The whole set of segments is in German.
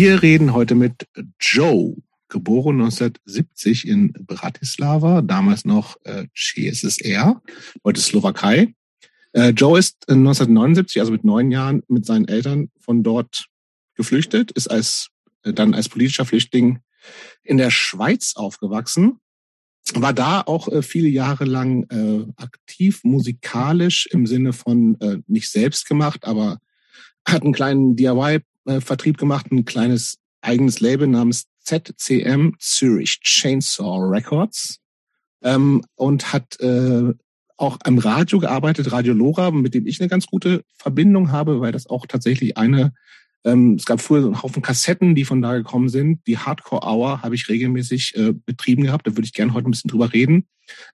Wir reden heute mit Joe, geboren 1970 in Bratislava, damals noch äh, CSSR, heute Slowakei. Äh, Joe ist 1979, also mit neun Jahren, mit seinen Eltern von dort geflüchtet, ist als äh, dann als politischer Flüchtling in der Schweiz aufgewachsen, war da auch äh, viele Jahre lang äh, aktiv musikalisch im Sinne von äh, nicht selbst gemacht, aber hat einen kleinen DIY-Vertrieb gemacht, ein kleines eigenes Label namens ZCM Zurich Chainsaw Records ähm, und hat äh, auch am Radio gearbeitet, Radio Lora, mit dem ich eine ganz gute Verbindung habe, weil das auch tatsächlich eine, ähm, es gab früher so einen Haufen Kassetten, die von da gekommen sind. Die Hardcore Hour habe ich regelmäßig äh, betrieben gehabt, da würde ich gerne heute ein bisschen drüber reden.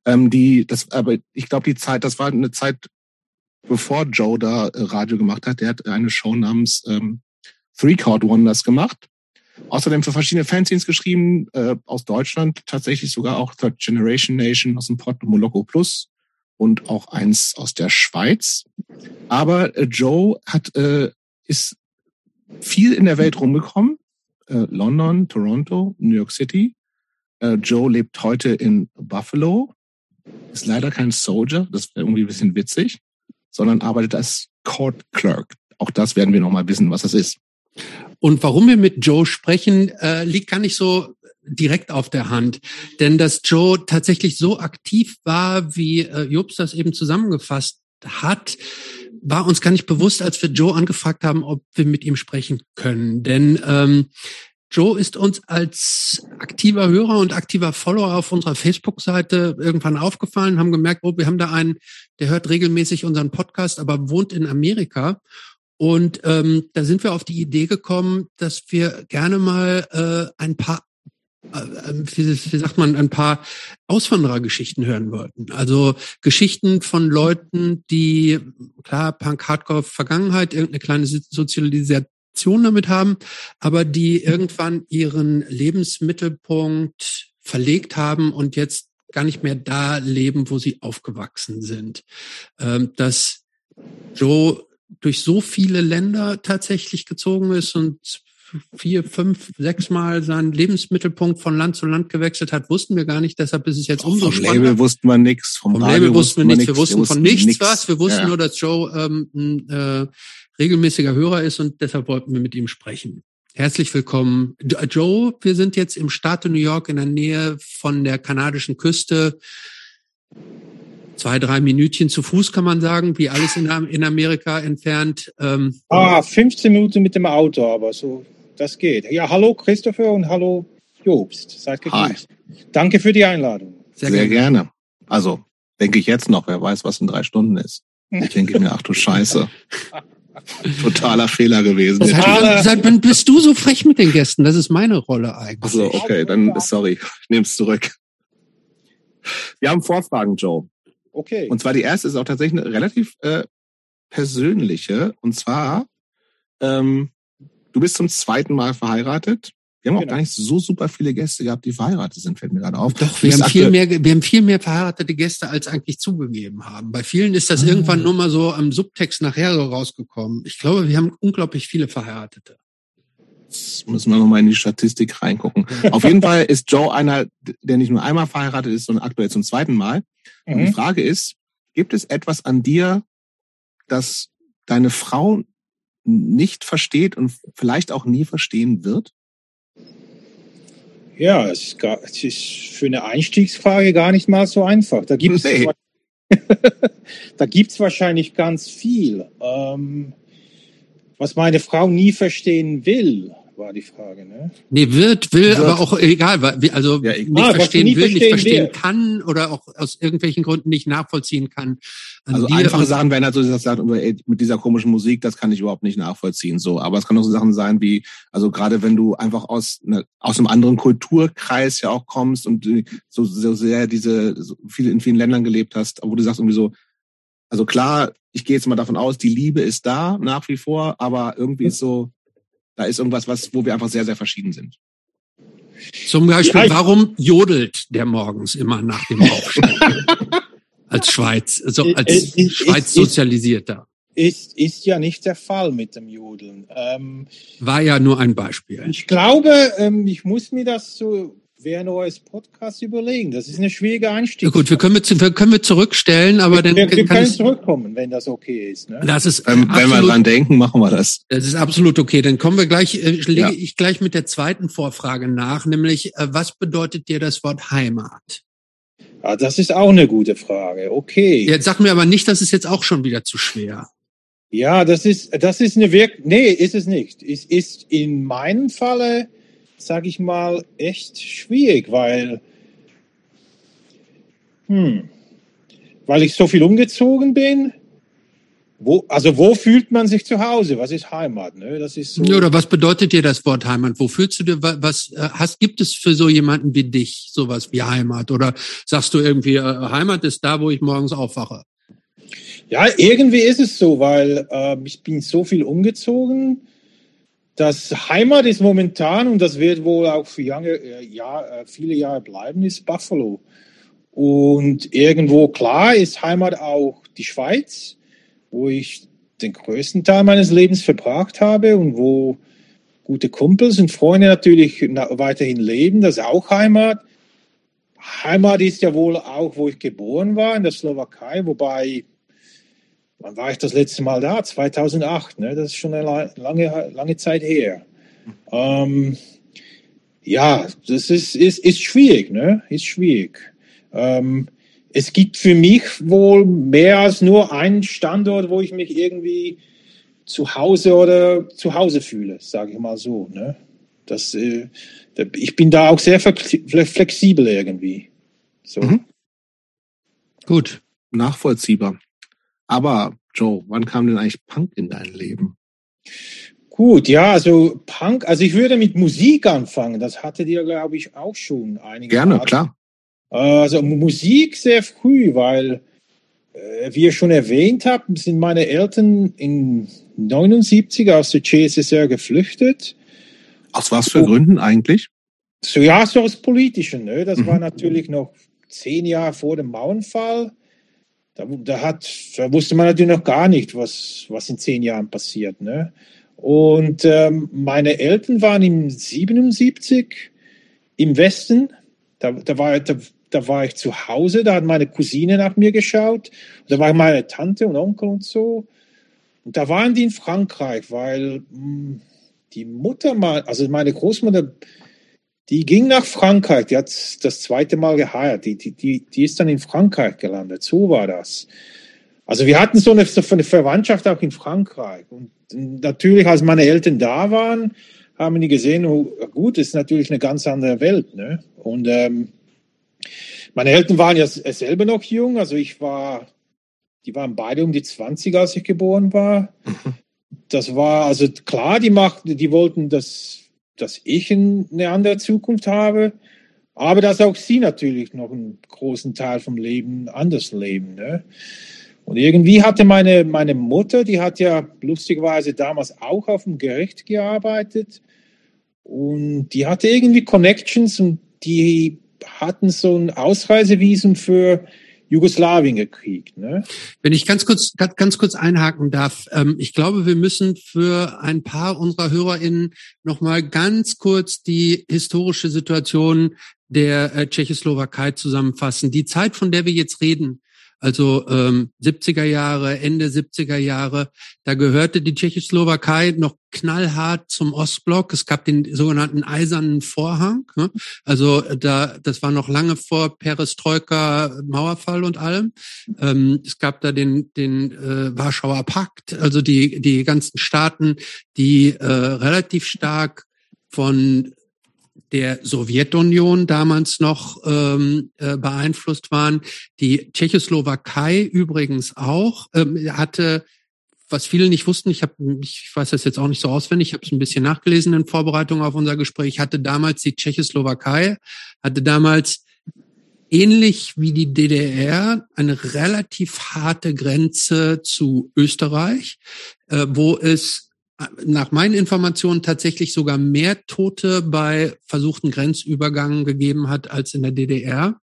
Ähm, die, das, aber ich glaube, die Zeit, das war eine Zeit, bevor Joe da äh, Radio gemacht hat. Der hat eine Show namens ähm, Three Chord Wonders gemacht. Außerdem für verschiedene Fanzines geschrieben, äh, aus Deutschland tatsächlich sogar auch Third Generation Nation aus dem Port Moloko Plus und auch eins aus der Schweiz. Aber äh, Joe hat, äh, ist viel in der Welt rumgekommen. Äh, London, Toronto, New York City. Äh, Joe lebt heute in Buffalo. Ist leider kein Soldier, das wäre irgendwie ein bisschen witzig, sondern arbeitet als Court Clerk. Auch das werden wir noch mal wissen, was das ist. Und warum wir mit Joe sprechen, äh, liegt gar nicht so direkt auf der Hand. Denn dass Joe tatsächlich so aktiv war, wie äh, Jobs das eben zusammengefasst hat, war uns gar nicht bewusst, als wir Joe angefragt haben, ob wir mit ihm sprechen können. Denn ähm, Joe ist uns als aktiver Hörer und aktiver Follower auf unserer Facebook-Seite irgendwann aufgefallen, haben gemerkt, oh, wir haben da einen, der hört regelmäßig unseren Podcast, aber wohnt in Amerika. Und ähm, da sind wir auf die Idee gekommen, dass wir gerne mal äh, ein paar äh, wie, wie sagt man, ein paar Auswanderergeschichten hören wollten. Also Geschichten von Leuten, die, klar, Punk, Hardcore, Vergangenheit, irgendeine kleine Sozialisation damit haben, aber die irgendwann ihren Lebensmittelpunkt verlegt haben und jetzt gar nicht mehr da leben, wo sie aufgewachsen sind. Ähm, dass Joe durch so viele Länder tatsächlich gezogen ist und vier, fünf, sechs Mal seinen Lebensmittelpunkt von Land zu Land gewechselt hat, wussten wir gar nicht. Deshalb ist es jetzt umso spannender. Vom Label wussten wir nichts. Vom, vom Label wussten wir nichts. Wir wussten von nichts nix. was. Wir wussten ja. nur, dass Joe ähm, ein äh, regelmäßiger Hörer ist und deshalb wollten wir mit ihm sprechen. Herzlich willkommen. Joe, wir sind jetzt im Staate New York in der Nähe von der kanadischen Küste. Zwei, drei Minütchen zu Fuß kann man sagen, wie alles in, in Amerika entfernt. Ähm, ah, 15 Minuten mit dem Auto, aber so das geht. Ja, hallo Christopher und hallo Jobst. Seid gegrüßt. Hi. Danke für die Einladung. Sehr, Sehr gerne. gerne. Also, denke ich jetzt noch, wer weiß, was in drei Stunden ist. Ich denke mir, ach du Scheiße. Totaler Fehler gewesen. Totaler. Seit bist du so frech mit den Gästen? Das ist meine Rolle eigentlich. Also okay, dann sorry, ich nehme es zurück. Wir haben Vorfragen, Joe. Okay. Und zwar die erste ist auch tatsächlich eine relativ äh, persönliche. Und zwar, ähm, Du bist zum zweiten Mal verheiratet. Wir haben genau. auch gar nicht so super viele Gäste gehabt, die verheiratet sind, fällt mir gerade auf. Doch, wir haben, viel mehr, wir haben viel mehr verheiratete Gäste, als eigentlich zugegeben haben. Bei vielen ist das ah. irgendwann nur mal so am Subtext nachher so rausgekommen. Ich glaube, wir haben unglaublich viele Verheiratete. Jetzt müssen wir nochmal in die Statistik reingucken. Auf jeden Fall ist Joe einer, der nicht nur einmal verheiratet ist, sondern aktuell zum zweiten Mal. Und die mhm. Frage ist, gibt es etwas an dir, das deine Frau nicht versteht und vielleicht auch nie verstehen wird? Ja, es ist, gar, es ist für eine Einstiegsfrage gar nicht mal so einfach. Da gibt es nee. da gibt's wahrscheinlich ganz viel. Ähm, was meine Frau nie verstehen will, war die Frage, ne? Nee, wird, will, wird. aber auch egal, also ja, nicht ah, verstehen will, nicht verstehen will. kann oder auch aus irgendwelchen Gründen nicht nachvollziehen kann. Also, also einfache Sachen werden halt so, dass sagt, mit dieser komischen Musik, das kann ich überhaupt nicht nachvollziehen, so. Aber es kann auch so Sachen sein wie, also gerade wenn du einfach aus, ne, aus einem anderen Kulturkreis ja auch kommst und so, so sehr diese, so viel in vielen Ländern gelebt hast, wo du sagst irgendwie so, also klar, ich gehe jetzt mal davon aus, die Liebe ist da nach wie vor, aber irgendwie ist so, da ist irgendwas, was, wo wir einfach sehr, sehr verschieden sind. Zum Beispiel, ja, warum jodelt der morgens immer nach dem Aufstehen? als Schweiz, also als ich, Schweiz sozialisierter. ist, ist ja nicht der Fall mit dem Jodeln. Ähm, War ja nur ein Beispiel. Ich glaube, ähm, ich muss mir das so während eures Podcasts überlegen. Das ist eine schwierige Einstieg. Gut, wir können wir, können wir zurückstellen, aber dann wir, wir können es, zurückkommen, wenn das okay ist. Ne? Das ist ähm, absolut, wenn wir dran denken, machen wir das. Das ist absolut okay. Dann kommen wir gleich, äh, lege ja. ich gleich mit der zweiten Vorfrage nach, nämlich äh, was bedeutet dir das Wort Heimat? Ja, ah, das ist auch eine gute Frage. Okay. Jetzt sag mir aber nicht, das ist jetzt auch schon wieder zu schwer. Ja, das ist, das ist eine Wirk, nee, ist es nicht. Es ist in meinem Falle, sag ich mal, echt schwierig, weil, hm, weil ich so viel umgezogen bin. Wo, also wo fühlt man sich zu Hause? Was ist Heimat? Ne? Das ist so. Oder was bedeutet dir das Wort Heimat? Wo fühlst du dir was? Äh, hast gibt es für so jemanden wie dich sowas wie Heimat? Oder sagst du irgendwie äh, Heimat ist da, wo ich morgens aufwache? Ja, irgendwie ist es so, weil äh, ich bin so viel umgezogen. Das Heimat ist momentan, und das wird wohl auch für lange, äh, Jahr, äh, viele Jahre bleiben, ist Buffalo. Und irgendwo klar ist Heimat auch die Schweiz, wo ich den größten Teil meines Lebens verbracht habe und wo gute Kumpels und Freunde natürlich weiterhin leben. Das ist auch Heimat. Heimat ist ja wohl auch, wo ich geboren war, in der Slowakei, wobei Wann war ich das letzte Mal da? 2008, ne? Das ist schon eine lange, lange Zeit her. Ähm, ja, das ist, ist, ist schwierig, ne? Ist schwierig. Ähm, es gibt für mich wohl mehr als nur einen Standort, wo ich mich irgendwie zu Hause oder zu Hause fühle, sage ich mal so. Ne? Das, äh, ich bin da auch sehr flexibel irgendwie. So. Mhm. Gut, nachvollziehbar. Aber Joe, wann kam denn eigentlich Punk in dein Leben? Gut, ja, also Punk, also ich würde mit Musik anfangen. Das hattet ihr, glaube ich, auch schon einige Gerne, Mal. klar. Also Musik sehr früh, weil, äh, wie ihr schon erwähnt habt, sind meine Eltern in 79 aus der CSSR geflüchtet. Aus was für Und, Gründen eigentlich? So ja, so aus politischen. Ne? Das mhm. war natürlich noch zehn Jahre vor dem Mauernfall. Da, da, hat, da wusste man natürlich noch gar nicht, was, was in zehn Jahren passiert. Ne? Und ähm, meine Eltern waren im 77 im Westen. Da, da, war, da, da war ich zu Hause, da hat meine Cousine nach mir geschaut. Da war meine Tante und Onkel und so. Und da waren die in Frankreich, weil mh, hm, die Mutter mal, also meine Großmutter die ging nach Frankreich, die hat das zweite Mal geheiratet, die, die, die, die ist dann in Frankreich gelandet, so war das. Also wir hatten so eine, so eine Verwandtschaft auch in Frankreich. Und natürlich, als meine Eltern da waren, haben die gesehen, oh, gut, ist natürlich eine ganz andere Welt. Ne? Und ähm, meine Eltern waren ja selber noch jung, also ich war, die waren beide um die 20, als ich geboren war. Mhm. Das war also klar, die machten, die wollten das dass ich eine andere Zukunft habe, aber dass auch sie natürlich noch einen großen Teil vom Leben anders leben. Ne? Und irgendwie hatte meine, meine Mutter, die hat ja lustigerweise damals auch auf dem Gericht gearbeitet und die hatte irgendwie Connections und die hatten so ein Ausreisevisum für Jugoslawien gekriegt. Ne? Wenn ich ganz kurz, ganz kurz einhaken darf, ähm, ich glaube, wir müssen für ein paar unserer HörerInnen nochmal ganz kurz die historische Situation der äh, Tschechoslowakei zusammenfassen. Die Zeit, von der wir jetzt reden, also ähm, 70er Jahre, Ende 70er Jahre. Da gehörte die Tschechoslowakei noch knallhart zum Ostblock. Es gab den sogenannten eisernen Vorhang. Ne? Also da, das war noch lange vor Perestroika, Mauerfall und allem. Ähm, es gab da den, den äh, Warschauer Pakt, also die, die ganzen Staaten, die äh, relativ stark von der Sowjetunion damals noch ähm, äh, beeinflusst waren. Die Tschechoslowakei übrigens auch ähm, hatte was viele nicht wussten, ich habe, ich weiß das jetzt auch nicht so auswendig, ich habe es ein bisschen nachgelesen in Vorbereitung auf unser Gespräch, hatte damals die Tschechoslowakei, hatte damals ähnlich wie die DDR eine relativ harte Grenze zu Österreich, äh, wo es nach meinen Informationen tatsächlich sogar mehr Tote bei versuchten Grenzübergangen gegeben hat als in der DDR.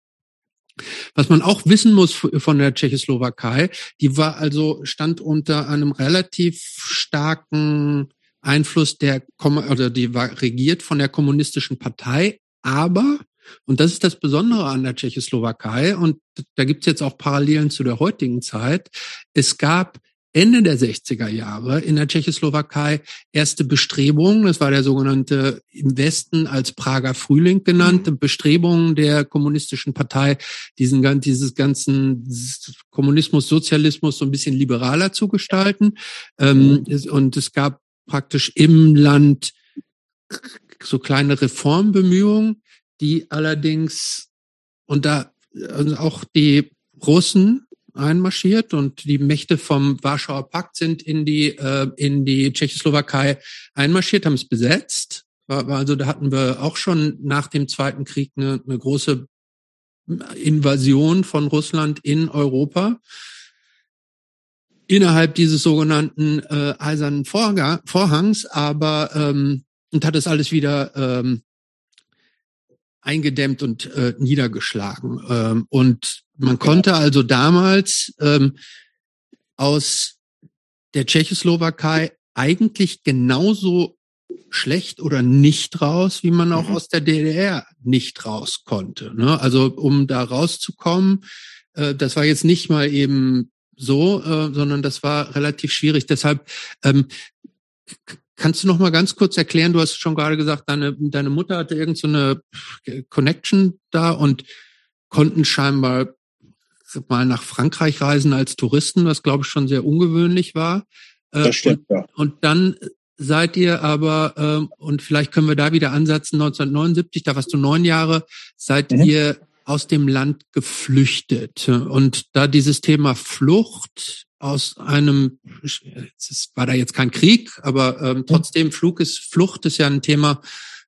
Was man auch wissen muss von der Tschechoslowakei, die war also, stand unter einem relativ starken Einfluss der, oder die war regiert von der kommunistischen Partei, aber, und das ist das Besondere an der Tschechoslowakei, und da gibt's jetzt auch Parallelen zu der heutigen Zeit, es gab Ende der 60er Jahre in der Tschechoslowakei erste Bestrebungen, das war der sogenannte im Westen als Prager Frühling genannte, mhm. Bestrebungen der kommunistischen Partei, diesen, dieses ganzen Kommunismus, Sozialismus so ein bisschen liberaler zu gestalten. Ähm, mhm. und es gab praktisch im Land so kleine Reformbemühungen, die allerdings und da also auch die Russen einmarschiert und die Mächte vom Warschauer Pakt sind in die äh, in die Tschechoslowakei einmarschiert, haben es besetzt. Also da hatten wir auch schon nach dem Zweiten Krieg eine, eine große Invasion von Russland in Europa innerhalb dieses sogenannten äh, eisernen Vorhangs, aber ähm, und hat es alles wieder ähm, eingedämmt und äh, niedergeschlagen. Ähm, und man konnte also damals ähm, aus der Tschechoslowakei eigentlich genauso schlecht oder nicht raus, wie man auch mhm. aus der DDR nicht raus konnte. Ne? Also um da rauszukommen, äh, das war jetzt nicht mal eben so, äh, sondern das war relativ schwierig. Deshalb ähm, Kannst du noch mal ganz kurz erklären, du hast schon gerade gesagt, deine, deine Mutter hatte irgend so eine Connection da und konnten scheinbar mal nach Frankreich reisen als Touristen, was glaube ich schon sehr ungewöhnlich war. Äh, das stimmt, und, ja. Und dann seid ihr aber, ähm, und vielleicht können wir da wieder ansetzen, 1979, da warst du neun Jahre, seid mhm. ihr aus dem Land geflüchtet. Und da dieses Thema Flucht aus einem, es war da jetzt kein Krieg, aber ähm, trotzdem Flug ist, Flucht ist ja ein Thema,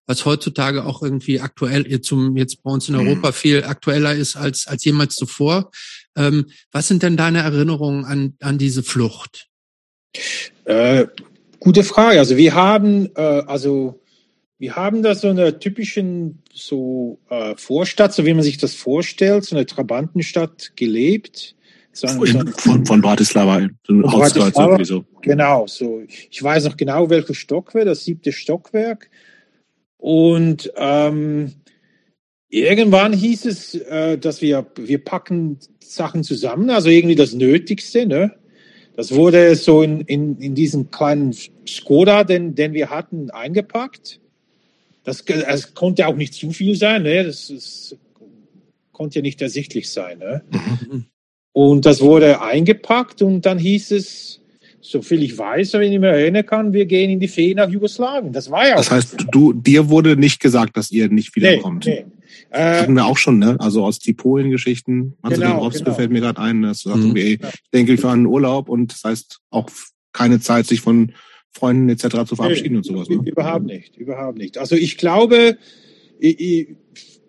was heutzutage auch irgendwie aktuell zum jetzt bei uns in Europa viel aktueller ist als als jemals zuvor. Ähm, was sind denn deine Erinnerungen an an diese Flucht? Äh, gute Frage. Also wir haben äh, also wir haben da so eine typischen so äh, Vorstadt, so wie man sich das vorstellt, so eine Trabantenstadt gelebt von, von, von Bratislava, Bratislava so. Genau, so. Ich weiß noch genau, welches Stockwerk, das siebte Stockwerk. Und ähm, irgendwann hieß es, äh, dass wir, wir packen Sachen zusammen, also irgendwie das Nötigste. Ne? Das wurde so in, in, in diesen kleinen Skoda, den, den wir hatten, eingepackt. Das, es konnte auch nicht zu viel sein, ne? das, das konnte ja nicht ersichtlich sein. Ne? Mhm. Und das wurde eingepackt und dann hieß es, so viel ich weiß, wenn ich mich erinnern kann, wir gehen in die Fee nach Jugoslawien. Das war ja. Das heißt, du, dir wurde nicht gesagt, dass ihr nicht wiederkommt. Nee, nee. Äh, hatten wir auch schon, ne? Also aus die Polen-Geschichten. Hans genau, Dąbrowski genau. fällt mir gerade ein, dass du sagst, mhm. okay, ich denke, ich fahre in Urlaub und das heißt auch keine Zeit, sich von Freunden etc. zu verabschieden nee, und sowas. Ne? Überhaupt nicht, überhaupt nicht. Also ich glaube, ich, ich,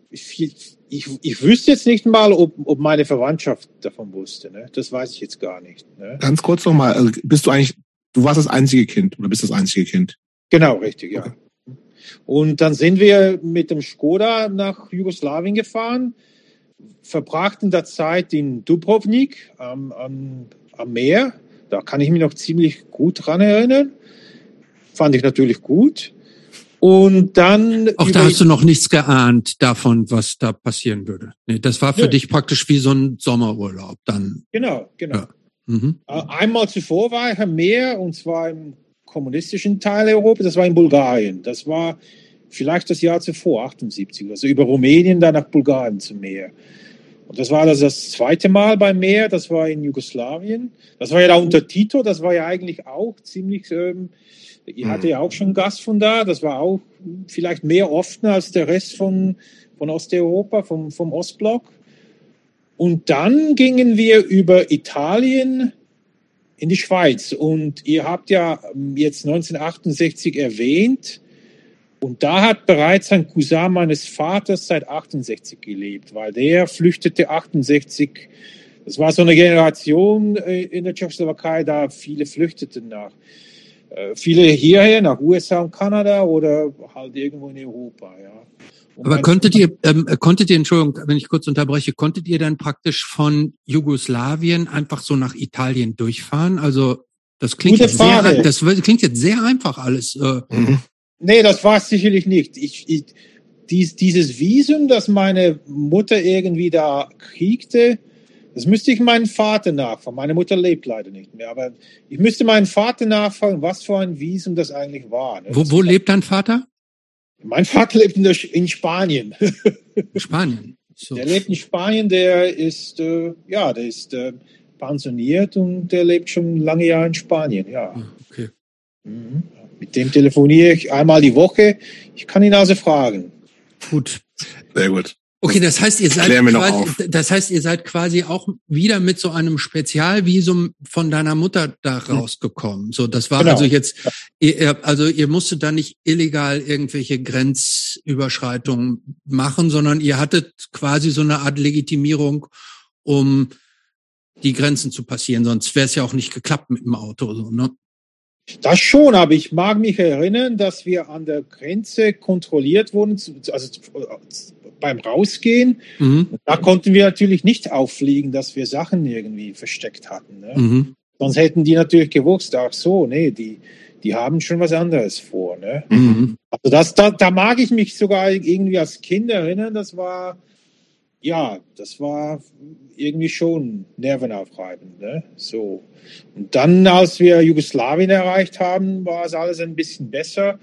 ich, ich wüsste jetzt nicht mal, ob, ob meine Verwandtschaft davon wusste. Ne? Das weiß ich jetzt gar nicht. Ne? Ganz kurz nochmal, also bist du eigentlich, du warst das einzige Kind oder bist das einzige Kind? Genau, richtig, ja. Okay. Und dann sind wir mit dem Skoda nach Jugoslawien gefahren, verbrachten da Zeit in Dubrovnik am, am, am Meer. Da kann ich mich noch ziemlich gut dran erinnern. Fand ich natürlich gut. Und dann. Auch da hast du noch nichts geahnt davon, was da passieren würde. Nee, das war für ja. dich praktisch wie so ein Sommerurlaub dann. Genau, genau. Ja. Mhm. Äh, einmal zuvor war ich am Meer und zwar im kommunistischen Teil Europas, das war in Bulgarien. Das war vielleicht das Jahr zuvor, 78, also über Rumänien dann nach Bulgarien zum Meer. Und das war das, das zweite Mal beim Meer, das war in Jugoslawien. Das war ja da unter Tito, das war ja eigentlich auch ziemlich ähm, Ihr hatte ja auch schon Gast von da. Das war auch vielleicht mehr offen als der Rest von, von Osteuropa, vom, vom Ostblock. Und dann gingen wir über Italien in die Schweiz. Und ihr habt ja jetzt 1968 erwähnt. Und da hat bereits ein Cousin meines Vaters seit 68 gelebt, weil der flüchtete 68. Das war so eine Generation äh, in der Tschechoslowakei, da viele flüchteten nach viele hierher, nach USA und Kanada oder halt irgendwo in Europa, ja. Und Aber konntet ihr, ähm, konntet ihr, Entschuldigung, wenn ich kurz unterbreche, konntet ihr dann praktisch von Jugoslawien einfach so nach Italien durchfahren? Also das klingt, jetzt sehr, das klingt jetzt sehr einfach alles. Äh. Mhm. Nee, das war es sicherlich nicht. Ich, ich, dies, dieses Visum, das meine Mutter irgendwie da kriegte, das müsste ich meinen Vater nachfragen. Meine Mutter lebt leider nicht mehr, aber ich müsste meinen Vater nachfragen, was für ein Visum das eigentlich war. Ne? Wo, wo lebt dein Vater? Mein Vater lebt in, der, in Spanien. Spanien. So. Der lebt in Spanien, der ist, äh, ja, der ist äh, pensioniert und der lebt schon lange Jahre in Spanien, ja. Ah, okay. Mhm. Mit dem telefoniere ich einmal die Woche. Ich kann ihn also fragen. Gut. Sehr gut. Okay, das heißt, ihr seid quasi, das heißt, ihr seid quasi auch wieder mit so einem Spezialvisum von deiner Mutter da rausgekommen. So, das war genau. also jetzt, ihr, also ihr musstet da nicht illegal irgendwelche Grenzüberschreitungen machen, sondern ihr hattet quasi so eine Art Legitimierung, um die Grenzen zu passieren. Sonst wäre es ja auch nicht geklappt mit dem Auto, so, ne? Das schon, aber ich mag mich erinnern, dass wir an der Grenze kontrolliert wurden, also beim Rausgehen. Mhm. Da konnten wir natürlich nicht auffliegen, dass wir Sachen irgendwie versteckt hatten. Ne? Mhm. Sonst hätten die natürlich gewusst, ach so, nee, die, die haben schon was anderes vor. Ne? Mhm. Also das, da, da mag ich mich sogar irgendwie als Kind erinnern, das war, ja, das war irgendwie schon nervenaufreibend. Ne? So. Und dann, als wir Jugoslawien erreicht haben, war es alles ein bisschen besser.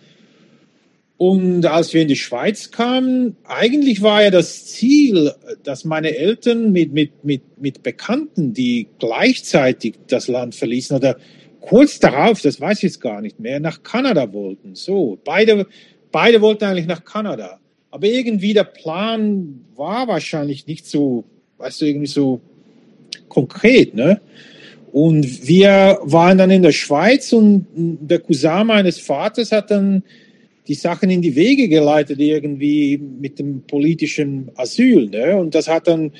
Und als wir in die Schweiz kamen, eigentlich war ja das Ziel, dass meine Eltern mit, mit, mit, mit Bekannten, die gleichzeitig das Land verließen oder kurz darauf, das weiß ich jetzt gar nicht mehr, nach Kanada wollten. So, beide, beide wollten eigentlich nach Kanada. Aber irgendwie der Plan war wahrscheinlich nicht so, weißt du, irgendwie so konkret, ne? Und wir waren dann in der Schweiz und der Cousin meines Vaters hat dann die Sachen in die Wege geleitet, irgendwie mit dem politischen Asyl. Ne? Und das hat dann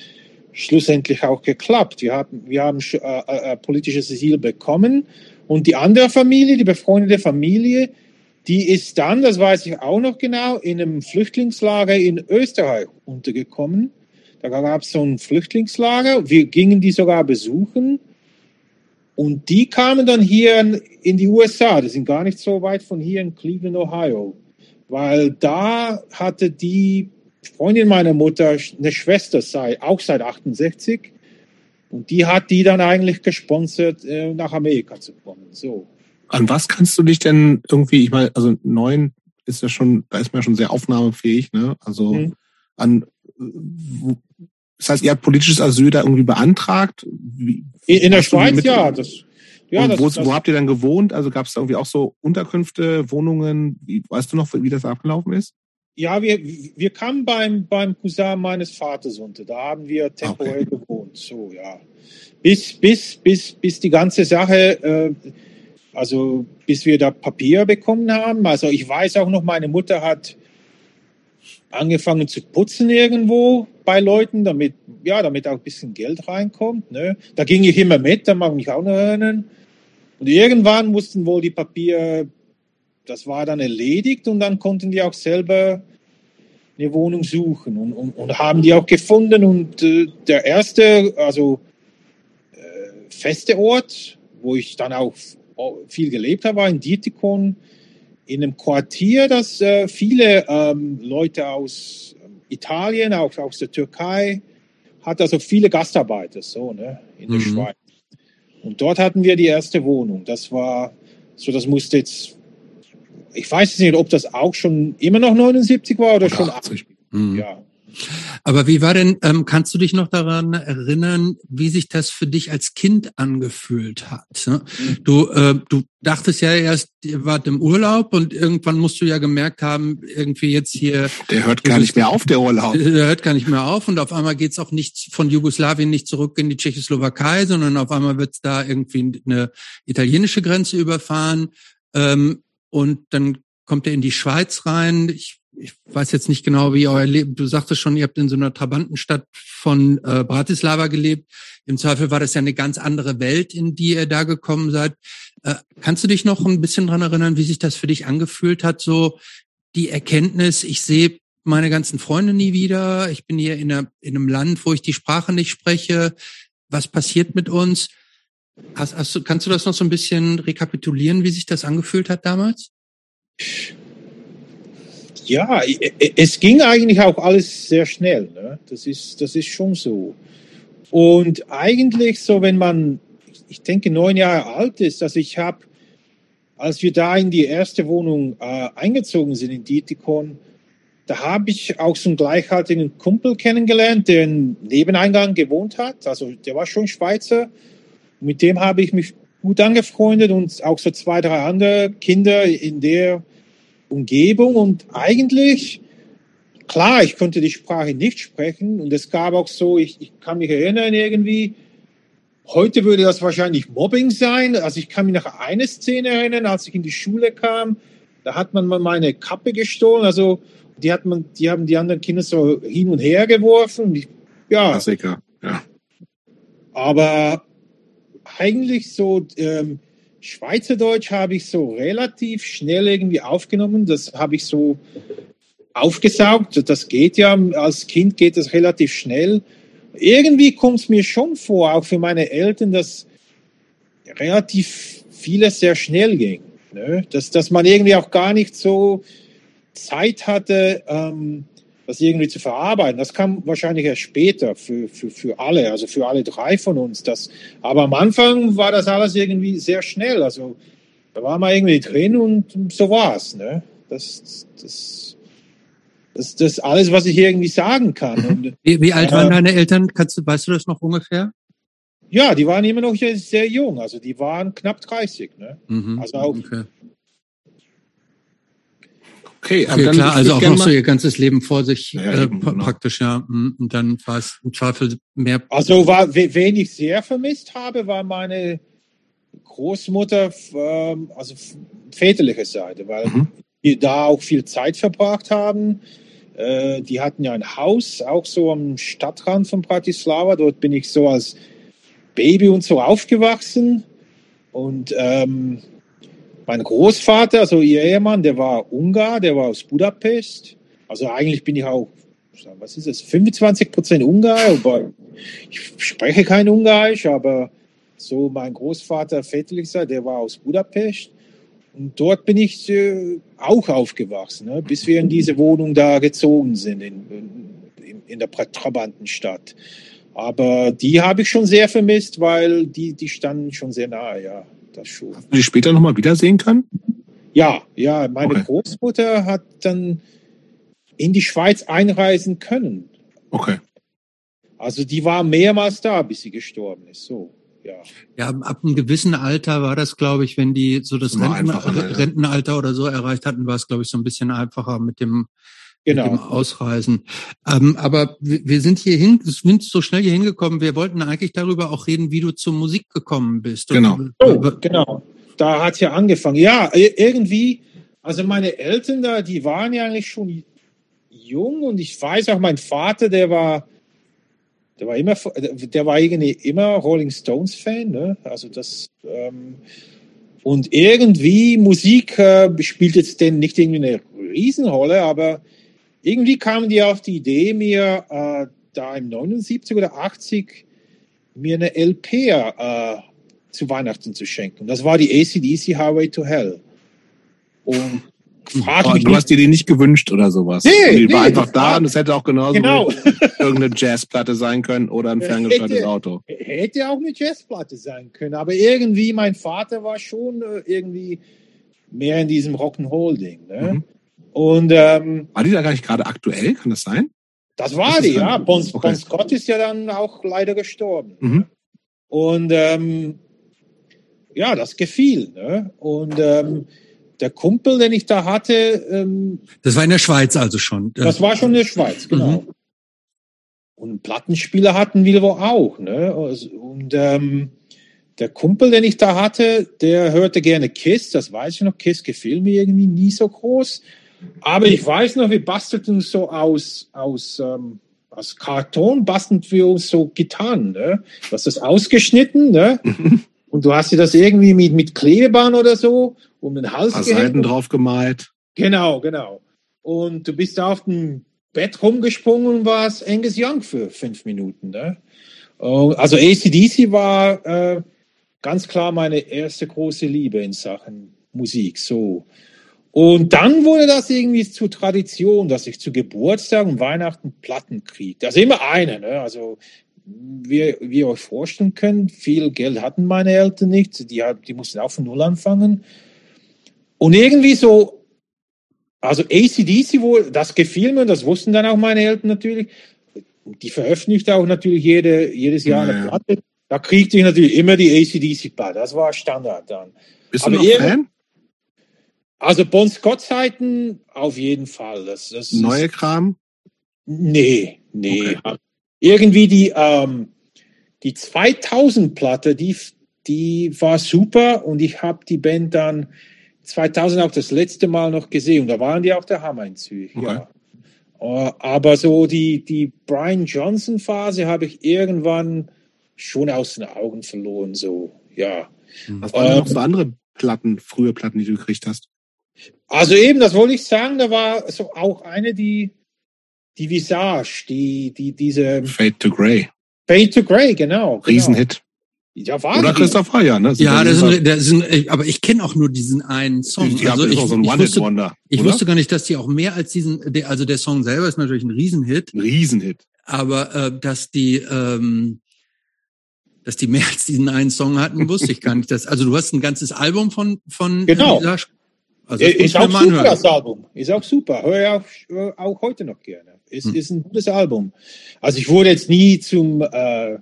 schlussendlich auch geklappt. Wir haben, wir haben äh, äh, äh, politisches Asyl bekommen. Und die andere Familie, die befreundete Familie, die ist dann, das weiß ich auch noch genau, in einem Flüchtlingslager in Österreich untergekommen. Da gab es so ein Flüchtlingslager. Wir gingen die sogar besuchen. Und die kamen dann hier in die USA. Die sind gar nicht so weit von hier in Cleveland, Ohio. Weil da hatte die Freundin meiner Mutter eine Schwester, sei, auch seit 68. Und die hat die dann eigentlich gesponsert, äh, nach Amerika zu kommen. So. An was kannst du dich denn irgendwie, ich meine, also neun ist ja schon, da ist man ja schon sehr aufnahmefähig, ne? Also mhm. an das heißt, ihr habt politisches Asyl da irgendwie beantragt? Wie, in, in der Schweiz, ja. Das, ja das, wo, das, wo habt ihr dann gewohnt? Also gab es da irgendwie auch so Unterkünfte, Wohnungen? Wie, weißt du noch, wie das abgelaufen ist? Ja, wir, wir kamen beim, beim Cousin meines Vaters unter. Da haben wir temporär okay. gewohnt. So, ja. Bis, bis, bis, bis die ganze Sache, äh, also bis wir da Papier bekommen haben. Also ich weiß auch noch, meine Mutter hat angefangen zu putzen irgendwo bei Leuten, damit, ja, damit auch ein bisschen Geld reinkommt. Ne? Da ging ich immer mit, da mag ich mich auch noch erinnern. Und irgendwann mussten wohl die Papiere, das war dann erledigt und dann konnten die auch selber eine Wohnung suchen und, und, und haben die auch gefunden. Und äh, der erste, also äh, feste Ort, wo ich dann auch viel gelebt habe, war in Dietikon in einem Quartier, das äh, viele ähm, Leute aus Italien, auch aus der Türkei, hat also viele Gastarbeiter so ne, in der mhm. Schweiz. Und dort hatten wir die erste Wohnung. Das war so, das musste jetzt, ich weiß nicht, ob das auch schon immer noch 79 war oder, oder schon 80. 80. Mhm. Ja. Aber wie war denn, ähm, kannst du dich noch daran erinnern, wie sich das für dich als Kind angefühlt hat? Ne? Mhm. Du, äh, du dachtest ja erst, ihr wart im Urlaub und irgendwann musst du ja gemerkt haben, irgendwie jetzt hier. Der hört gar nicht mehr auf, der Urlaub. Der hört gar nicht mehr auf und auf einmal geht's auch nicht von Jugoslawien nicht zurück in die Tschechoslowakei, sondern auf einmal wird's da irgendwie eine italienische Grenze überfahren. Ähm, und dann kommt er in die Schweiz rein. Ich ich weiß jetzt nicht genau, wie euer Leben, du sagtest schon, ihr habt in so einer Trabantenstadt von äh, Bratislava gelebt. Im Zweifel war das ja eine ganz andere Welt, in die ihr da gekommen seid. Äh, kannst du dich noch ein bisschen dran erinnern, wie sich das für dich angefühlt hat, so die Erkenntnis, ich sehe meine ganzen Freunde nie wieder, ich bin hier in, einer, in einem Land, wo ich die Sprache nicht spreche, was passiert mit uns? Hast, hast du, kannst du das noch so ein bisschen rekapitulieren, wie sich das angefühlt hat damals? Ja, es ging eigentlich auch alles sehr schnell. Ne? Das, ist, das ist schon so. Und eigentlich so, wenn man, ich denke, neun Jahre alt ist, also ich habe, als wir da in die erste Wohnung äh, eingezogen sind in Dietikon, da habe ich auch so einen gleichaltrigen Kumpel kennengelernt, der im Nebeneingang gewohnt hat. Also der war schon Schweizer. Mit dem habe ich mich gut angefreundet und auch so zwei, drei andere Kinder in der Umgebung. Und eigentlich, klar, ich konnte die Sprache nicht sprechen. Und es gab auch so, ich, ich kann mich erinnern irgendwie, heute würde das wahrscheinlich Mobbing sein. Also ich kann mich nach einer Szene erinnern, als ich in die Schule kam. Da hat man mal meine Kappe gestohlen. Also die hat man, die haben die anderen Kinder so hin und her geworfen. Ich, ja. Klassiker, ja. Aber eigentlich so ähm, Schweizerdeutsch habe ich so relativ schnell irgendwie aufgenommen. Das habe ich so aufgesaugt. Das geht ja, als Kind geht das relativ schnell. Irgendwie kommt es mir schon vor, auch für meine Eltern, dass relativ vieles sehr schnell ging. Ne? Dass, dass man irgendwie auch gar nicht so Zeit hatte, ähm, das irgendwie zu verarbeiten. Das kam wahrscheinlich erst später für, für, für alle, also für alle drei von uns. Das, aber am Anfang war das alles irgendwie sehr schnell. Also da war man irgendwie drin und so war's. Ne? Das, das, das, das ist alles, was ich irgendwie sagen kann. Mhm. Und, wie, wie alt äh, waren deine Eltern? Kannst du, weißt du das noch ungefähr? Ja, die waren immer noch sehr jung. Also die waren knapp 30. Ne? Mhm, also auch okay. Okay, okay dann klar, also auch noch so ihr ganzes Leben vor sich ja, äh, genau. praktisch, ja. Mhm, und dann war es im Zweifel mehr. Also war, wen ich sehr vermisst habe, war meine Großmutter, ähm, also väterliche Seite, weil mhm. wir da auch viel Zeit verbracht haben. Äh, die hatten ja ein Haus, auch so am Stadtrand von Bratislava. Dort bin ich so als Baby und so aufgewachsen. Und ähm, mein Großvater, also ihr Ehemann, der war Ungar, der war aus Budapest. Also eigentlich bin ich auch, was ist das, 25 Prozent Ungar, aber ich spreche kein Ungarisch, aber so mein Großvater väterlicher, der war aus Budapest. Und dort bin ich äh, auch aufgewachsen, ne, bis wir in diese Wohnung da gezogen sind, in, in, in der Trabantenstadt. Aber die habe ich schon sehr vermisst, weil die, die standen schon sehr nahe, ja das schon. Hast du die später nochmal wiedersehen können? Ja, ja. Meine okay. Großmutter hat dann in die Schweiz einreisen können. Okay. Also die war mehrmals da, bis sie gestorben ist. So. Ja. ja, ab einem gewissen Alter war das, glaube ich, wenn die so das Renten, Rentenalter oder so erreicht hatten, war es, glaube ich, so ein bisschen einfacher mit dem, genau. mit dem Ausreisen. Ähm, aber wir sind hier hin, sind so schnell hier hingekommen. Wir wollten eigentlich darüber auch reden, wie du zur Musik gekommen bist. Genau. Oh, genau. Da hat ja angefangen. Ja, irgendwie, also meine Eltern da, die waren ja eigentlich schon jung und ich weiß auch, mein Vater, der war, der war immer, der war irgendwie immer Rolling Stones Fan, ne? Also das, ähm, und irgendwie Musik äh, spielt jetzt denn nicht irgendwie eine Riesenrolle, aber irgendwie kamen die auf die Idee, mir äh, da im 79 oder 80 mir eine LP äh, zu Weihnachten zu schenken. Das war die ACDC Highway to Hell. Und frag oh, mich du hast dir die nicht gewünscht oder sowas. Nee, die nee, war einfach da und es hätte auch genauso genau. irgendeine Jazzplatte sein können oder ein ferngesteuertes Auto. Hätte auch eine Jazzplatte sein können, aber irgendwie mein Vater war schon äh, irgendwie mehr in diesem Rock'n'Roll-Ding. Ne? Mhm. Und, ähm, war die da gar nicht gerade aktuell? Kann das sein? Das war das die, ja. Bon, okay. bon, Scott ist ja dann auch leider gestorben. Mhm. Und ähm, ja, das gefiel. Ne? Und ähm, der Kumpel, den ich da hatte. Ähm, das war in der Schweiz also schon. Das war schon in der Schweiz, genau. Mhm. Und Plattenspieler hatten wir wohl auch. Ne? Also, und ähm, der Kumpel, den ich da hatte, der hörte gerne Kiss, das weiß ich noch. Kiss gefiel mir irgendwie nie so groß. Aber ich weiß noch, wir bastelten so aus, aus, ähm, aus Karton, basteln wir uns so Gitarren. Ne? Du hast das ausgeschnitten ne? und du hast dir das irgendwie mit, mit Klebeband oder so um den Hals paar Seiten gehängt. drauf gemalt. Genau, genau. Und du bist da auf dem Bett rumgesprungen und warst Angus Young für fünf Minuten. Ne? Also ACDC war äh, ganz klar meine erste große Liebe in Sachen Musik. So. Und dann wurde das irgendwie zur Tradition, dass ich zu Geburtstag und Weihnachten Platten kriege. Also immer eine. Ne? Also wie, wie ihr euch vorstellen könnt, viel Geld hatten meine Eltern nicht. Die, die mussten auch von Null anfangen. Und irgendwie so, also ACDC wohl, das gefiel mir, das wussten dann auch meine Eltern natürlich. Die veröffentlicht auch natürlich jede, jedes Jahr Ja, eine. Platte. Da kriegte ich natürlich immer die ACDC-Platte. Das war Standard dann. Bist Aber du noch Fan? Also Bon Scott-Zeiten auf jeden Fall. Das, das Neue Ist, Kram? nee, nee. Okay. Irgendwie die, ähm, die 2000-Platte, die, die war super und ich habe die Band dann 2000 auch das letzte Mal noch gesehen und da waren die auch der Hammer in Zürich. Okay. Ja. Äh, Aber so die, die Brian Johnson-Phase habe ich irgendwann schon aus den Augen verloren. So, ja. Was waren denn noch Ähm, so andere Platten, frühe Platten, die du gekriegt hast? Also eben, das wollte ich sagen, da war so auch eine, die, die Visage, die, die, diese Fade to Grey. Fade to Grey, genau. genau. Riesenhit. Ja, war Oder die. Christoph Heyer, ne? Ja, das ein, das ein, aber ich kenne auch nur diesen einen Song. Ja, also ist ich, auch so ein ich, wusste, One-Hit-Wonder. ich wusste gar nicht, dass die auch mehr als diesen, der, also der Song selber ist natürlich ein Riesenhit, Ein Riesenhit. aber äh, dass die, ähm, dass die mehr als diesen einen Song hatten, wusste ich gar nicht. Dass, also du hast ein ganzes Album von von Genau. Visage. Also das Ist, mir auch super, anhören. das Album. Ist auch super. Höre auch, äh, auch heute noch gerne. Ist, Hm. ist ein gutes Album. Also ich wurde jetzt nie zum äh,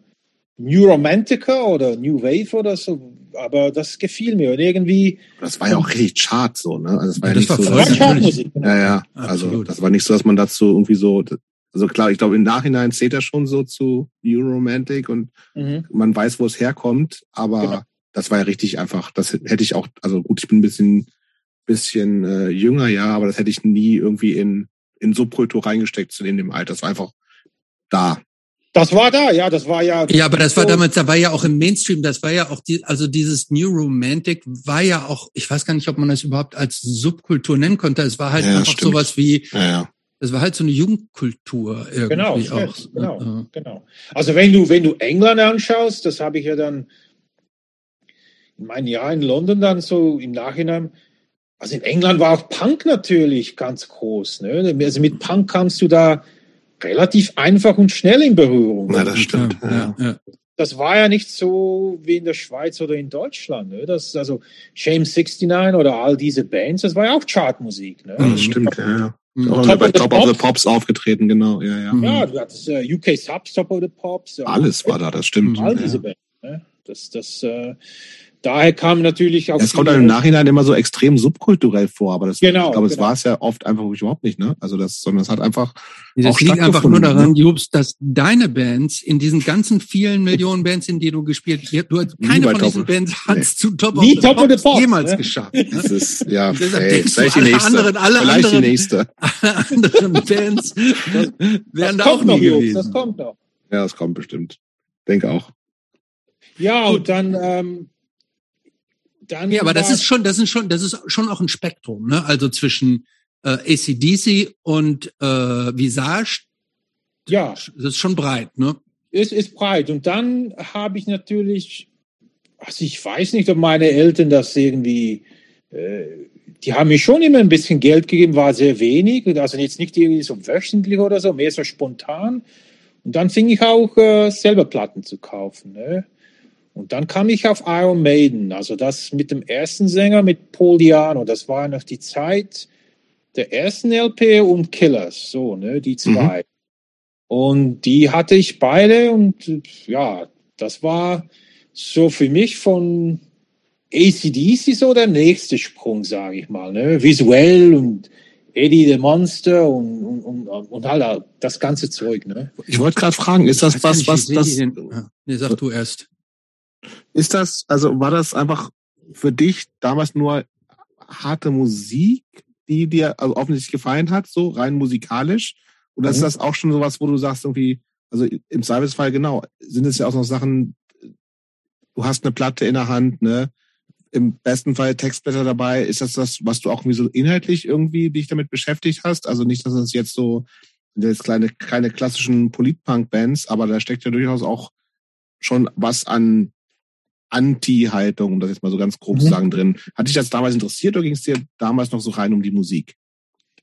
New Romantiker oder New Wave oder so, aber das gefiel mir. Und irgendwie Das war ja auch richtig Chart so, ne? Also das war ja, Das nicht war so. Chartmusik. Genau. ja, ja. Also Absolut. das war nicht so, dass man dazu irgendwie so. Also klar, ich glaube, im Nachhinein zählt er schon so zu Euromantic und Mhm. man weiß, wo es herkommt, aber Genau. das war ja richtig einfach. Das hätte ich auch, also gut, ich bin ein bisschen, bisschen äh, jünger, ja, aber das hätte ich nie irgendwie in, in Subkultur reingesteckt in dem Alter. Das war einfach da. Das war da, ja, das war ja. Ja, aber das war so- damals, da war ja auch im Mainstream, das war ja auch die, also dieses New Romantic war ja auch, ich weiß gar nicht, ob man das überhaupt als Subkultur nennen konnte. Es war halt Ja, einfach stimmt. sowas wie, Ja, ja. es war halt so eine Jugendkultur irgendwie Genau, auch. genau, genau. Also wenn du, wenn du England anschaust, das habe ich ja dann in meinem Jahr in London dann so im Nachhinein, also in England war auch Punk natürlich ganz groß. Ne? Also mit Punk kamst du da relativ einfach und schnell in Berührung. Na, das stimmt. Ja, Ja, das war ja nicht so wie in der Schweiz oder in Deutschland. Ne? Das, also Shame 69 oder all diese Bands, das war ja auch Chartmusik. Ne? Das stimmt, ja, ja. Mhm. Auch Top bei of the Top of the Pops. Pops aufgetreten, genau, ja, ja. Mhm. Ja, du hattest äh, UK Subs, Top of the Pops. ja. Alles war da, das stimmt. Mhm. all Ja. diese Bands. Ne? Das, das, äh, daher kam natürlich auch. Es kommt dann im Nachhinein immer so extrem subkulturell vor, aber das, Genau, ich glaube, es genau. war es ja oft einfach überhaupt nicht, ne? Also das, sondern es hat einfach, Das auch liegt einfach nur daran, Jobs, dass deine Bands in diesen ganzen vielen Millionen Bands, in die du gespielt hast, du hast Nie keine von diesen of- Bands hat's zu Top Nie of the Top of the Pops Pops, jemals ne? geschafft. Ne? das ist, ja, ey, vielleicht die nächste. anderen- alle vielleicht anderen- die nächste. Alle anderen Bands wären da das auch kommt noch, nie gewesen. das kommt noch. Ja, das kommt bestimmt. Denke auch. Ja, und dann, ähm, dann. Ja, aber das ist schon, das ist schon, das ist schon auch ein Spektrum, ne? Also zwischen äh, ACDC und äh, Visage, Ja, das ist schon breit, ne? es ist breit. Und dann habe ich natürlich, also ich weiß nicht, ob meine Eltern das irgendwie, äh, die haben mir schon immer ein bisschen Geld gegeben, war sehr wenig, also jetzt nicht irgendwie so wöchentlich oder so, mehr so spontan. Und dann fing ich auch äh, selber Platten zu kaufen. Ne? Und dann kam ich auf Iron Maiden, also das mit dem ersten Sänger, mit Paul Diano, das war noch die Zeit der ersten LP und Killers, so, ne, die zwei. Und die hatte ich beide und ja, das war so für mich von ACDC so der nächste Sprung, sage ich mal. Ne? Visuell und Eddie the Monster und, und, und, und halt das ganze Zeug. Ne? Ich wollte gerade fragen, ist das was, was, das, Nee, sag du erst. Ist das, also war das einfach für dich damals nur harte Musik, die dir also offensichtlich gefallen hat, so rein musikalisch? Oder mhm. ist das auch schon sowas, wo du sagst, irgendwie, also im Zweifelsfall genau, sind es ja auch noch Sachen, du hast eine Platte in der Hand, ne? Im besten Fall Textblätter dabei. Ist das das, was du auch irgendwie so inhaltlich irgendwie dich damit beschäftigt hast? Also nicht, dass es jetzt so, jetzt kleine, keine klassischen Politpunk-Bands, aber da steckt ja durchaus auch schon was an Anti-Haltung, um das jetzt mal so ganz grob mhm. zu sagen, drin. Hat dich das damals interessiert oder ging es dir damals noch so rein um die Musik?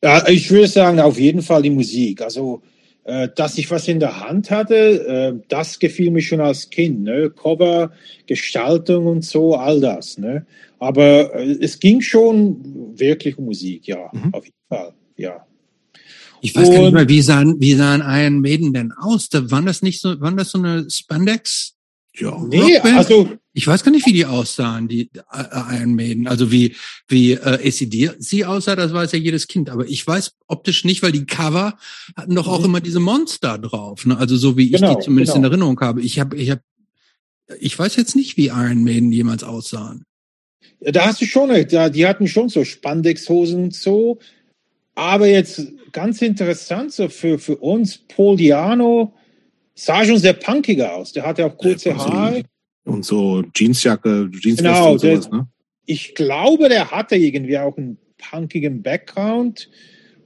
Ja, ich würde sagen, auf jeden Fall die Musik. Also, äh, dass ich was in der Hand hatte, äh, das gefiel mir schon als Kind. Ne? Cover, Gestaltung und so, all das. Ne? Aber äh, es ging schon wirklich um Musik, ja, mhm. auf jeden Fall, ja. Ich weiß und, gar nicht mehr, wie sahen, wie sahen Iron Maiden denn aus? Da, waren das nicht so, waren das so eine Spandex? Ja, nee, also ich weiß gar nicht, wie die aussahen, die äh, Iron Maiden. Also wie wie äh, ACD aussah, das weiß ja jedes Kind. Aber ich weiß optisch nicht, weil die Cover hatten doch auch mhm. immer diese Monster drauf. Ne? Also so wie genau, ich die zumindest genau. in Erinnerung habe. Ich habe ich habe ich weiß jetzt nicht, wie Iron Maiden jemals aussahen. Da hast du schon, da, die hatten schon so Spandexhosen und so. Aber jetzt ganz interessant so für für uns Paul Diano sah schon sehr punkiger aus. Der hatte auch kurze Haare. Und so Jeansjacke, Jeansweste genau, und sowas, der, ne? Ich glaube, der hatte irgendwie auch einen punkigen Background.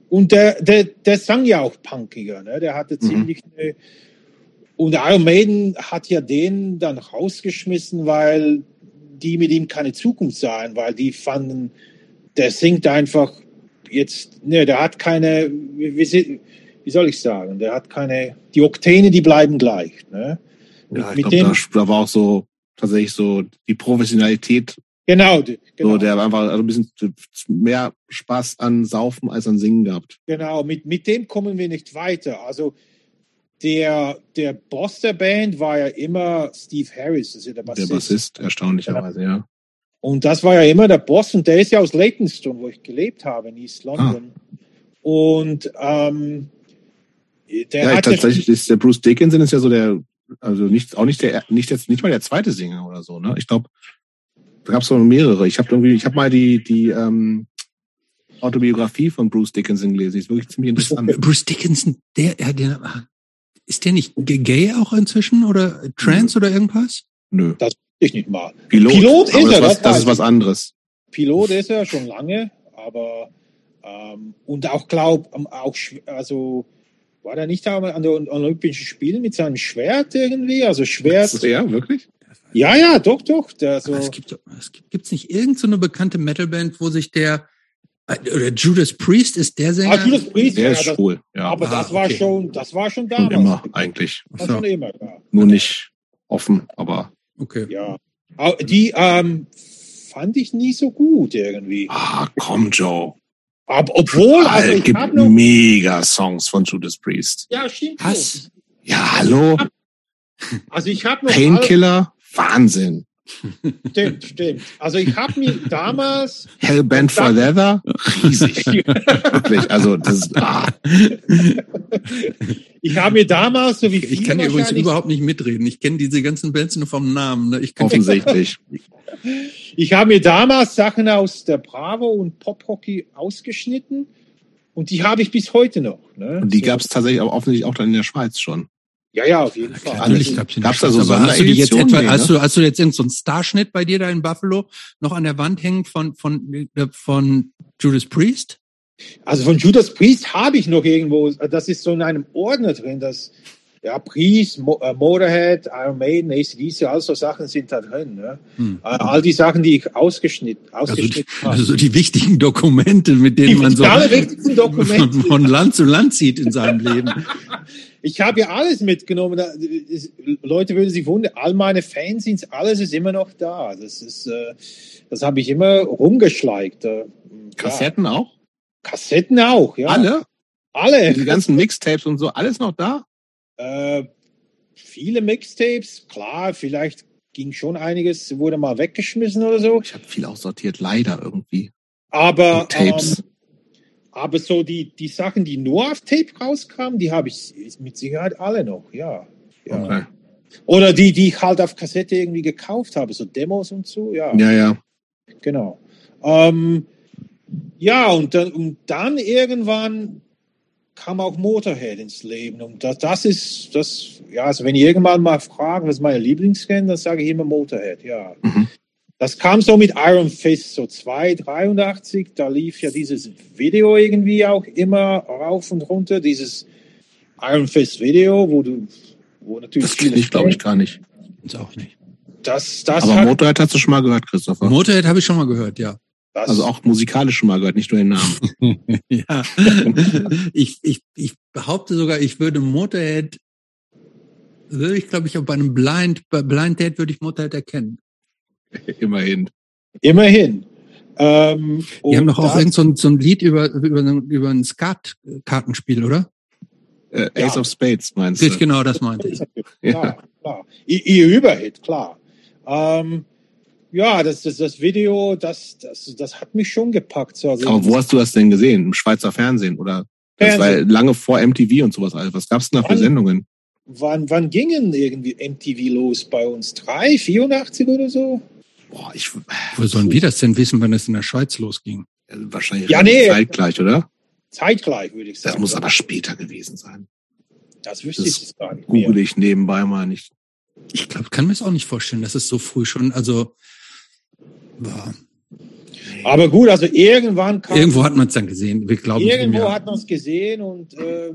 Und der, der, der sang ja auch punkiger, ne? Der hatte mhm. ziemlich eine, und Iron Maiden hat ja den dann rausgeschmissen, weil die mit ihm keine Zukunft sahen, weil die fanden, der singt einfach jetzt, ne, der hat keine, wie, wie, wie soll ich sagen, der hat keine, die Oktane, die bleiben gleich. Ne? Ja, ich glaube, da, da, war auch so tatsächlich so die Professionalität. Genau, genau. So, der einfach also ein bisschen mehr Spaß an Saufen als an Singen gehabt. Genau, mit, mit dem kommen wir nicht weiter. Also der, der Boss der Band war ja immer Steve Harris, das ist ja der Bassist. Der Bassist, erstaunlicherweise, ja. Und das war ja immer der Boss und der ist ja aus Leytonstone, wo ich gelebt habe, in East London. Ah. Und ähm, der ja, tatsächlich ist der Bruce Dickinson ist ja so der, also nicht, auch nicht der, nicht jetzt, nicht mal der zweite Sänger oder so, ne? Ich glaube, da gab es noch mehrere. Ich habe irgendwie, ich habe mal die, die ähm, Autobiografie von Bruce Dickinson gelesen. Die ist wirklich ziemlich interessant. Bruce Dickinson, der, der, der ist der nicht gay auch inzwischen oder trans Nö. oder irgendwas? Nö. Das ich nicht mal. Pilot, Pilot ist er. Das, was, das ist was anderes. Pilot ist er schon lange, aber ähm, und auch glaub, auch also war der nicht da an den Olympischen Spielen mit seinem Schwert irgendwie? Also Schwert. Ja, wirklich? Ja, ja, doch, doch. Der, so. Es gibt es gibt's nicht irgendeine so bekannte Metalband, wo sich der äh, oder Judas Priest ist der Sänger. Ah, Judas Priest, der ja, ist schwul. Ja. Aber ah, das war okay. schon, das war schon damals. Schon immer eigentlich. Das war schon immer, ja. Nur nicht offen, aber. Okay. Ja. Die ähm, fand ich nie so gut irgendwie. Ah, komm, Joe. Aber obwohl, also ich gibt noch, mega Songs von Judas Priest. Ja, stimmt. Was? Ja, hallo. Also ich habe noch Painkiller, Wahnsinn. Stimmt, stimmt. Also ich habe mir damals Hellbent for Leather, riesig. Wirklich, also das ist, ah. Ich habe mir damals so wie Ich kann hier übrigens überhaupt nicht mitreden. Ich kenne diese ganzen Bands nur vom Namen. Ne? Ich Offensichtlich. ich habe mir damals Sachen aus der Bravo und Pop Hockey ausgeschnitten und die habe ich bis heute noch. Ne? Und die so. gab es tatsächlich aber offensichtlich auch dann in der Schweiz schon. Ja, ja, auf jeden Fall. Natürlich gab es da so hast du, jetzt etwa, nee, hast, du, hast du jetzt so einen Starschnitt bei dir da in Buffalo noch an der Wand hängen von, von, äh, von Judas Priest? Also von Judas Priest habe ich noch irgendwo, das ist so in einem Ordner drin, das ja, Priest, Mo äh, Motorhead, Iron Maiden, ACDC, all so Sachen sind da drin. Ne? Hm. Äh, all die Sachen, die ich ausgeschnitten, ausgeschnitten also, habe. Also die wichtigen Dokumente, mit denen die man so Dokumente. von Land zu Land zieht in seinem Leben. Ich habe ja alles mitgenommen. Leute würden sich wundern, all meine Fans sind, alles ist immer noch da. Das ist, äh, das habe ich immer rumgeschleicht. Kassetten auch? Kassetten auch, ja. Alle? Alle. Die ganzen Mixtapes und so, alles noch da? Äh, viele Mixtapes, klar, vielleicht ging schon einiges, wurde mal weggeschmissen oder so. Ich habe viel aussortiert, leider irgendwie. Aber Tapes. Ähm, aber so die, die Sachen, die nur auf Tape rauskamen, die habe ich mit Sicherheit alle noch, ja. ja. Okay. Oder die, die ich halt auf Kassette irgendwie gekauft habe, so Demos und so, ja. Ja, ja. Genau. Ähm, Ja, und dann, und dann irgendwann kam auch Motorhead ins Leben. Und das, das ist, das, ja, also wenn ich irgendwann mal fragen, was meine Lieblingsband, dann sage ich immer Motorhead, ja. Mhm. Das kam so mit Iron Fist, so 2, 83, da lief ja dieses Video irgendwie auch immer rauf und runter, dieses Iron Fist Video, wo du, wo natürlich Das kenne ich, glaube ich, gar nicht. Ist auch nicht. Das, das Aber hat, Motorhead hast du schon mal gehört, Christopher. Motorhead habe ich schon mal gehört, ja. Das, Also auch musikalisch schon mal gehört, nicht nur den Namen. ja. ich, ich, ich behaupte sogar, ich würde Motorhead, würde ich glaube ich auch bei einem Blind, bei Blind Date würde ich Motorhead erkennen. Immerhin. immerhin. Ähm, Die haben doch auch irgend so ein, so ein Lied über, über, über ein Skat-Kartenspiel, oder? Äh, Ace Ja. of Spades meinst du? genau, das meinte ich. Ja, klar. I- Ihr Überhit, klar. Ähm, ja, das, das, das Video, das, das, das hat mich schon gepackt. So, Also, Aber wo hast du das denn gesehen? Im Schweizer Fernsehen? Oder das war Fernsehen. lange vor MTV und sowas. alles. Was gab's denn da für Wann? Sendungen? wann, wann gingen irgendwie MTV los bei uns? 3, 84 oder so? Boah, ich Wo sollen wir das denn wissen, wann es in der Schweiz losging? wahrscheinlich Ja, nee. zeitgleich, oder? Zeitgleich, würde ich sagen. Das muss aber später gewesen sein. Das wüsste das ich jetzt gar nicht mehr. Google ich nebenbei mal nicht. Ich glaube, kann mir es auch nicht vorstellen, dass es so früh schon, also war. Aber gut, also irgendwann kam. Irgendwo hat man es dann gesehen. Wir glauben Irgendwo hat man es gesehen und äh,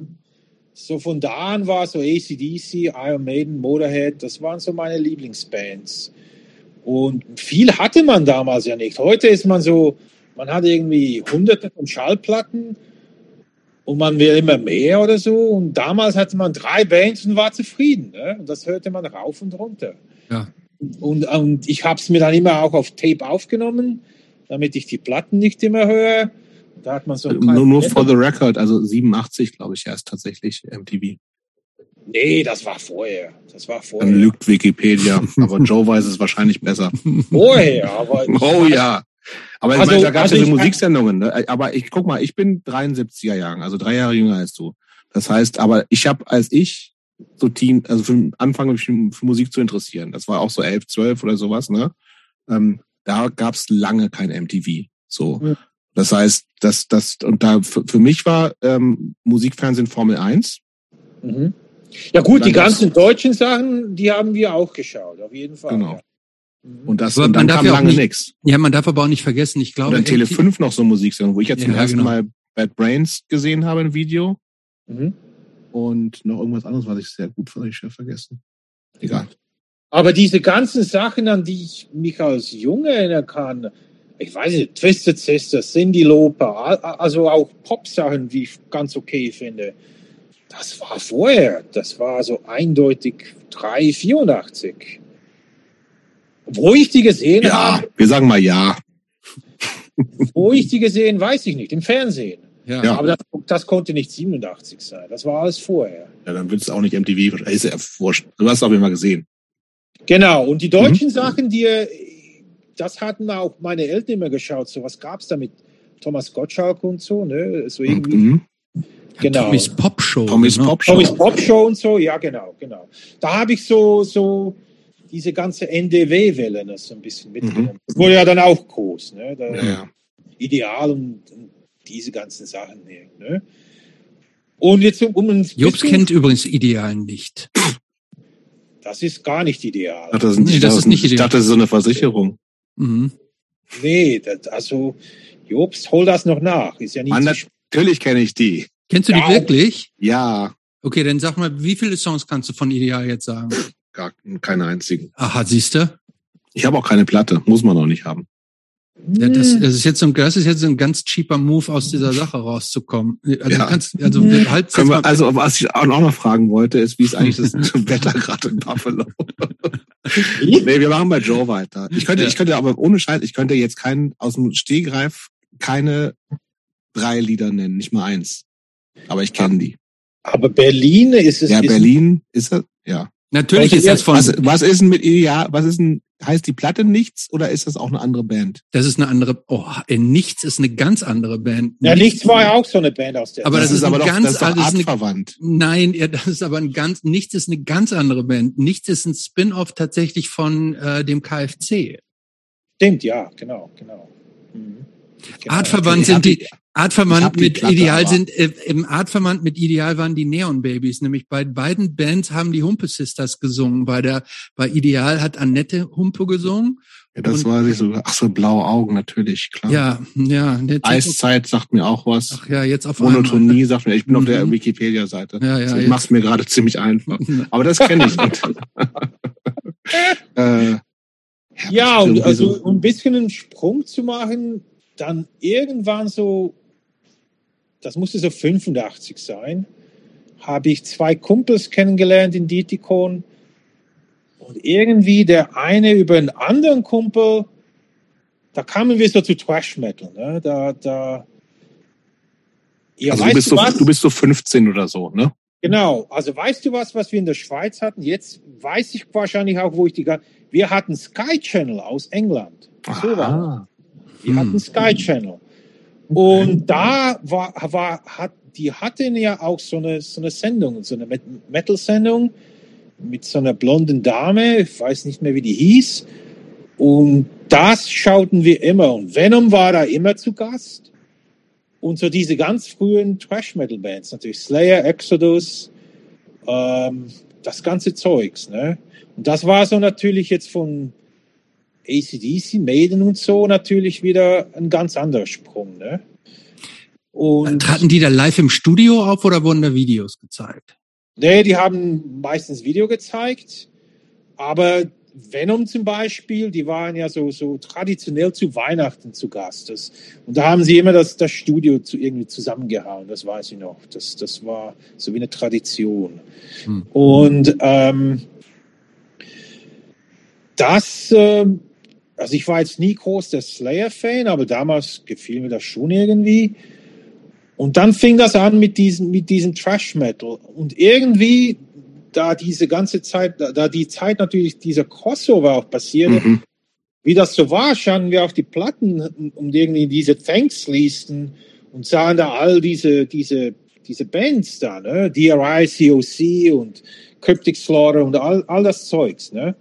so von da an war so ACDC, Iron Maiden, Motorhead, das waren so meine Lieblingsbands. Und viel hatte man damals ja nicht. Heute ist man so, man hat irgendwie hunderte von Schallplatten und man will immer mehr oder so. Und damals hatte man drei Bands und war zufrieden. Ne? Und das hörte man rauf und runter. Ja. Und, und ich habe es mir dann immer auch auf Tape aufgenommen, damit ich die Platten nicht immer höre. Da hat man so Nur, nur for the record, also 87, glaube ich, erst tatsächlich MTV. Nee, das war vorher. Das war Dann vorher. lügt Wikipedia, aber Joe weiß es wahrscheinlich besser. Vorher, aber Oh ja. Aber ich Also- meine, da gab es also ja ich- so Musiksendungen, ne? Aber ich guck mal, ich bin 73er Jahren, also drei Jahre jünger als du. Das heißt, aber ich habe, als ich so Teen, also für Anfang mich für Musik zu interessieren, das war auch so 11, 12 oder sowas, ne? Ähm, da gab es lange kein MTV. So. Ja. Das heißt, das, das, und da für, für mich war ähm, Musikfernsehen Formel 1. Mhm. Ja gut, die gab's- ganzen deutschen Sachen, die haben wir auch geschaut, auf jeden Fall. Genau. Ja. Mhm. Und das Aber und dann man darf kam ja auch lange nicht- nix. Ja, man darf aber auch nicht vergessen, ich Und glaube. dann Tele MTV 5 noch so Musiksendung, wo ich jetzt zum Ja, ersten genau. Mal Bad Brains gesehen habe, ein Video. Mhm. Und noch irgendwas anderes, was ich sehr gut fand, ich schon vergessen. Egal. Aber diese ganzen Sachen, an die ich mich als Junge erinnern kann, ich weiß nicht, Twisted Sisters, Cindy a- also auch Pop-Sachen, die ich ganz okay finde, das war vorher. Das war so eindeutig 3, 84. Wo ich die gesehen Ja, habe, wir sagen mal ja. wo ich die gesehen, weiß ich nicht, im Fernsehen. Ja. Ja. Aber das, das konnte nicht 87 sein. Das war alles vorher. Ja, dann wird es auch nicht MTV. Ist ja wurscht. Du hast es auf jeden Fall gesehen. Genau. Und die deutschen Sachen, die, das hatten auch meine Eltern immer geschaut. So was gab es da mit Thomas Gottschalk und so, ne? So irgendwie. Mhm. Genau. Tommys Pop Show. Tommys ne? Pop Show. Tommy's Pop Show und so. Ja, genau, genau. Da habe ich so, so diese ganze NDW-Welle ne, so ein bisschen mitgenommen. Das wurde ja dann auch groß, ne? Da, Ja, ja. Ideal und, und diese ganzen Sachen. Ne? Und jetzt um, um ein Jobs kennt übrigens Ideal nicht. Das ist gar nicht ideal. Ach, das, ist- Nee, ich das dachte- ist nicht Ich ideal. dachte, das ist so eine Versicherung. Mhm. Nee, das, also Jobst, hol das noch nach. Ist ja nicht spät. Natürlich kenne ich die. Kennst du Ja. die wirklich? Ja, Okay, dann sag mal, wie viele Songs kannst du von Ideal jetzt sagen? gar keine einzigen. Aha, siehst du? Ich habe auch keine Platte. Muss man auch nicht haben. Ja, das, Hm. das ist jetzt so ein, das ist jetzt so ein ganz cheaper Move, aus dieser Sache rauszukommen. Also Ja. kannst, also wir halten Können wir, also, was ich auch noch fragen wollte, ist, wie ist eigentlich das Wetter gerade in Buffalo? nee, wir machen bei Joe weiter. Ich könnte, Ja. ich könnte aber ohne Scheiß, ich könnte jetzt keinen, aus dem Stehgreif keine drei Lieder nennen, nicht mal eins. Aber ich kenne die. Aber Berlin ist es. Ja, ist, Berlin ist das, ja. Natürlich Welche ist das von, Was, was ist denn mit Ideal, was ist denn, heißt die Platte nichts oder ist das auch eine andere Band? das ist eine andere, oh, ey, Nichts ist eine ganz andere Band. Ja, Nichts war ja auch so eine Band aus der. Aber das ist aber ein doch, ganz das ist doch alles eine- artverwandt. Nein, ja, das ist aber ein ganz, Nichts ist eine ganz andere Band. Nichts ist ein Spin-off tatsächlich von äh, dem KFC. Stimmt, ja, genau, genau. Mhm. Genau. Artverwandt sind die, Artverwandt mit Platte, Ideal aber- sind, äh, im Artverwandt mit Ideal waren die Neon Babies, nämlich bei beiden Bands haben die Humpe Sisters gesungen. Bei der, bei Ideal hat Annette Humpe gesungen. Ja, das Und- war ich so, ach so, blaue Augen, natürlich, klar. Ja, ja. Eiszeit sagt mir auch was. Ach ja, jetzt auf einmal. Monotonie sagt mir, ich bin auf der Mhm. Wikipedia-Seite. Ja, ja, Also ich jetzt. mach's mir gerade ziemlich einfach. Aber das kenne ich. Äh, Ja, und also so- um ein bisschen einen Sprung zu machen, dann irgendwann so, das musste so 85 sein, habe ich zwei Kumpels kennengelernt in Dietikon und irgendwie der eine über einen anderen Kumpel, da kamen wir so zu Thrash Metal, ne? Da, da, ja, also du bist, so, du bist so 15 oder so, ne? Genau, also weißt du was, was wir in der Schweiz hatten? Jetzt weiß ich wahrscheinlich auch, wo ich die. Wir hatten Sky Channel aus England. So war. Wir Hm. hatten Sky Channel. Und da war, war, hat, die hatten ja auch so eine, so eine Sendung, so eine Met- Metal-Sendung mit so einer blonden Dame, ich weiß nicht mehr, wie die hieß. Und das schauten wir immer. Und Venom war da immer zu Gast. Und so diese ganz frühen Trash-Metal-Bands, natürlich Slayer, Exodus, ähm, das ganze Zeugs. Ne? Und das war so natürlich jetzt von ACDC, Maiden und so natürlich wieder ein ganz anderer Sprung. Ne? Und Traten die da live im Studio auf oder wurden da Videos gezeigt? nee, die haben meistens Video gezeigt, aber Venom zum Beispiel, die waren ja so, so traditionell zu Weihnachten zu Gast. Das, und da haben sie immer das, das Studio zu, irgendwie zusammengehauen, das weiß ich noch. Das, das war so wie eine Tradition. Hm. Und ähm, das, ähm, also ich war jetzt nie groß der Slayer-Fan, aber damals gefiel mir das schon irgendwie. Und dann fing das an mit diesem, mit diesem Trash-Metal. Und irgendwie, da diese ganze Zeit, da, die Zeit natürlich dieser Crossover auch passierte, Mhm. wie das so war, standen wir auf die Platten und irgendwie diese Thanks-Listen und sahen da all diese, diese, diese Bands da, ne? DRI, COC und Cryptic Slaughter und all, all das Zeugs, ne?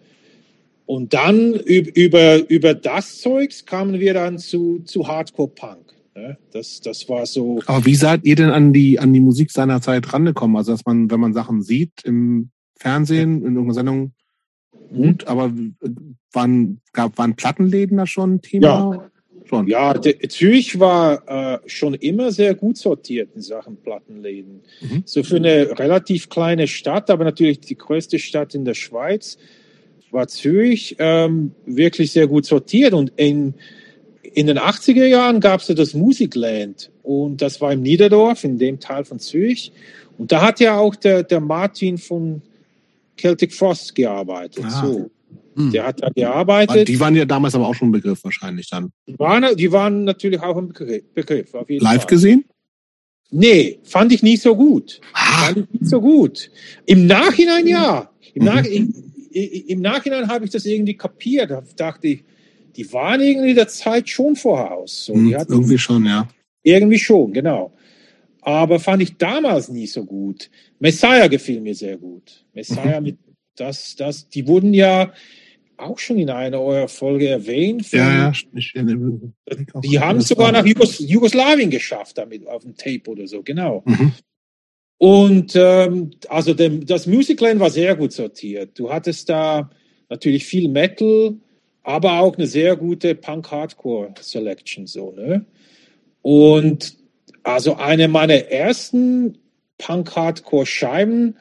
Und dann üb- über, über das Zeugs kamen wir dann zu, zu Hardcore Punk. Ne? Das, das war so. Aber wie seid ihr denn an die, an die Musik seiner Zeit rangekommen? Also, dass man, wenn man Sachen sieht im Fernsehen, in irgendeiner Sendung, gut, aber äh, waren, gab, waren Plattenläden da schon ein Thema? Ja. Schon. Ja, Zürich war äh, schon immer sehr gut sortiert in Sachen Plattenläden. Mhm. So für eine relativ kleine Stadt, aber natürlich die größte Stadt in der Schweiz, war Zürich ähm, wirklich sehr gut sortiert. Und in, in den 80er Jahren gab es ja das Musikland und das war im Niederdorf, in dem Teil von Zürich. Und da hat ja auch der, der Martin von Celtic Frost gearbeitet. Ah. So. Hm. Der hat da gearbeitet. Die waren ja damals aber auch schon ein Begriff wahrscheinlich dann. Die waren, die waren natürlich auch ein Begriff, Live Fall. gesehen? Nee, fand ich nicht so gut. Ah, Fand ich nicht so gut. Im Nachhinein ja. Im, Mhm. Nach im, Nachhinein habe ich das irgendwie kapiert. Da dachte ich, die waren irgendwie der Zeit schon voraus. So, hm, irgendwie schon, ja. irgendwie schon, genau. Aber fand ich damals nie so gut. Messiah gefiel mir sehr gut. Messiah mit das, das, die wurden ja auch schon in einer eurer Folge erwähnt. Ja, ja. Ich, Die haben es sogar nach Jugos Jugoslawien geschafft, damit auf dem Tape oder so, genau. Mhm. Und ähm, also dem, das Musicland war sehr gut sortiert. Du hattest da natürlich viel Metal, aber auch eine sehr gute Punk-Hardcore-Selection. So, ne? Und also eine meiner ersten Punk-Hardcore-Scheiben,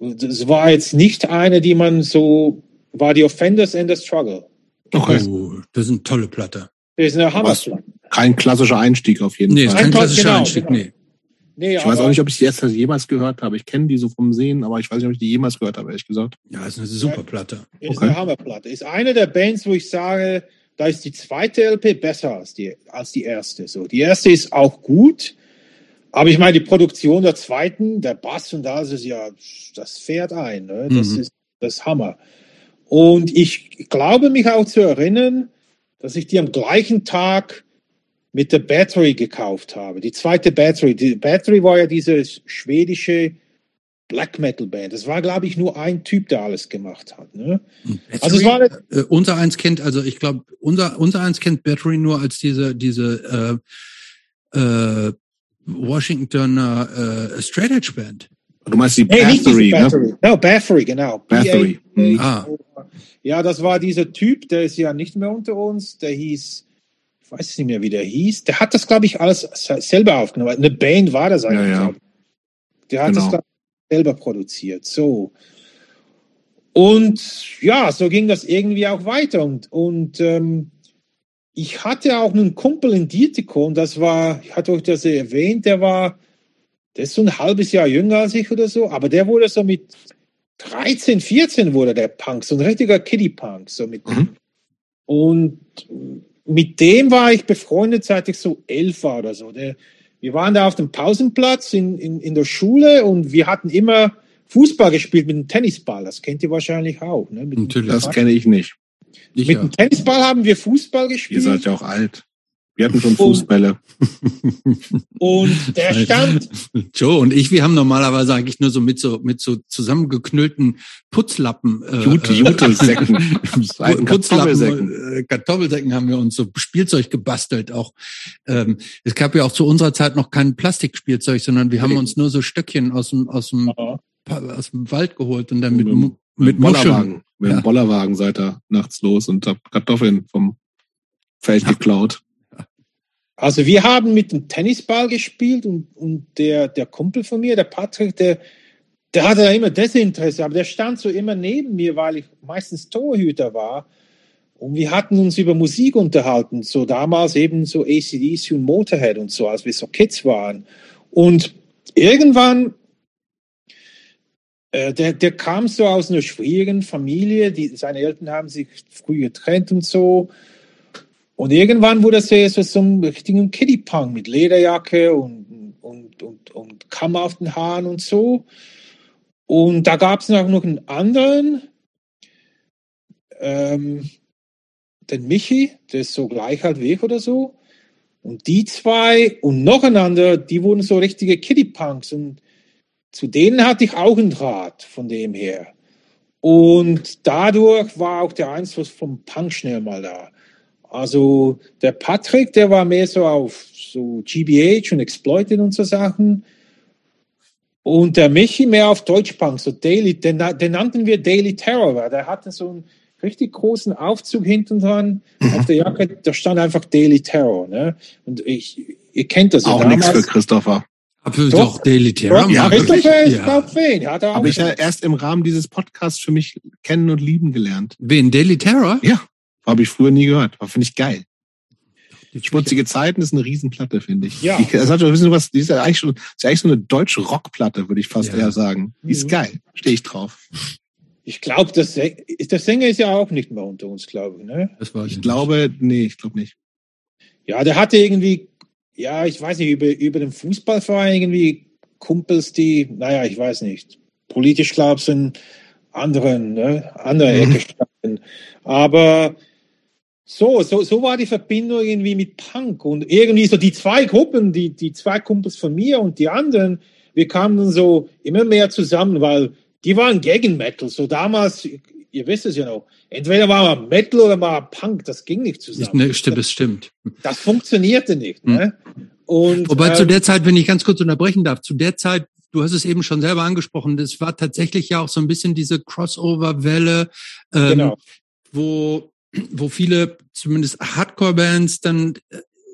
das war jetzt nicht eine, die man so, war die Offenders and the Struggle. Okay. Oh, das ist eine tolle Platte. Das ist eine Was? Hammerplatte. Kein klassischer Einstieg auf jeden Nee, Fall. kein klassischer genau, Einstieg, genau. nee. Nee, Ich weiß auch nicht, ob ich die erste jemals gehört habe. Ich kenne die so vom Sehen, aber ich weiß nicht, ob ich die jemals gehört habe, ehrlich gesagt. Ja, ist eine super Platte. Ist Okay. eine Hammerplatte. Ist eine der Bands, wo ich sage, da ist die zweite LP besser als die, als die erste. So, die erste ist auch gut, aber ich meine, die Produktion der zweiten, der Bass und das ist ja, das fährt ein. Ne? Das Mhm. ist das Hammer. Und ich glaube mich auch zu erinnern, dass ich die am gleichen Tag mit der Battery gekauft habe. Die zweite Battery. Die Battery war ja diese schwedische Black Metal Band. Es war, glaube ich, nur ein Typ, der alles gemacht hat. Ne? Also es war eine, äh, unser eins kennt, also ich glaube, unser unser eins kennt Battery nur als diese diese äh, äh, Washingtoner äh, Straight Edge Band. Du meinst die hey, Battery, Battery. Ne? No, Battery, genau. Battery. Mhm. Ah. Ja, das war dieser Typ, der ist ja nicht mehr unter uns. Der hieß, ich weiß nicht mehr, wie der hieß. Der hat das, glaube ich, alles selber aufgenommen. Eine Band war das eigentlich. Ja, ja. Der hat genau. das, ich, selber produziert. So. Und ja, so ging das irgendwie auch weiter. Und, und ähm, ich hatte auch einen Kumpel in Dietikon, das war, ich hatte euch das erwähnt, der war, der ist so ein halbes Jahr jünger als ich oder so, aber der wurde so mit 13, 14 wurde der Punk, so ein richtiger Kiddie-Punk. So mit, mhm. Und mit dem war ich befreundet, seit ich so elf war oder so. Der, wir waren da auf dem Pausenplatz in, in, in der Schule und wir hatten immer Fußball gespielt mit einem Tennisball. Das kennt ihr wahrscheinlich auch. Ne? Natürlich, das kenne ich nicht. Ich mit ja. dem Tennisball haben wir Fußball gespielt. Ihr seid ja auch alt. Wir hatten schon Fußbälle. Und der stand. Joe und ich, wir haben normalerweise eigentlich nur so mit so mit so zusammengeknüllten Putzlappen. Äh, Jute, äh, Jutesäcken. Putzlappen, äh, Kartoffelsäcken haben wir uns so Spielzeug gebastelt. Auch ähm, es gab ja auch zu unserer Zeit noch kein Plastikspielzeug, sondern wir haben uns nur so Stöckchen aus dem aus dem aus dem Wald geholt und dann mit mit, mit Bollerwagen. Mit dem Bollerwagen seid ihr nachts los und habt Kartoffeln vom Feld geklaut. Also wir haben mit dem Tennisball gespielt und, und der, der Kumpel von mir, der Patrick, der, der hatte ja immer Desinteresse, aber der stand so immer neben mir, weil ich meistens Torhüter war. Und wir hatten uns über Musik unterhalten, so damals eben so ACDC und Motorhead und so, als wir so Kids waren. Und irgendwann, äh, der, der kam so aus einer schwierigen Familie, die, seine Eltern haben sich früh getrennt und so. Und irgendwann wurde es so, so ein richtigen Kiddie-Punk mit Lederjacke und, und, und, und Kamm auf den Haaren und so. Und da gab es noch, einen anderen, ähm, den Michi, der ist so gleich halt ich oder so. Und die zwei und noch ein anderer, die wurden so richtige Kiddie-Punks. Und zu denen hatte ich auch einen Draht von dem her. Und dadurch war auch der Einfluss vom Punk schnell mal da. Also der Patrick, der war mehr so auf so GBH und Exploited und so Sachen. Und der Michi mehr auf Deutschpunk, so Daily, den, den nannten wir Daily Terror, weil der hatte so einen richtig großen Aufzug hinten dran auf der Jacke, da stand einfach Daily Terror. Ne? Und ich, ihr kennt das ja Auch nichts für Christopher. Aber doch, doch Daily Terror. Ja, Christopher ist ja. Fan. Habe ich ja erst im Rahmen dieses Podcasts für mich kennen und lieben gelernt. Wen? Daily Terror? Ja. Habe ich früher nie gehört. Aber finde ich geil. Schmutzige Zeiten ist eine Riesenplatte, finde ich. Ja. Die, das hat schon, wissen was, die ist ja eigentlich schon, ist ja eigentlich so eine deutsche Rockplatte, würde ich fast ja. eher sagen. Die ist mhm. geil. Stehe ich drauf. Ich glaube, das, der Sänger ist ja auch nicht mehr unter uns, glaube ich, ne? Das war ich glaube, nee, ich glaube nicht. Ja, der hatte irgendwie, ja, ich weiß nicht, über, über den Fußballverein irgendwie Kumpels, die, naja, ich weiß nicht, politisch, glaube ich, in anderen, ne, andere mhm. Ecke standen. Aber so, so, so war die Verbindung irgendwie mit Punk und irgendwie so die zwei Gruppen, die, die zwei Kumpels von mir und die anderen, wir kamen dann so immer mehr zusammen, weil die waren gegen Metal. So damals, ihr wisst es ja noch, entweder war man Metal oder war man Punk, das ging nicht zusammen. Ne, stimmt, das stimmt. Das funktionierte nicht. Mhm. Ne? Und, Wobei äh, zu der Zeit, wenn ich ganz kurz unterbrechen darf, zu der Zeit, du hast es eben schon selber angesprochen, das war tatsächlich ja auch so ein bisschen diese Crossover-Welle, ähm, genau. wo wo viele, zumindest Hardcore-Bands, dann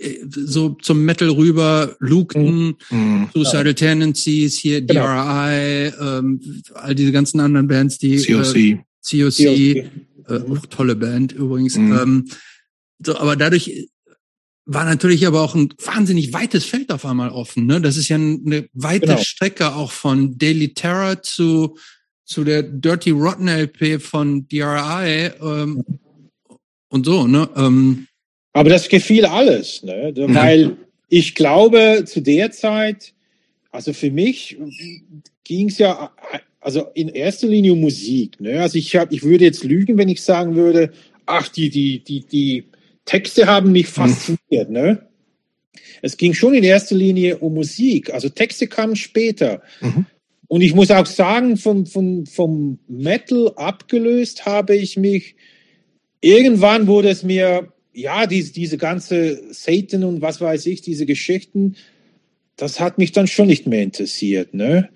äh, so zum Metal rüber lugten, mhm. Suicidal ja. Tendencies, hier genau. DRI, ähm, all diese ganzen anderen Bands, die COC, äh, COC, äh, auch tolle Band übrigens. Mhm. Ähm, so, aber dadurch war natürlich aber auch ein wahnsinnig weites Feld auf einmal offen. Ne? Das ist ja eine weite genau. Strecke auch von Daily Terror zu zu der Dirty Rotten LP von DRI. Ähm, mhm und so, ne? Ähm, aber das gefiel alles, ne? Weil ja. ich glaube, zu der Zeit, also für mich ging es ja also in erster Linie um Musik. Ne? Also ich hab, ich würde jetzt lügen, wenn ich sagen würde, ach, die, die, die, die Texte haben mich fasziniert. Mhm. Ne? Es ging schon in erster Linie um Musik. Also Texte kamen später. Mhm. und ich muss auch sagen, vom, vom, vom Metal abgelöst habe ich mich. Irgendwann wurde es mir, ja, diese, diese ganze Satan und was weiß ich, diese Geschichten, das hat mich dann schon nicht mehr interessiert. Ne?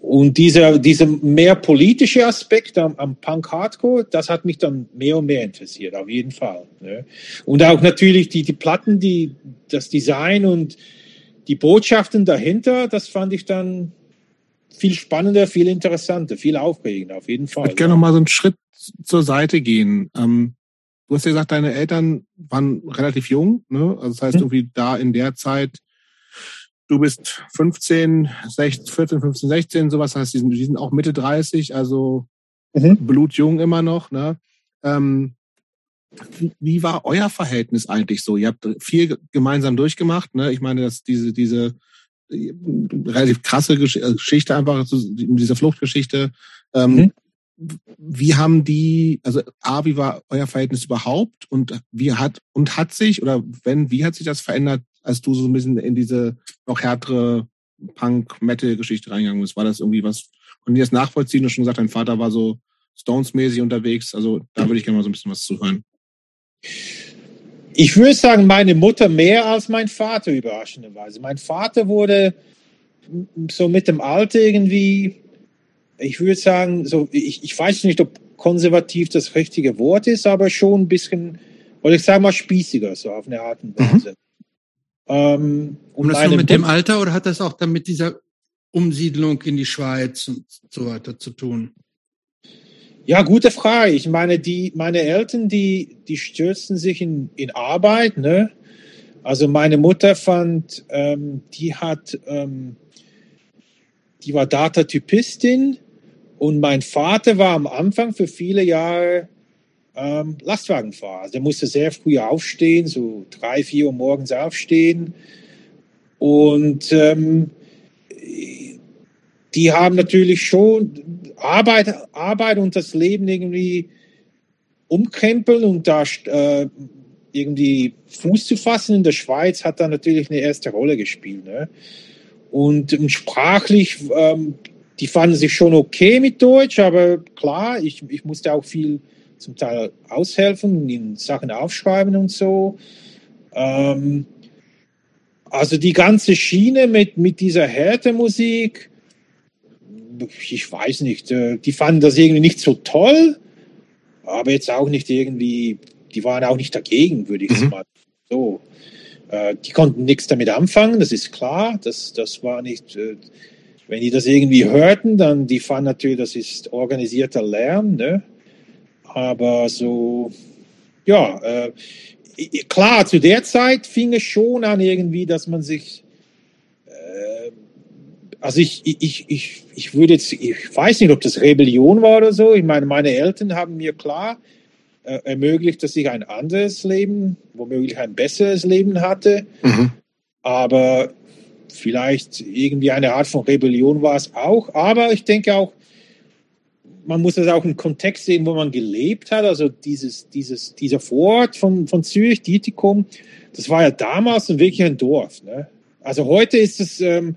Und dieser, dieser mehr politische Aspekt am, am Punk Hardcore, das hat mich dann mehr und mehr interessiert, auf jeden Fall. Ne? Und auch natürlich die, die Platten, die, das Design und die Botschaften dahinter, das fand ich dann viel spannender, viel interessanter, viel aufregender, auf jeden Fall. Ich würde gerne noch mal so einen Schritt zur Seite gehen. Ähm, du hast ja gesagt, deine Eltern waren relativ jung, ne? Also das heißt, hm. irgendwie da in der Zeit du bist 15, 16, 14, 15, 16, sowas heißt, die sind, die sind auch Mitte 30, also mhm. blutjung immer noch. Ne? Ähm, wie, wie war euer Verhältnis eigentlich so? Ihr habt viel gemeinsam durchgemacht. Ne? Ich meine, dass diese, diese äh, relativ krasse äh, Geschichte einfach, diese Fluchtgeschichte. Ähm, mhm. Wie haben die, also A, wie war euer Verhältnis überhaupt und wie hat, und hat sich, oder wenn, wie hat sich das verändert als du so ein bisschen in diese noch härtere Punk-Metal-Geschichte reingegangen bist? War das irgendwie was, und dir das nachvollziehen? Du schon gesagt, dein Vater war so Stones-mäßig unterwegs. Also da würde ich gerne mal so ein bisschen was zuhören. Ich würde sagen, meine Mutter mehr als mein Vater, überraschenderweise. Mein Vater wurde so mit dem Alter irgendwie, ich würde sagen, so, ich, ich weiß nicht, ob konservativ das richtige Wort ist, aber schon ein bisschen, oder ich sage mal spießiger, so auf eine Art und Weise. Mhm. Ähm, und das nur mit dem Alter oder hat das auch dann mit dieser Umsiedlung in die Schweiz und so weiter zu tun? Ja, gute Frage. Ich meine, die, meine Eltern, die, die stürzten sich in, in Arbeit, ne? Also meine Mutter fand, ähm, die hat, ähm, die war Datatypistin und mein Vater war am Anfang für viele Jahre ähm, Lastwagenfahrer. Also der musste sehr früh aufstehen, so drei, vier Uhr morgens aufstehen. Und ähm, die haben natürlich schon Arbeit, Arbeit und das Leben irgendwie umkrempeln und da äh, irgendwie Fuß zu fassen in der Schweiz hat da natürlich eine erste Rolle gespielt. Ne? Und, und sprachlich, ähm, die fanden sich schon okay mit Deutsch, aber klar, ich, ich musste auch viel zum Teil aushelfen, in Sachen aufschreiben und so. Ähm, also die ganze Schiene mit, mit dieser Härtemusik, ich weiß nicht, äh, die fanden das irgendwie nicht so toll, aber jetzt auch nicht irgendwie, die waren auch nicht dagegen, würde ich mhm. mal so. Äh, die konnten nichts damit anfangen, das ist klar, das, das war nicht, äh, wenn die das irgendwie hörten, dann die fanden natürlich, das ist organisierter Lärm, ne? Aber so, ja, äh, klar, zu der Zeit fing es schon an irgendwie, dass man sich, äh, also ich, ich, ich, ich würde jetzt, ich weiß nicht, ob das Rebellion war oder so. Ich meine, meine Eltern haben mir klar äh, ermöglicht, dass ich ein anderes Leben, womöglich ein besseres Leben hatte. Mhm. Aber vielleicht irgendwie eine Art von Rebellion war es auch. Aber ich denke auch, man muss das auch im Kontext sehen, wo man gelebt hat. Also dieses, dieses, dieser Vorort von, von Zürich, Dietikum, das war ja damals wirklich ein Dorf. Ne? Also heute ist es ähm,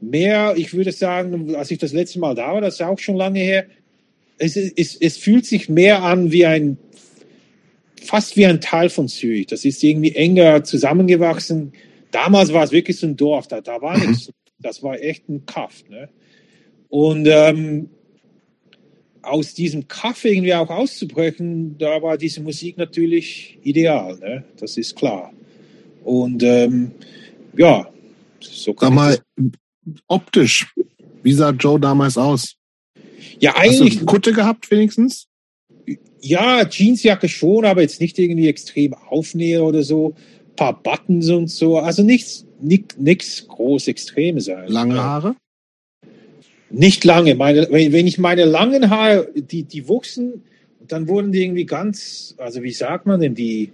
mehr, ich würde sagen, als ich das letzte Mal da war, das ist auch schon lange her, es, es, es fühlt sich mehr an wie ein, fast wie ein Teil von Zürich. Das ist irgendwie enger zusammengewachsen. Damals war es wirklich so ein Dorf, da, da war nichts. Das war echt ein Kaff. Ne? Und ähm, aus diesem Kaffee irgendwie auch auszubrechen, da war diese Musik natürlich ideal, ne? das ist klar. Und ähm, ja, so kann Sag mal, optisch, wie sah Joe damals aus? Ja, eigentlich. Hast du Kutte gehabt wenigstens? Ja, Jeansjacke schon, aber jetzt nicht irgendwie extrem Aufnäher oder so. Ein paar Buttons und so. Also nichts, nichts, nichts groß Extremes. Lange Haare? Nicht lange. Meine, wenn, wenn ich meine langen Haare, die, die wuchsen, dann wurden die irgendwie ganz, also wie sagt man denn, die,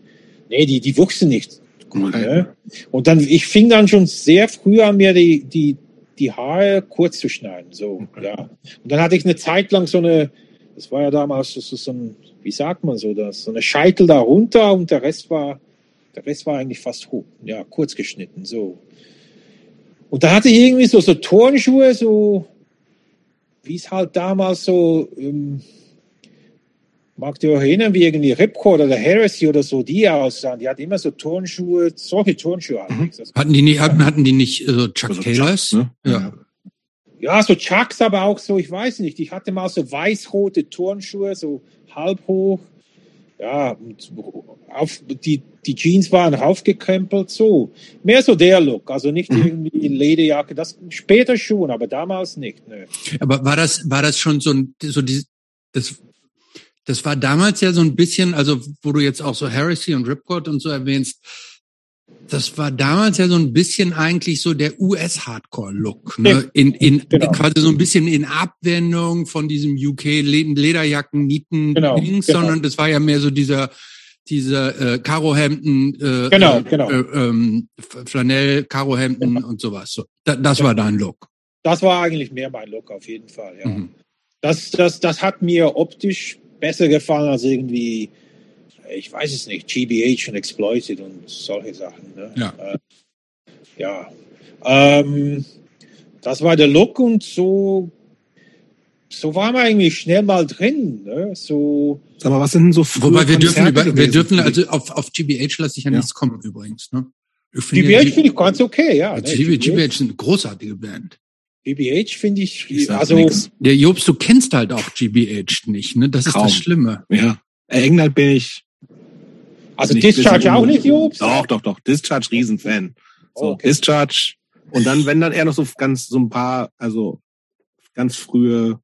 nee, die, die wuchsen nicht gut. Okay. Ne? Und dann, ich fing dann schon sehr früh an, mir die, die, die Haare kurz zu schneiden. So, okay. ja. Und dann hatte ich eine Zeit lang so eine, das war ja damals so, so ein, wie sagt man so das, so eine Scheitel da runter und der Rest war, der Rest war eigentlich fast hoch, ja, kurz geschnitten, so. Und da hatte ich irgendwie so, so Turnschuhe, so, wie es halt damals so, ähm, mag du erinnern, wie irgendwie Ripcord oder Heresy oder so, die aussahen. Die hatten immer so Turnschuhe, solche Turnschuhe. Mhm. Hatten die nicht, hatten, hatten die nicht äh, Chuck also Taylors? Chuck, ne? ja. ja, so Chucks, aber auch so, ich weiß nicht. Ich hatte mal so weiß-rote Turnschuhe, so halb hoch. Ja, und auf, die, die Jeans waren raufgekrempelt, so. Mehr so der Look, also nicht mhm. irgendwie Lederjacke, das später schon, aber damals nicht. Ne. Aber war das, war das schon so ein, so die, das das war damals ja so ein bisschen, also wo du jetzt auch so Heresy und Ripcord und so erwähnst, das war damals ja so ein bisschen eigentlich so der US-Hardcore-Look, ne? In, in genau. quasi so ein bisschen in Abwendung von diesem UK Lederjacken, Nieten, genau, Dings, genau. sondern das war ja mehr so dieser diese äh, Karohemden, äh, genau, genau. Äh, ähm, Flanell, Karohemden genau. und sowas. So, da, das war dein Look. Das war eigentlich mehr mein Look auf jeden Fall. Ja. Mhm. Das, das, das hat mir optisch besser gefallen als irgendwie, ich weiß es nicht, GBH und Exploited und solche Sachen. Ne? Ja. Äh, ja. Ähm, das war der Look und so, so waren wir eigentlich schnell mal drin. Ne? So, Sag mal, was sind denn so Wobei wir dürfen, über, wir dürfen, also auf, auf GBH lasse ich ja, ja. nichts kommen übrigens. Ne? GBH finde ich ganz okay, ja. Ne? GBH, GBH ist eine großartige Band. GBH finde ich, ich also. Nix. Der Jobs, du kennst halt auch GBH nicht, ne? Das Kaum. ist das Schlimme. Ja. Äh, England bin ich. Also Discharge auch nicht, Jobs? Doch, doch, doch. Discharge Riesenfan. So, okay. Discharge. Und dann, wenn dann eher noch so ganz, so ein paar, also ganz frühe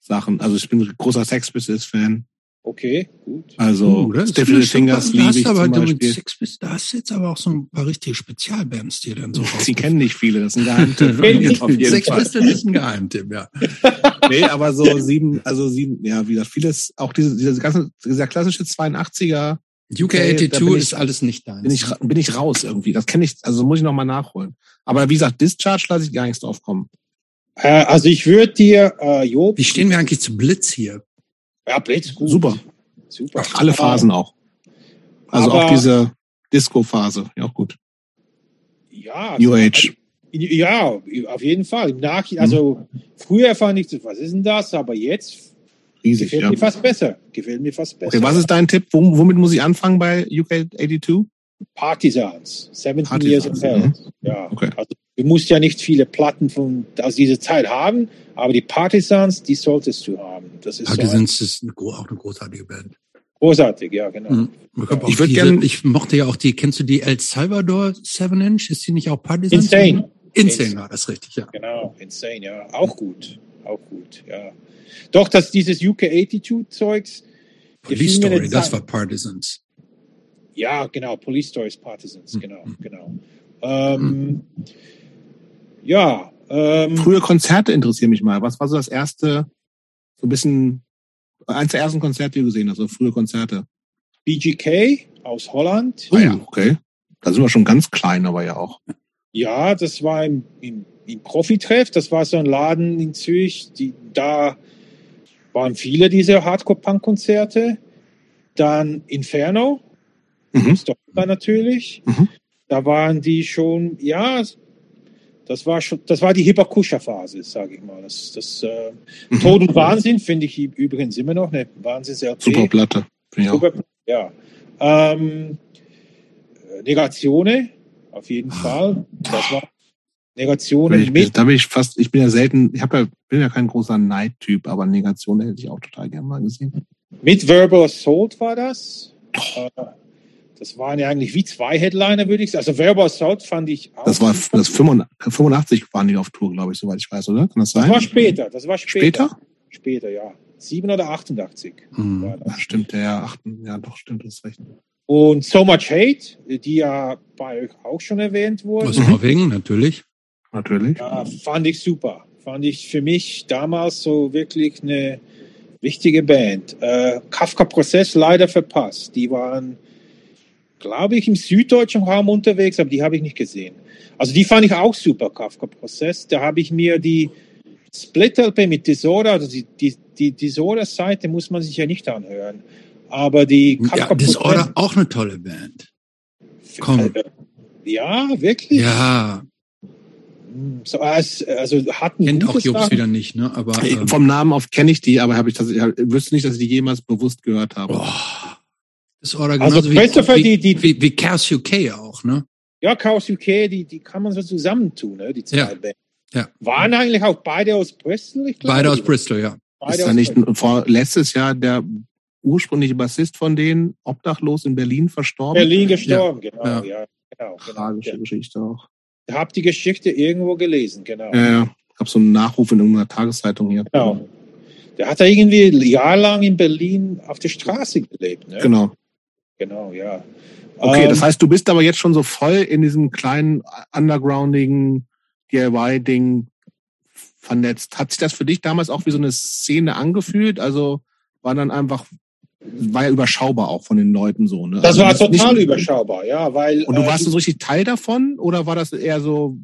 Sachen. Also ich bin großer Sex Pistols Fan. Okay, gut. Also uh, Stiff Little Fingers liebe ich aber zum Beispiel. Sex da hast jetzt aber auch so ein paar richtige Spezialbands, die dann so Sie kennen nicht viele, das ist ein Geheimtipp. auf jeden Sex Pistols ist ein Geheimtipp, ja. nee, aber so sieben, also sieben, ja, wie gesagt, vieles, auch diese, diese ganze, dieser klassische 82er. UK 82 ist alles nicht dein. Bin ich, bin ich raus irgendwie. Das kenne ich, also muss ich nochmal nachholen. Aber wie gesagt, Discharge lasse ich gar nichts drauf kommen. Äh, also ich würde dir, äh, Job. Wie stehen wir eigentlich zu Blitz hier? Ja, Blitz, gut. Super. Super. Alle Phasen auch. Also aber, auch diese Disco-Phase, ja auch gut. Ja. New also, Age. Ja, auf jeden Fall. Im Nach mhm. also früher fand ich, was ist denn das? Aber jetzt Riesig, gefällt ja. mir fast besser. Gefällt mir fast besser. Okay, was ist dein Tipp? Womit muss ich anfangen bei UK 82? Partisans. 17 Partisans, Years of Hell. Mhm. Ja. Okay. Also, du musst ja nicht viele Platten von aus dieser Zeit haben, aber die Partisans, die solltest du haben. Das ist Partisans so ein, ist eine, auch eine großartige Band. Großartig, ja, genau. Mhm. Ich würde gerne, ich mochte ja auch die, kennst du die El Salvador 7 Inch? Ist die nicht auch Partisans? Insane. Insane war das richtig, ja. Genau, Insane, ja. Auch gut. Auch gut, ja. Doch, dass dieses UK 82 Zeugs. Police Story, das war Partisans. Ja, genau. Police Stories Partisans, mhm. genau, genau. Ähm, mhm. Ja. Ähm, Frühe Konzerte interessieren mich mal. Was war so das erste, so ein bisschen, eins der ersten Konzerte, die du gesehen hast, so frühe Konzerte? BGK aus Holland. Ah ja, okay. Da sind wir schon ganz klein, aber ja auch. Ja, das war im, im, im Profitreff. Das war so ein Laden in Zürich. Die, da waren viele dieser Hardcore-Punk-Konzerte. Dann Inferno. Mhm. Stockholm natürlich. Mhm. Da waren die schon, ja, das war schon, das war die Hibakusha-Phase, sage ich mal. Das, das äh, mhm. Tod und Wahnsinn finde ich übrigens immer noch eine Wahnsinns-LP. Super Platte. Super, ja. Ähm, Negatione, auf jeden Fall. Das war Negatione ich, mit. Da bin ich fast, ich bin ja selten, ich ja, bin ja kein großer Neid-Typ, aber Negation hätte ich auch total gerne mal gesehen. Mit Verbal Assault war das. Oh. Das waren ja eigentlich wie zwei Headliner, würde ich sagen. Also Verbal Assault fand ich auch. Das war das 85 waren die auf Tour, glaube ich, soweit ich weiß, oder? Kann das sein? Das war später. Das war später. Später, später ja. 7 oder 88. Hm, ja, stimmt, ja, 8, ja, doch, stimmt, das ist recht. Und So Much Hate, die ja bei euch auch schon erwähnt wurde. Aus Norwegen, natürlich. Natürlich. Ja, fand ich super. Fand ich für mich damals so wirklich eine wichtige Band. Äh, Kafka Prozess leider verpasst. Die waren glaube ich, im süddeutschen Raum unterwegs, aber die habe ich nicht gesehen. Also die fand ich auch super, Kafka Prozess. Da habe ich mir die Split-LP mit Disorder, also die, die, die Disorder-Seite muss man sich ja nicht anhören. Aber die Kafka ja, Disorder auch eine tolle Band. Komm. Ja, wirklich? Ja. So, also hatten Kennt auch Jobs wieder nicht, ne? Aber ähm, vom Namen auf kenne ich die, aber habe ich das, ich wüsste nicht, dass ich die jemals bewusst gehört habe. Oh, das oder also Christopher, wie, die, die, wie, wie Chaos UK auch, ne? Ja, Chaos UK, die, die kann man so zusammentun, ne? Die zwei Ja. Bands. Ja. Waren eigentlich auch beide aus Bristol, ich glaube. Beide aus Bristol, ja. Beide ist da nicht vor letztes Jahr der ursprüngliche Bassist von denen obdachlos in Berlin verstorben? Berlin gestorben, genau, Ja. ja. Genau, genau. Tragische Ja. Geschichte auch. Ich habe die Geschichte irgendwo gelesen, genau. Ja, ja. Gab so einen Nachruf in irgendeiner Tageszeitung hier. Genau. Der hat da irgendwie jahrelang in Berlin auf der Straße gelebt, ne? Genau. Genau, ja. Okay, Ähm, das heißt, du bist aber jetzt schon so voll in diesem kleinen undergroundigen DIY-Ding vernetzt. Hat sich das für dich damals auch wie so eine Szene angefühlt? Also war dann einfach, war ja überschaubar auch von den Leuten so, ne? das also war nicht- total überschaubar, ja, weil. Und du äh, warst so richtig Teil davon oder war das eher so,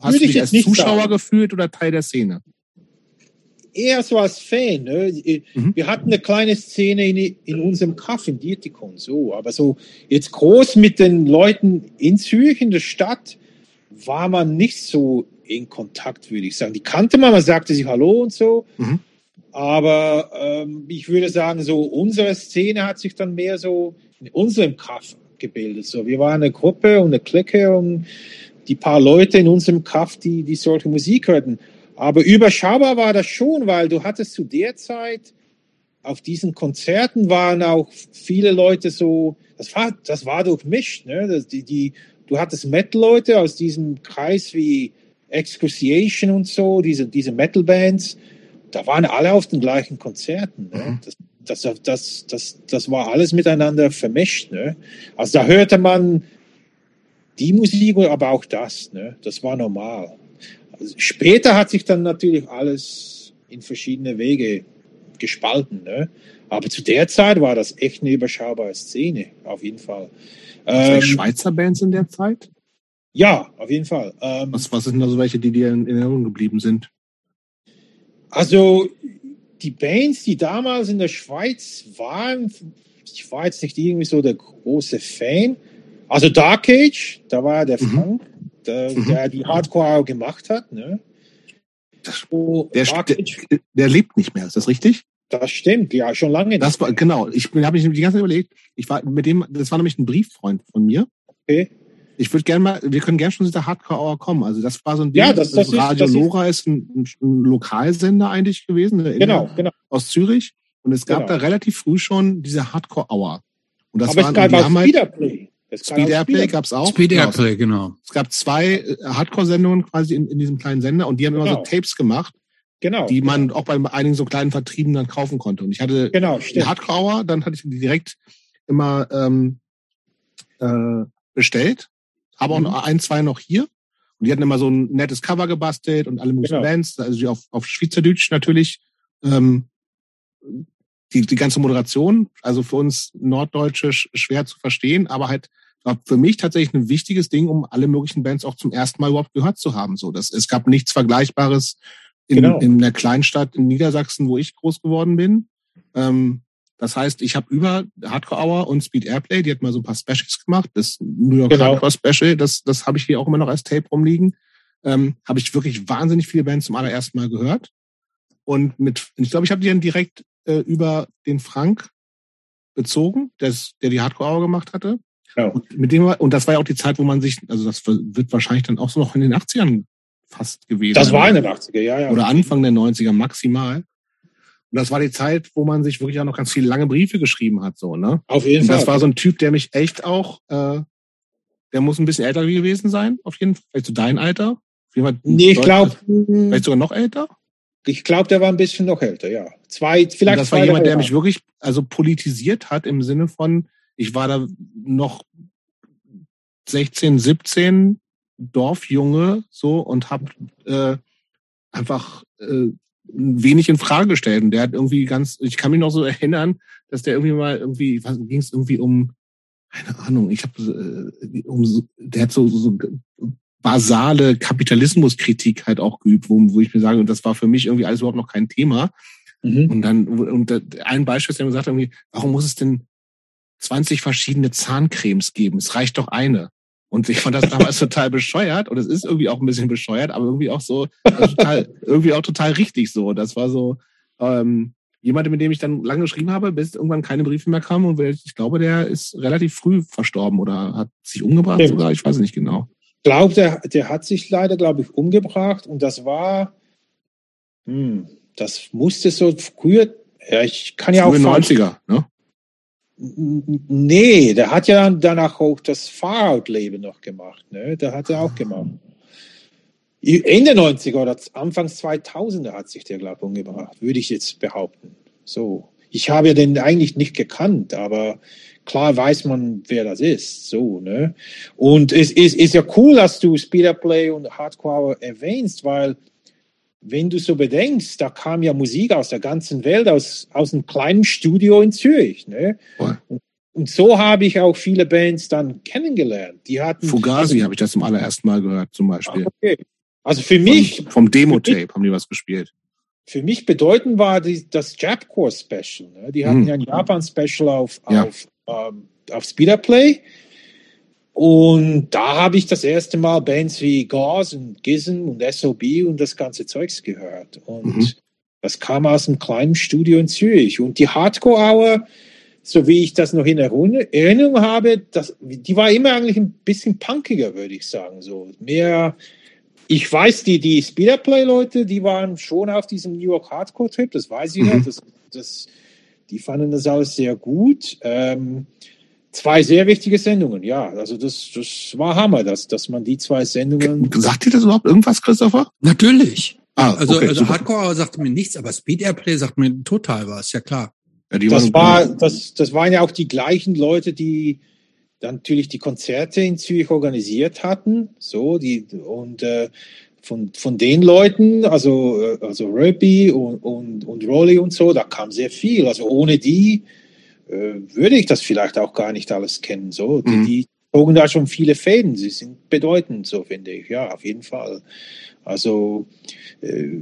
hast du ich dich als nicht Zuschauer sagen. gefühlt oder Teil der Szene? eher so als Fan. Ne? Mhm. Wir hatten eine kleine Szene in, in unserem Kaff in Dietikon, so. Aber so jetzt groß mit den Leuten in Zürich, in der Stadt, war man nicht so in Kontakt, würde ich sagen. Die kannte man, man sagte sich Hallo und so. Mhm. Aber ähm, ich würde sagen, so unsere Szene hat sich dann mehr so in unserem Kaff gebildet. So, wir waren eine Gruppe und eine Clique und die paar Leute in unserem Kaff, die, die solche Musik hörten. Aber überschaubar war das schon, weil du hattest zu der Zeit auf diesen Konzerten waren auch viele Leute so, das war, das war durchmischt, ne? Das, die, die, du hattest Metal-Leute aus diesem Kreis wie Excruciation und so, diese, diese Metal-Bands, da waren alle auf den gleichen Konzerten. Ne? Mhm. Das, das, das, das, das war alles miteinander vermischt. Ne? Also da hörte man die Musik, aber auch das. Ne? Das war normal. Also später hat sich dann natürlich alles in verschiedene Wege gespalten. Ne? Aber zu der Zeit war das echt eine überschaubare Szene, auf jeden Fall. Ähm, Schweizer Bands in der Zeit? ja, auf jeden Fall. Ähm, Was, was sind da so welche, die dir in Erinnerung geblieben sind? Also die Bands, die damals in der Schweiz waren, ich war jetzt nicht irgendwie so der große Fan. Also Dark Age, da war der Mhm. Frank, der, Mhm. der die Hardcore auch gemacht hat. Ne? Das- So, Der, Dark der, Age, der lebt nicht mehr, ist das richtig? das stimmt, ja, schon lange Das war, genau. Ich habe mich die ganze Zeit überlegt, ich war mit dem, das war nämlich ein Brieffreund von mir. Okay. Ich würde gerne mal, wir können gerne schon zu dieser Hardcore Hour kommen. Also das war so ein Ding. Ja, das- das ist- Radio das ist- Lora ist ein, ein, ein Lokalsender eigentlich gewesen, Genau, genau. aus Zürich. Und es gab Genau. da relativ früh schon diese Hardcore Hour. Und das Aber es waren, gab die auch halt, Speederplay. Es gab Speed auch Airplay gab es auch. Speed Genau. Airplay, genau. Es gab zwei äh, Hardcore-Sendungen quasi in, in diesem kleinen Sender und die haben immer Genau. so Tapes gemacht, Genau, die man auch bei einigen so kleinen Vertrieben dann kaufen konnte. Und ich hatte genau, die. Hardcore Hour, dann hatte ich die direkt immer ähm, äh, bestellt. Auch Mhm. noch ein, zwei noch hier. Und die hatten immer so ein nettes Cover gebastelt und alle möglichen Genau. Bands, also auf, auf Schweizerdeutsch natürlich. Ähm, die, die ganze Moderation, also für uns Norddeutsche sch- schwer zu verstehen, aber halt war für mich tatsächlich ein wichtiges Ding, um alle möglichen Bands auch zum ersten Mal überhaupt gehört zu haben. So, das, es gab nichts Vergleichbares in, Genau. in der Kleinstadt in Niedersachsen, wo ich groß geworden bin. Ähm, das heißt, ich habe über Hardcore Hour und Speed Airplay, die hat mal so ein paar Specials gemacht. Das New York Genau. Hardcore Special, das, das habe ich hier auch immer noch als Tape rumliegen. Ähm, habe ich wirklich wahnsinnig viele Bands zum allerersten Mal gehört. Und mit, ich glaube, ich habe die dann direkt äh, über den Frank bezogen, des, der die Hardcore Hour gemacht hatte. Ja. Und mit dem, und das war ja auch die Zeit, wo man sich, also das wird wahrscheinlich dann auch so noch in den 80ern fast gewesen. Das war in den 80er, ja, ja. Oder Anfang der 90er maximal. Und das war die Zeit, wo man sich wirklich auch noch ganz viele lange Briefe geschrieben hat, so, ne? Auf jeden Und Fall. das war so ein Typ, der mich echt auch, äh, der muss ein bisschen älter gewesen sein, auf jeden Fall. Vielleicht so dein Alter. Fall nee, ich glaube, Vielleicht sogar noch älter. ich glaube, der war ein bisschen noch älter, ja. Zwei, Und vielleicht das zwei war jemand, der mich wirklich also politisiert hat im Sinne von, ich war da noch 16, 17 Dorfjunge so und habe äh, einfach äh, wenig in Frage gestellt. Und der hat irgendwie ganz, ich kann mich noch so erinnern, dass der irgendwie mal irgendwie, ging es irgendwie um, keine Ahnung, ich habe äh, um, so- der hat so, so basale Kapitalismuskritik halt auch geübt, wo, wo ich mir sage, und das war für mich irgendwie alles überhaupt noch kein Thema. Mhm. Und dann, und ein Beispiel ist, der gesagt hat, irgendwie, warum muss es denn 20 verschiedene Zahncremes geben? Es reicht doch eine. Und ich fand das damals total bescheuert und es ist irgendwie auch ein bisschen bescheuert, aber irgendwie auch so also total, irgendwie auch total richtig so. Das war so ähm, jemand, mit dem ich dann lange geschrieben habe, bis irgendwann keine Briefe mehr kamen und ich glaube, der ist relativ früh verstorben oder hat sich umgebracht ja. sogar. Ich weiß nicht genau. Ich glaube, der, der hat sich leider, glaube ich, umgebracht und das war, hm, das musste so früher, ja, ich kann ja auch. 90er, ne? Nee, der hat ja danach auch das Fahrradleben noch gemacht. Ne? Der hat er auch gemacht. Ende 90er oder Anfangs 2000er hat sich der, glaube ich, umgebracht, würde ich jetzt behaupten. So. Ich habe ja den eigentlich nicht gekannt, aber klar weiß man, wer das ist. So, ne? Und es ist, ist ja cool, dass du Speeder Play und Hardcore erwähnst, weil wenn du so bedenkst, da kam ja Musik aus der ganzen Welt, aus, aus einem kleinen Studio in Zürich. Ne? Und, und, so habe ich auch viele Bands dann kennengelernt. Die hatten Fugazi habe ich das zum allerersten Mal gehört, zum Beispiel. Okay. Also für mich. Vom, vom Demo-Tape haben die was gespielt. Für mich bedeutend war die, das Japcore Special. Ne? Die hatten hm. ja ein Japan-Special auf, ja. auf, ähm, auf Speederplay. Und da habe ich das erste Mal Bands wie Gauze und Gizm und SOB und das ganze Zeugs gehört. Und mhm. das kam aus einem kleinen Studio in Zürich. Und die Hardcore Hour, so wie ich das noch in Erinnerung habe, das, die war immer eigentlich ein bisschen punkiger, würde ich sagen. So mehr, ich weiß, die, die Speederplay-Leute, die waren schon auf diesem New York Hardcore-Trip, das weiß ich mhm. noch. Das, das, die fanden das alles sehr gut. Ähm, Zwei sehr wichtige Sendungen, ja. Also das, das war Hammer, dass, dass man die zwei Sendungen. Sagt dir das überhaupt irgendwas, Christopher? Natürlich. Ah, also, okay, also Hardcore sagt mir nichts, aber Speed Airplay sagt mir total was, ja klar. Ja, das war, das, das waren ja auch die gleichen Leute, die dann natürlich die Konzerte in Zürich organisiert hatten. So, die, und äh, von, von den Leuten, also, äh, also Rugby und, und, und Rolly und so, da kam sehr viel. Also ohne die äh, würde ich das vielleicht auch gar nicht alles kennen. So, die, mhm. die zogen da schon viele Fäden. Sie sind bedeutend, so finde ich. Ja, auf jeden Fall. Also, äh,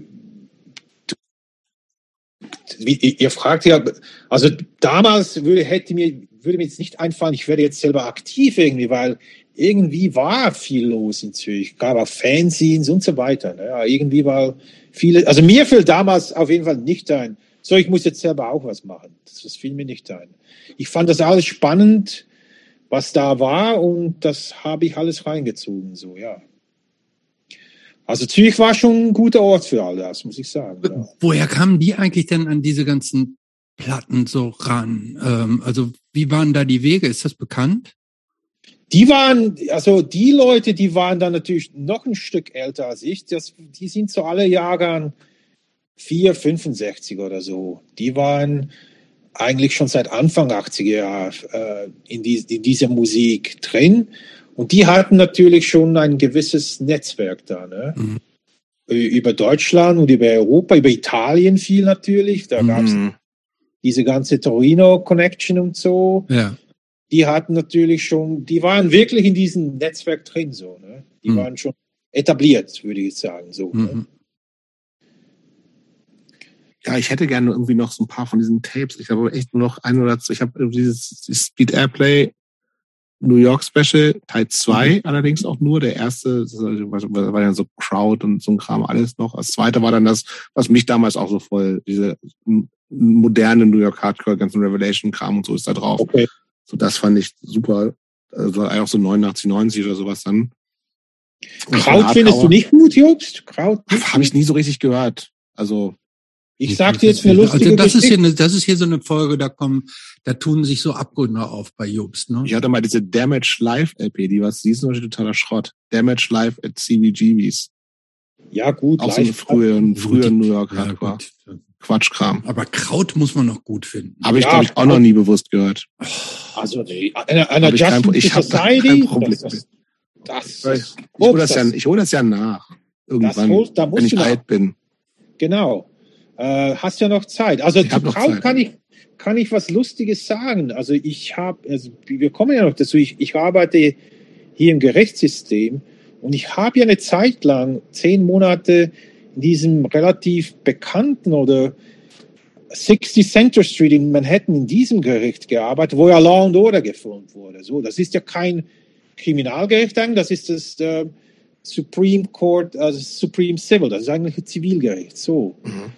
wie, ihr fragt ja, also damals würde, hätte mir, würde mir jetzt nicht einfallen, ich werde jetzt selber aktiv irgendwie, weil irgendwie war viel los in Zürich, gab auch Fanzines und so weiter. Ne? Ja, irgendwie war viele, also mir fiel damals auf jeden Fall nicht ein, so, ich muss jetzt selber auch was machen. Das, das fiel mir nicht ein. Ich fand das alles spannend, was da war und das habe ich alles reingezogen, so, ja. Also Zürich war schon ein guter Ort für all das, muss ich sagen. Ja. Woher kamen die eigentlich denn an diese ganzen Platten so ran? Ähm, also wie waren da die Wege? Ist das bekannt? Die waren, also die Leute, die waren dann natürlich noch ein Stück älter als ich. Das, die sind so alle Jahrgang 4, 65 oder so, die waren eigentlich schon seit Anfang 80er Jahre äh, in, die, in dieser Musik drin. Und die hatten natürlich schon ein gewisses Netzwerk da. Ne? Mhm. Über Deutschland und über Europa, über Italien viel natürlich. Da mhm. gab es diese ganze Torino-Connection und so. Ja. Die hatten natürlich schon, die waren wirklich in diesem Netzwerk drin so. Ne? Die mhm. waren schon etabliert, würde ich sagen. So, ne? Ja, ich hätte gerne irgendwie noch so ein paar von diesen Tapes. Ich habe echt nur noch ein oder zwei. Ich habe dieses Speed Airplay New York Special, Teil 2 mhm. allerdings auch nur. Der erste das war ja so Crowd und so ein Kram alles noch. Das zweite war dann das, was mich damals auch so voll, diese moderne New York Hardcore, ganzen Revelation-Kram und so ist da drauf. Okay. So, das fand ich super. Also auch so 89, 90 oder sowas dann. Kraut findest du nicht gut, Jobst? Kraut? Habe ich nie so richtig gehört. Also, ich sag dir jetzt eine lustige also das ist hier eine, das ist hier so eine Folge, da kommen, da tun sich so Abgründe auf bei Jobst. Ne? Ich hatte mal diese Damage Live LP, die was, die ist natürlich totaler Schrott. Damage Live at CBGBs. Ja gut. Auch so eine frühe, frühe New York ja. Quatschkram. Aber Kraut muss man noch gut finden. Habe ich, ja, glaube ich, auch noch nie bewusst gehört. Also, einer einer Just kein, ich Society, kein Problem das, das, das, ich, ich hole das, ja, ich hol das ja nach. Irgendwann, holst, wenn ich alt bin. Genau. Äh, hast ja noch Zeit. Also ich zu Kraut kann ich, kann ich was Lustiges sagen. Also ich habe, also wir kommen ja noch dazu, ich, ich arbeite hier im Gerichtssystem und ich habe ja eine Zeit lang, zehn Monate, in diesem relativ bekannten oder 60 Center Street in Manhattan in diesem Gericht gearbeitet, wo ja Law and Order gefilmt wurde. So, das ist ja kein, Kriminalgericht das ist das äh, Supreme Court, also Supreme Civil, das ist eigentlich ein Zivilgericht. So. Mhm.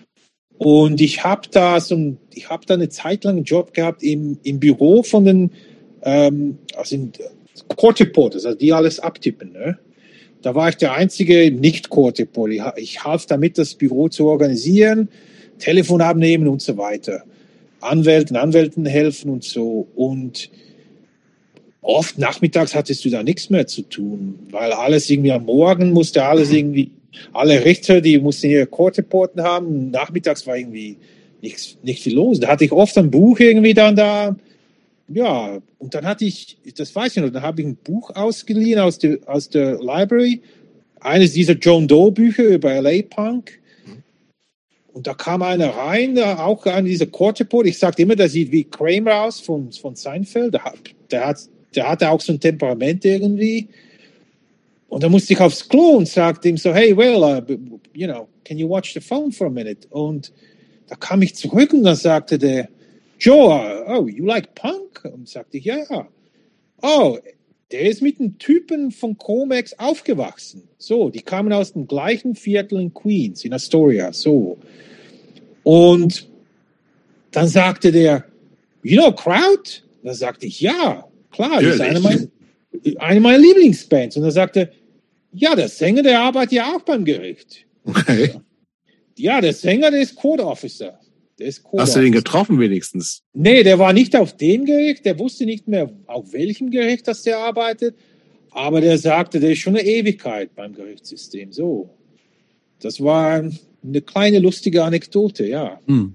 Und ich habe da so ich habe da eine Zeit lang einen Job gehabt im, im Büro von den ähm, also in, Court Reporters, also die alles abtippen. Ne? Da war ich der einzige Nicht-Court Reporter. Ich half damit, das Büro zu organisieren, Telefon abnehmen und so weiter. Anwälten, Anwälten helfen und so. Und oft nachmittags hattest du da nichts mehr zu tun, weil alles irgendwie am Morgen musste alles irgendwie, alle Richter, die mussten ihre Court-Reporten haben, nachmittags war irgendwie nichts, nicht viel los. Da hatte ich oft ein Buch irgendwie dann da. Ja, und dann hatte ich, das weiß ich noch, dann habe ich ein Buch ausgeliehen aus der, aus der Library, eines dieser John Doe Bücher über LA Punk. Und da kam einer rein, auch an dieser Court Report. Ich sagte immer, der sieht wie Kramer aus von, von Seinfeld. Der, der hat der hatte auch so ein Temperament irgendwie. Und da musste ich aufs Klo und sagte ihm so, hey, well, uh, you know, can you watch the phone for a minute? Und da kam ich zurück und dann sagte der, Joe, oh, you like punk? Und sagte ich, ja. Oh, der ist mit einem Typen von Comex aufgewachsen. So, die kamen aus dem gleichen Viertel in Queens, in Astoria, so. Und dann sagte der, you know Crowd? Da sagte ich, ja. Klar, das ist eine meiner, eine meiner Lieblingsbands. Und er sagte, ja, der Sänger, der arbeitet ja auch beim Gericht. Okay. Ja, der Sänger, der ist Code Officer. Der ist Code Hast du den getroffen wenigstens? Nee, der war nicht auf dem Gericht. Der wusste nicht mehr, auf welchem Gericht das der arbeitet. Aber der sagte, der ist schon eine Ewigkeit beim Gerichtssystem. So. Das war eine kleine lustige Anekdote, ja. Hm.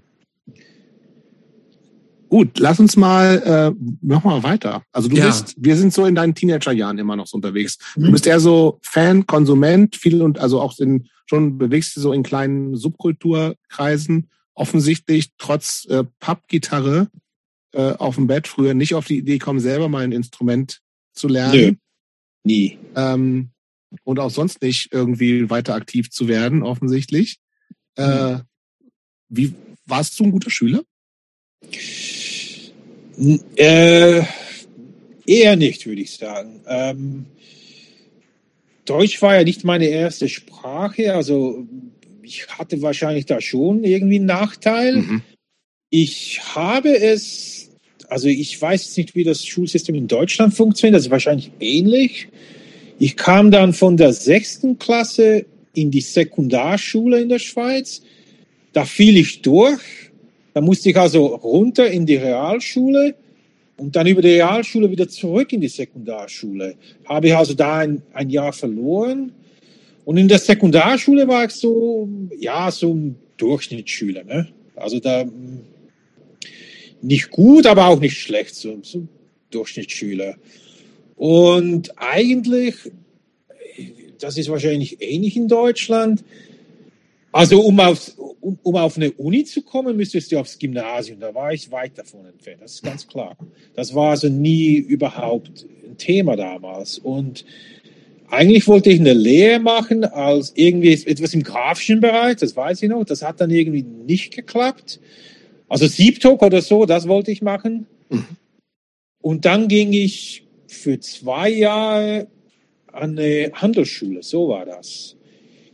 Gut, lass uns mal, äh, mach mal weiter. Also du ja. bist, wir sind so in deinen Teenagerjahren immer noch so unterwegs. Mhm. Du bist eher so Fan, Konsument, viel und also auch in, schon bewegst du so in kleinen Subkulturkreisen. Offensichtlich trotz äh, Pappgitarre äh, auf dem Bett früher nicht auf die Idee kommen, selber mal ein Instrument zu lernen. Nö. Nie. Ähm, und auch sonst nicht irgendwie weiter aktiv zu werden, offensichtlich. Äh, mhm. wie warst du ein guter Schüler? Äh, eher nicht, würde ich sagen. Ähm, Deutsch war ja nicht meine erste Sprache, also ich hatte wahrscheinlich da schon irgendwie einen Nachteil. Mhm. Ich habe es, also ich weiß nicht, wie das Schulsystem in Deutschland funktioniert, das ist wahrscheinlich ähnlich. Ich kam dann von der sechsten Klasse in die Sekundarschule in der Schweiz. Da fiel ich durch da musste ich also runter in die Realschule und dann über die Realschule wieder zurück in die Sekundarschule. Habe ich also da ein, ein Jahr verloren. Und in der Sekundarschule war ich so, ja, so ein Durchschnittsschüler. Ne? Also da nicht gut, aber auch nicht schlecht, so, so Durchschnittsschüler. Und eigentlich, das ist wahrscheinlich ähnlich in Deutschland, also um auf, um, um auf eine Uni zu kommen, müsstest du aufs Gymnasium. Da war ich weit davon entfernt. Das ist ganz klar. Das war also nie überhaupt ein Thema damals. Und eigentlich wollte ich eine Lehre machen als irgendwie etwas im grafischen Bereich. Das weiß ich noch. Das hat dann irgendwie nicht geklappt. Also Siebtok oder so, das wollte ich machen. Mhm. Und dann ging ich für zwei Jahre an eine Handelsschule. So war das.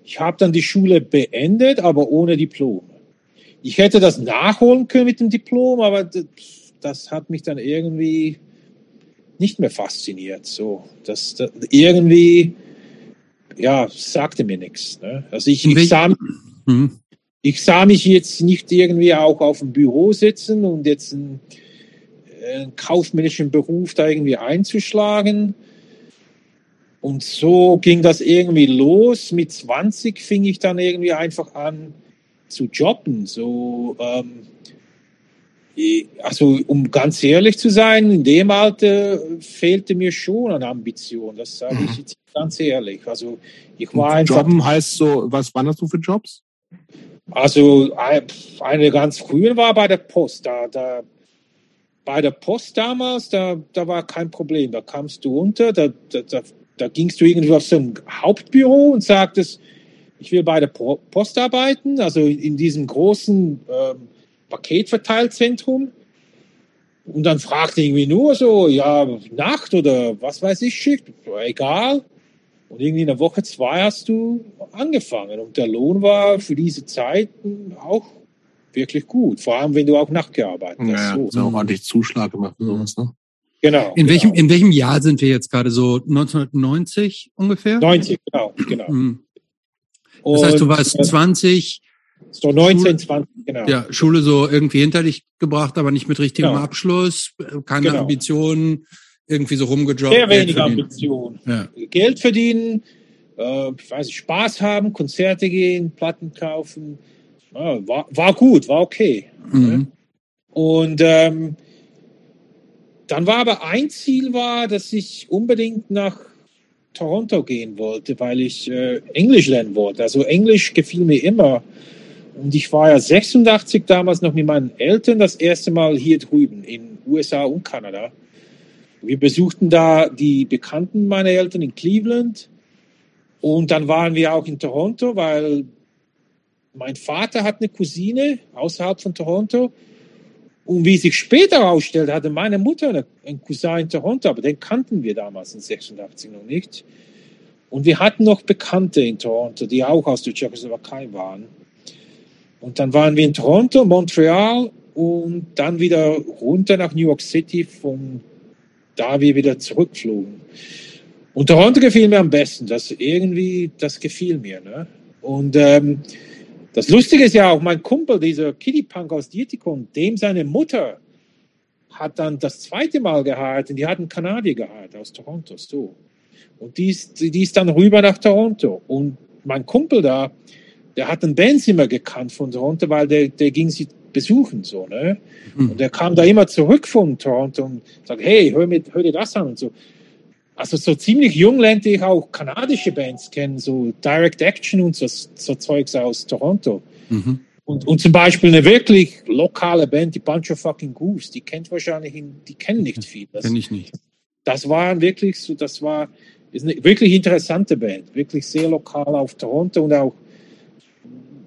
Ich habe dann die Schule beendet, aber ohne Diplom. Ich hätte das nachholen können mit dem Diplom, aber das, hat mich dann irgendwie nicht mehr fasziniert. So, das, das irgendwie, ja, sagte mir nichts. Ne? Also ich, ich sah, mhm. ich sah mich jetzt nicht irgendwie auch auf dem Büro sitzen und jetzt einen, einen kaufmännischen Beruf da irgendwie einzuschlagen und so ging das irgendwie los. Mit 20 fing ich dann irgendwie einfach an zu jobben. So, ähm, also um ganz ehrlich zu sein, in dem Alter fehlte mir schon an Ambition. Das sage ich mhm. jetzt ganz ehrlich. Also ich war einfach. Jobben heißt so, was waren das so für Jobs? Also eine ganz frühe war bei der Post. Da, da, bei der Post damals, da, da war kein Problem. Da kamst du unter, da, da, da da gingst du irgendwie auf so ein Hauptbüro und sagtest, ich will bei der Post arbeiten, also in diesem großen ähm, Paketverteilzentrum. Und dann fragte irgendwie nur so, ja, Nacht oder was weiß ich, Schicht, egal. Und irgendwie in der Woche zwei hast du angefangen. Und der Lohn war für diese Zeit auch wirklich gut. Vor allem, wenn du auch nachgearbeitet hast. Ja, so. ordentlich Zuschlag gemacht für sowas, ne? Genau. In genau. welchem, in welchem Jahr sind wir jetzt gerade so? 1990 ungefähr? 90, genau, genau. Mhm. Das heißt, du warst äh, 20, so 19, 20, genau. ja, Schule so irgendwie hinter dich gebracht, aber nicht mit richtigem Genau. Abschluss, keine Genau. Ambitionen, irgendwie so rumgejobbt. Sehr Geld wenig verdienen. Ambition. Ja. Geld verdienen, äh, ich weiß nicht, Spaß haben, Konzerte gehen, Platten kaufen. Ja, war, war gut, war okay. Mhm. Und ähm, dann war aber ein Ziel war, dass ich unbedingt nach Toronto gehen wollte, weil ich äh, Englisch lernen wollte. Also Englisch gefiel mir immer. Und ich war ja 86 damals noch mit meinen Eltern das erste Mal hier drüben in USA und Kanada. Wir besuchten da die Bekannten meiner Eltern in Cleveland. Und dann waren wir auch in Toronto, weil mein Vater hat eine Cousine außerhalb von Toronto. Und wie sich später herausstellt, hatte meine Mutter eine- einen Cousin in Toronto, aber den kannten wir damals in 86 noch nicht. Und wir hatten noch Bekannte in Toronto, die auch aus der Tschechoslowakei waren. Und dann waren wir in Toronto, Montreal und dann wieder runter nach New York City, von da wir wieder zurückflogen. Und Toronto gefiel mir am besten. Das irgendwie, das gefiel mir. Ne? Und ähm, das Lustige ist ja auch, mein Kumpel, dieser Kitty Punk aus Dietikon, dem seine Mutter hat dann das zweite Mal geheiratet. Die hat einen Kanadier geheiratet aus Toronto. So. Und die ist, die ist dann rüber nach Toronto. Und mein Kumpel da, der hat einen Bandzimmer gekannt von Toronto, weil der, der ging sie besuchen. So, ne? Mhm. Und der kam da immer zurück von Toronto und sagt, hey, hör, mir, hör dir das an und so. Also so ziemlich jung lernte ich auch kanadische Bands kennen, so Direct Action und so, so Zeugs aus Toronto. Mhm. Und, und zum Beispiel eine wirklich lokale Band, die Bunch of Fucking Goose, die kennt wahrscheinlich, in, die kennen nicht viel. Das, Kenn ich nicht. das war wirklich so, das war ist eine wirklich interessante Band, wirklich sehr lokal auf Toronto und auch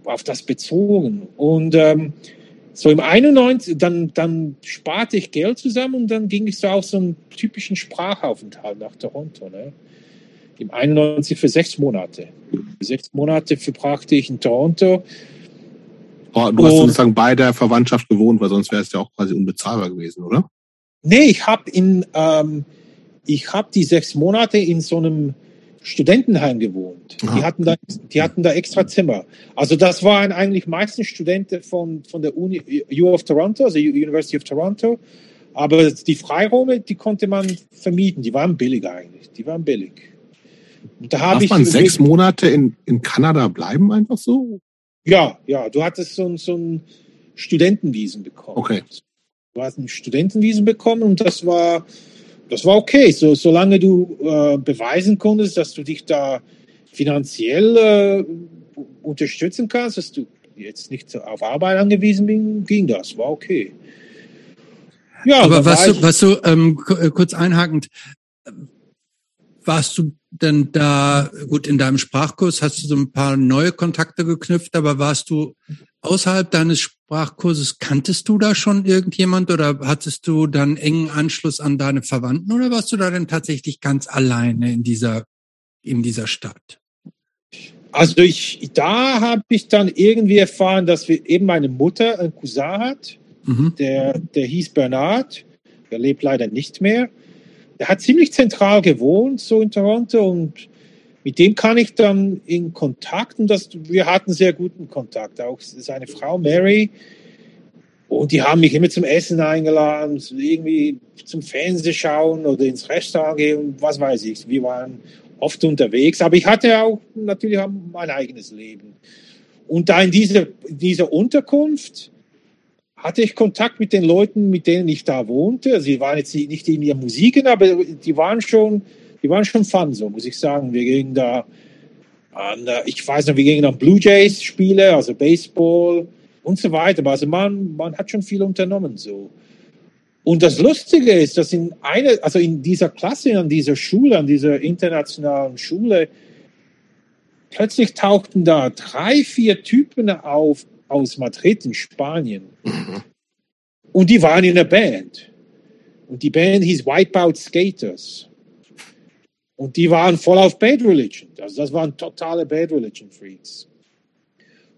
auf das bezogen. Und ähm, so im 91, dann, dann sparte ich Geld zusammen und dann ging ich so auf so einen typischen Sprachaufenthalt nach Toronto. Ne? Im 91 für sechs Monate. Sechs Monate verbrachte ich in Toronto. Oh, du hast Und- sozusagen bei der Verwandtschaft gewohnt, weil sonst wäre es ja auch quasi unbezahlbar gewesen, oder? Nee, ich habe in ähm, ich habe die sechs Monate in so einem Studentenheim gewohnt. Die hatten da die hatten da extra Zimmer. Also das waren eigentlich meistens Studenten von von der Uni U of Toronto, also University of Toronto. Aber die Freiräume, die konnte man vermieten. Die waren billig eigentlich. Die waren billig. Und da habe Darf ich man sechs Monate in, in Kanada bleiben, einfach so? Ja, ja. Du hattest so, ein- so ein Studentenvisum bekommen. Okay. Du hast ein Studentenvisum bekommen und das war, das war okay. So, solange du äh, beweisen konntest, dass du dich da finanziell äh, unterstützen kannst, dass du jetzt nicht auf Arbeit angewiesen bist, ging das, war okay. Ja, Aber was du, was du ähm, äh, kurz einhakend, warst du denn da, gut, in deinem Sprachkurs hast du so ein paar neue Kontakte geknüpft, aber warst du außerhalb deines Sprachkurses, kanntest du da schon irgendjemand oder hattest du dann engen Anschluss an deine Verwandten oder warst du da denn tatsächlich ganz alleine in dieser, in dieser Stadt? Also ich, da habe ich dann irgendwie erfahren, dass wir eben meine Mutter einen Cousin hat, Mhm. der, der hieß Bernard, der lebt leider nicht mehr. Der hat ziemlich zentral gewohnt, so in Toronto und mit dem kann ich dann in Kontakt und das, wir hatten sehr guten Kontakt. Auch seine Frau Mary und die haben mich immer zum Essen eingeladen, irgendwie zum Fernsehschauen oder ins Restaurant gehen was weiß ich. Wir waren oft unterwegs, aber ich hatte auch natürlich mein eigenes Leben. Und da in dieser, dieser Unterkunft hatte ich Kontakt mit den Leuten, mit denen ich da wohnte. Also die waren jetzt nicht in ihren Musiken, aber die waren schon, die waren schon fun, so muss ich sagen. Wir gingen da an, ich weiß noch, wir gingen an Blue Jays Spiele, also Baseball und so weiter. Aber Also man, man hat schon viel unternommen, so. Und das Lustige ist, dass in einer, also in dieser Klasse, an dieser Schule, an dieser internationalen Schule, plötzlich tauchten da drei, vier Typen auf aus Madrid in Spanien. Und die waren in der Band. Und die Band hieß Wipeout Skaters. Und die waren voll auf Bad Religion. Also das waren totale Bad Religion Freaks.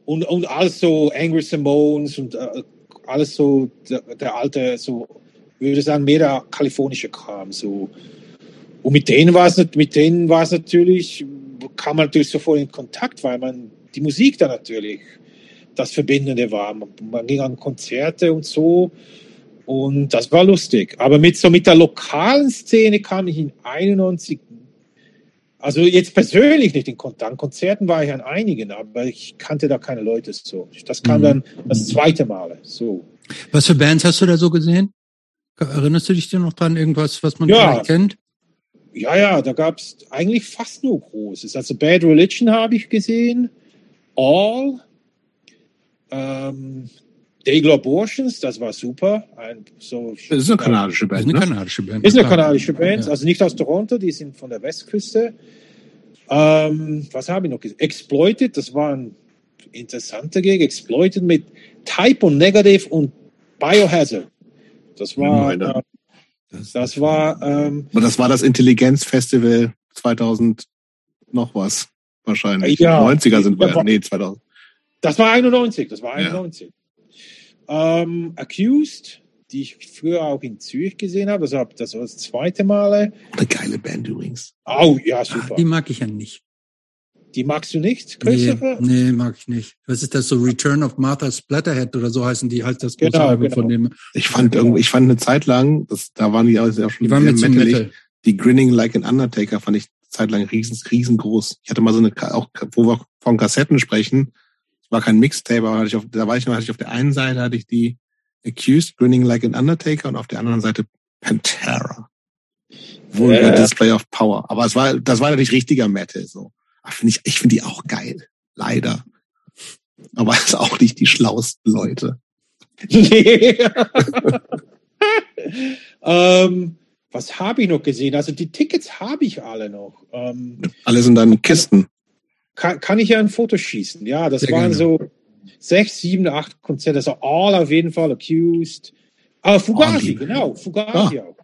Und, und alles so Angry Simones und äh, alles so der, der alte, so, würde ich sagen, mehr der kalifornische Kram. So. Und mit denen war es mit denen war es natürlich, kam man natürlich sofort in Kontakt, weil man die Musik da natürlich das Verbindende war. Man, man ging an Konzerte und so. Und das war lustig. Aber mit so mit der lokalen Szene kam ich in 91 also jetzt persönlich nicht in Kontakt. An Konzerten war ich an einigen, aber ich kannte da keine Leute so. Das kam mhm. dann das zweite Mal. So. Was für Bands hast du da so gesehen? Erinnerst du dich denn noch dran, irgendwas, was man ja. kennt? Ja, ja, da gab es eigentlich fast nur Großes. Also Bad Religion habe ich gesehen, All, ähm, Dayglo Abortions, das war super. Ein, so, das ist eine kanadische Band. Ist eine ne? kanadische Band. Ist eine kanadische Band, ja. also nicht aus Toronto, die sind von der Westküste. Ähm, was habe ich noch gesehen? Exploited, das war ein interessanter Gig. Exploited mit Type und Negative und Biohazard. Das war, äh, das war, ähm, und das war das Intelligenzfestival 2000 noch was wahrscheinlich. Ja, 90er sind wir, nee, 2000. Das war 91, das war 91. Ja. Ähm, Accused, die ich früher auch in Zürich gesehen habe, das war das, war das zweite Mal. Eine geile Band übrigens. Oh, ja, super. Ach, die mag ich ja nicht. Die magst du nicht, Christopher? Nee, nee, mag ich nicht. Was ist das so? Return of Martha Splatterhead oder so heißen die halt das große genau, Album genau. von dem. Ich fand genau. irgendwie, ich fand eine Zeit lang, das, da waren die auch schon die waren sehr Metal. Die Grinning Like an Undertaker fand ich zeitlang riesen, riesengroß. Ich hatte mal so eine, auch wo wir von Kassetten sprechen, war kein Mixtape, aber hatte ich auf, da war ich noch, hatte ich auf der einen Seite hatte ich die Accused Grinning Like an Undertaker und auf der anderen Seite Pantera. Vulgar ja. Display of Power. Aber es war, das war natürlich richtiger Metal, so. Find ich ich finde die auch geil. Leider. Aber es ist auch nicht die schlauesten Leute. ähm, was habe ich noch gesehen? Also die Tickets habe ich alle noch. Ähm, Alles in deinen Kisten. Kann, kann ich ja ein Foto schießen. Ja, das Sehr waren gerne. so sechs, sieben, acht Konzerte. Also All auf jeden Fall, Accused. Ah, Fugazi, oh, genau. Fugazi ah. auch.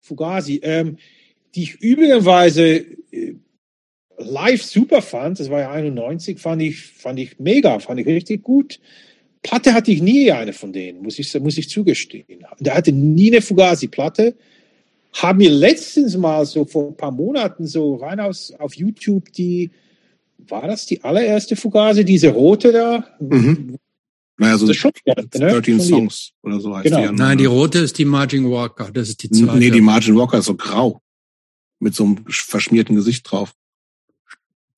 Fugazi. Ähm, die ich üblicherweise äh, live super fand, das war ja 91, fand ich, fand ich mega, fand ich richtig gut. Platte hatte ich nie eine von denen, muss ich, muss ich zugestehen. Der hatte nie eine Fugazi-Platte. Haben mir letztens mal so vor ein paar Monaten so rein aus, auf YouTube die, war das die allererste Fugazi, diese rote da? Mhm. Naja, so das schon, 13 ne? Songs oder so heißt genau. die. Nein, die rote ist die Margin Walker, das ist die zweite. Nee, die Margin Walker ist so grau. Mit so einem verschmierten Gesicht drauf.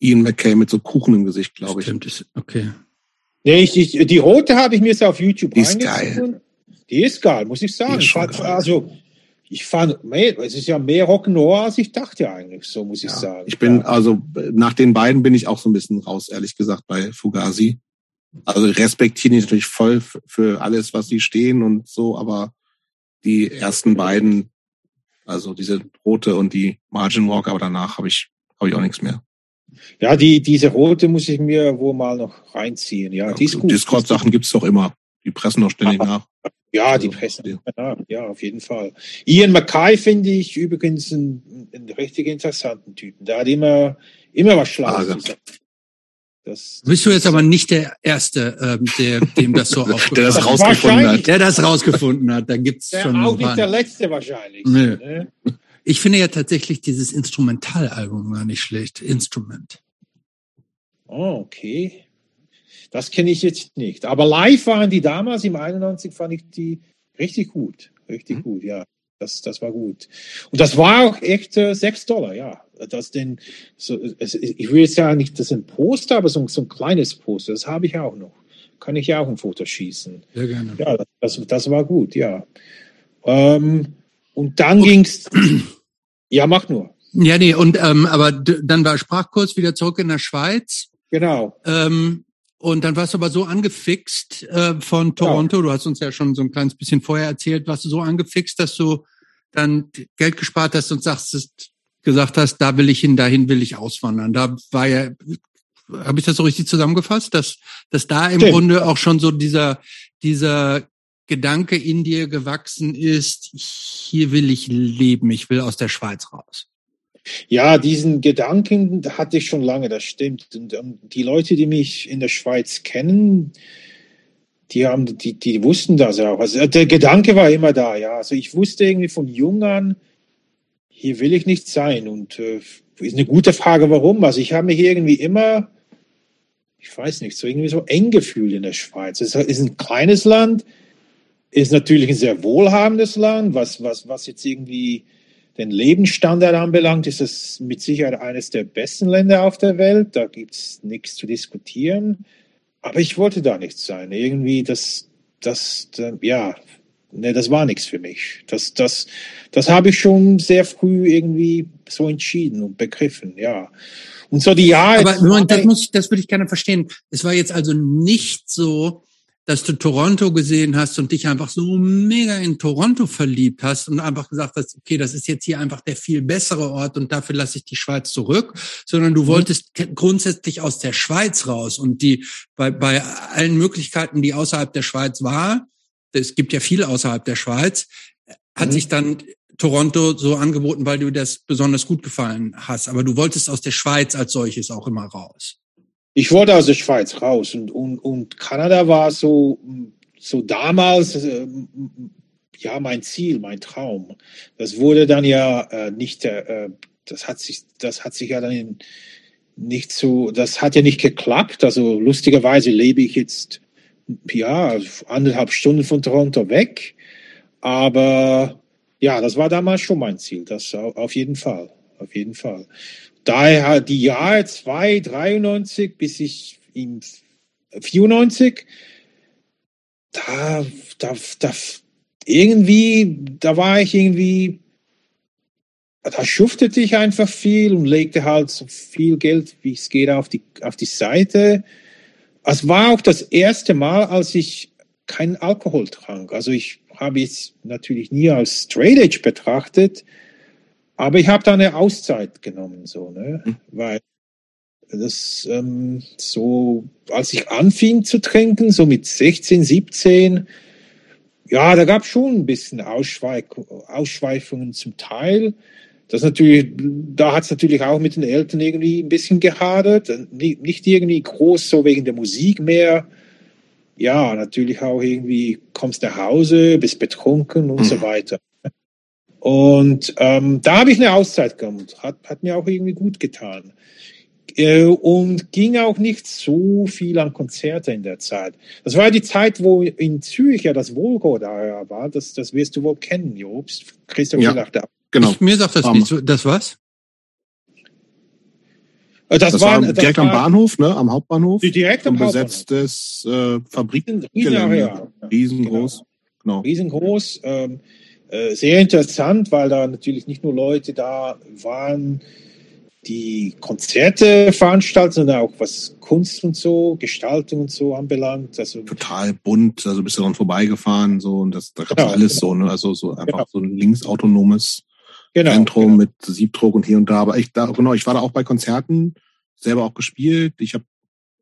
Ian McKay mit so Kuchen im Gesicht, glaube ich. Stimmt, okay. Nee, ich, ich, die rote habe ich mir jetzt auf YouTube Die ist geil. Die ist geil, muss ich sagen. Fand, also, ich fand, es ist ja mehr Rock'n'Roll, als ich dachte eigentlich, so muss ich ja, sagen. Ich bin, ja. also, nach den beiden bin ich auch so ein bisschen raus, ehrlich gesagt, bei Fugazi. Also respektiere ich natürlich voll für alles, was sie stehen und so, aber die ersten beiden, also diese rote und die Margin Walk, aber danach habe ich, habe ich auch nichts mehr. Ja, die, diese rote muss ich mir wohl mal noch reinziehen. Ja, die ist gut. Discord-Sachen gibt's doch immer. Die pressen doch ständig nach. Ja, die also, pressen. Ja, ja, auf jeden Fall. Ian Mackay finde ich übrigens einen, einen richtig interessanten Typen. Der hat immer, immer was Schlaues gesagt. Das, Bist du jetzt aber nicht der Erste, ähm, der, dem das so aufgefallen Der das rausgefunden hat. Der das rausgefunden hat. Da gibt's der schon. Auch nicht der Letzte wahrscheinlich. Nee. Ne? Ich finde ja tatsächlich dieses Instrumentalalbum gar nicht schlecht. Instrument. Oh, okay. Das kenne ich jetzt nicht. Aber live waren die damals im 91 fand ich die richtig gut. Richtig mhm. gut, ja. Das, das war gut. Und das war auch echt äh, 6 Dollar, ja. Das denn, so, es, ich will jetzt ja nicht, das ist ein Poster, aber so, so ein kleines Poster, das habe ich auch noch. Kann ich ja auch ein Foto schießen. Sehr gerne. Ja, das, das war gut, ja. Ähm, und dann okay. ging's. Ja, mach nur. Ja, nee, und ähm, aber dann war Sprachkurs wieder zurück in der Schweiz. Genau. Ähm, und dann warst du aber so angefixt äh, von Toronto, ja. du hast uns ja schon so ein kleines bisschen vorher erzählt, warst du so angefixt, dass du dann Geld gespart hast und sagst, gesagt hast, da will ich hin, dahin will ich auswandern. Da war ja, habe ich das so richtig zusammengefasst, dass, dass da im Stimmt. Grunde auch schon so dieser, dieser Gedanke in dir gewachsen ist, hier will ich leben, ich will aus der Schweiz raus? Ja, diesen Gedanken hatte ich schon lange, das stimmt. Und um, die Leute, die mich in der Schweiz kennen, die haben, die, die wussten das auch. Also der Gedanke war immer da, ja. Also ich wusste irgendwie von jung an, hier will ich nicht sein. Und äh, ist eine gute Frage, warum. Also ich habe mich irgendwie immer, ich weiß nicht, so irgendwie so eng gefühlt in der Schweiz. Es ist ein kleines Land, ist natürlich ein sehr wohlhabendes Land, was, was, was jetzt irgendwie den Lebensstandard anbelangt, ist es mit Sicherheit eines der besten Länder auf der Welt. Da gibt es nichts zu diskutieren. Aber ich wollte da nicht sein. Irgendwie, das, das, ja, ne, das war nichts für mich. Das, das, das habe ich schon sehr früh irgendwie so entschieden und begriffen, ja. Und so die Jahre. Aber Moment, das muss, das würde ich gerne verstehen. Es war jetzt also nicht so, dass du Toronto gesehen hast und dich einfach so mega in Toronto verliebt hast und einfach gesagt hast, okay, das ist jetzt hier einfach der viel bessere Ort und dafür lasse ich die Schweiz zurück, sondern du mhm. wolltest grundsätzlich aus der Schweiz raus und die bei, bei allen Möglichkeiten, die außerhalb der Schweiz war, es gibt ja viele außerhalb der Schweiz, hat mhm. sich dann Toronto so angeboten, weil du das besonders gut gefallen hast. Aber du wolltest aus der Schweiz als solches auch immer raus ich wollte aus der Schweiz raus und, und, und Kanada war so, so damals äh, ja mein Ziel, mein Traum. Das wurde dann ja äh, nicht, äh, das hat sich, das hat sich ja dann nicht so, das hat ja nicht geklappt. Also lustigerweise lebe ich jetzt ja anderthalb Stunden von Toronto weg, aber ja, das war damals schon mein Ziel. Das auf jeden Fall, auf jeden Fall daher die Jahre 2, 93 bis ich im 94, da, da, da, irgendwie, da war ich irgendwie, da schuftete ich einfach viel und legte halt so viel Geld, wie es geht, auf die, auf die Seite. Es war auch das erste Mal, als ich keinen Alkohol trank. Also ich habe es natürlich nie als Straight Edge betrachtet, aber ich habe da eine Auszeit genommen, so, ne? Mhm. Weil das ähm, so, als ich anfing zu trinken, so mit 16, 17, ja, da gab es schon ein bisschen Ausschweif Ausschweifungen zum Teil. Das natürlich, da hat es natürlich auch mit den Eltern irgendwie ein bisschen gehadert. Nicht irgendwie groß so wegen der Musik mehr. Ja, natürlich auch irgendwie kommst nach Hause, bist betrunken und mhm. so weiter. Und ähm, da habe ich eine Auszeit gehabt. Hat, hat mir auch irgendwie gut getan. Äh, und ging auch nicht so viel an Konzerte in der Zeit. Das war die Zeit, wo in Zürich ja das Volgo da war. Das, das wirst du wohl kennen, Jobst. Christoph ja, vielleicht Genau. Ich, mir sagt das um, nicht. Das was? Äh, das, das war, war direkt das am Bahnhof, ne? Am Hauptbahnhof. Direkt am Hauptbahnhof. Besetztes äh, Fabrikgelände. Riesengroß. Genau. Riesengroß. Ähm, äh, sehr interessant, weil da natürlich nicht nur Leute da waren, die Konzerte veranstalten, sondern auch was Kunst und so, Gestaltung und so anbelangt. Also total bunt, also bist du dran vorbeigefahren so und das da gab's genau, alles genau. so, ne? Also so einfach genau. so ein linksautonomes genau, Zentrum genau. mit Siebdruck und hier und da. Aber ich da genau, ich war da auch bei Konzerten, selber auch gespielt. Ich habe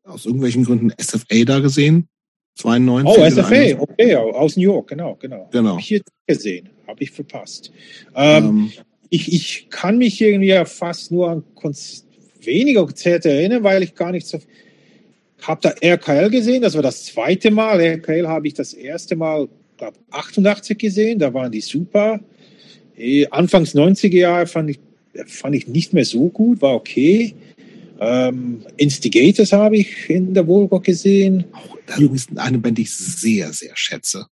aus irgendwelchen Gründen SFA da gesehen. 92. Oh, SFA, okay, aus New York, genau, genau. Genau. Habe ich jetzt gesehen, habe ich verpasst. Ähm, ähm, ich, ich kann mich irgendwie fast nur an Konz weniger Konzerte erinnern, weil ich gar nicht so. Habe da RKL gesehen, das war das zweite Mal. RKL habe ich das erste Mal, glaube 88 gesehen, da waren die super. Eh, Anfangs 90er Jahre fand ich, fand ich nicht mehr so gut, war okay. Ähm, Instigators habe ich in der Volvo gesehen. Oh, das ist eine Band, die ich sehr, sehr schätze.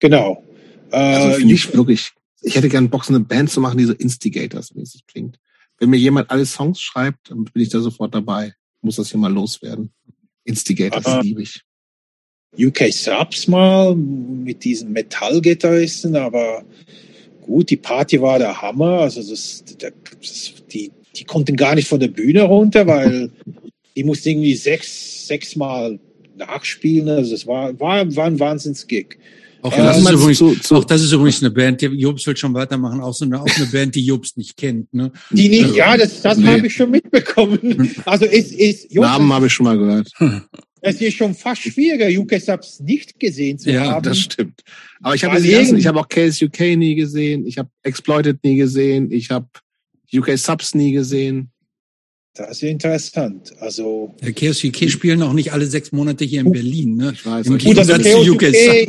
Genau. Also äh, finde ich wirklich, ich hätte gerne Bock, so eine Band zu machen, die so Instigators-mäßig klingt. Wenn mir jemand alle Songs schreibt, dann bin ich da sofort dabei. Muss das hier mal loswerden. Instigators uh, liebe ich. UK Subs mal mit diesen Metallgitarristen, aber gut, die Party war der Hammer. Also das, das, die, die konnten gar nicht von der Bühne runter, weil die mussten irgendwie sechs, sechs Mal nachspielen. Also das war, war, war ein Wahnsinns-Gig. Auch, das ist übrigens, zu, zu, auch das ist übrigens eine Band, die Jobs will schon weitermachen, auch so eine, auch eine Band, die Jobs nicht kennt. Ne? Die nicht, ja, das, das nee. habe ich schon mitbekommen. Also ist, ist Jobs, Namen habe ich schon mal gehört. es ist schon fast schwieriger, UK Subs nicht gesehen zu ja, haben. Ja, das stimmt. Aber ich habe ich habe auch Case UK nie gesehen, ich habe Exploited nie gesehen, ich habe UK Subs nie gesehen. Das ist interessant. Also, Der Chaos UK spielen auch nicht alle sechs Monate hier in Berlin, ne? Ich weiß. Im also Gegensatz Chaos zu UK UK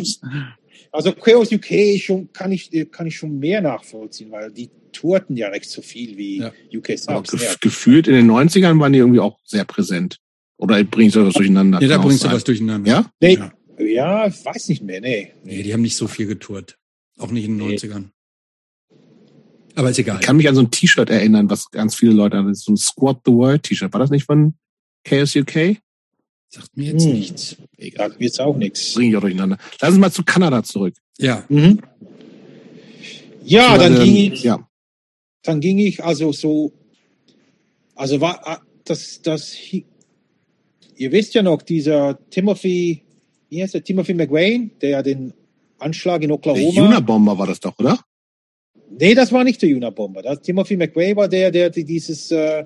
Also Chaos UK ist schon, kann ich, kann ich schon mehr nachvollziehen, weil die tourten ja nicht so viel wie Ja. UK Subs. gef gefühlt in den 90ern waren die irgendwie auch sehr präsent. Oder bringe ich da was durcheinander? Ja, da bringst du was durcheinander. Ja? Nee, Ja. ja, ich weiß nicht mehr, nee. Nee, die haben nicht so viel getourt. Auch nicht in den Nee. 90ern. Aber ist egal. Ich kann mich an so ein T-Shirt erinnern, was ganz viele Leute ist so ein Squad the World T-Shirt. War das nicht von Chaos UK? Sagt mir jetzt Hm. nichts. Sagt mir jetzt auch nichts. Bringe ich auch durcheinander. Lass uns mal zu Kanada zurück. Ja. Mhm. Ja, dann Ähm, ging ich, Ja. dann ging ich also so, also war ah, das, das, ihr wisst ja noch, dieser Timothy, wie heißt der, Timothy McWayne, der ja den Anschlag in Der Oklahoma. Unabomber war das doch, oder? Nee, das war nicht der Unabomber. Das, Timothy McVeigh war der, der die- dieses, äh,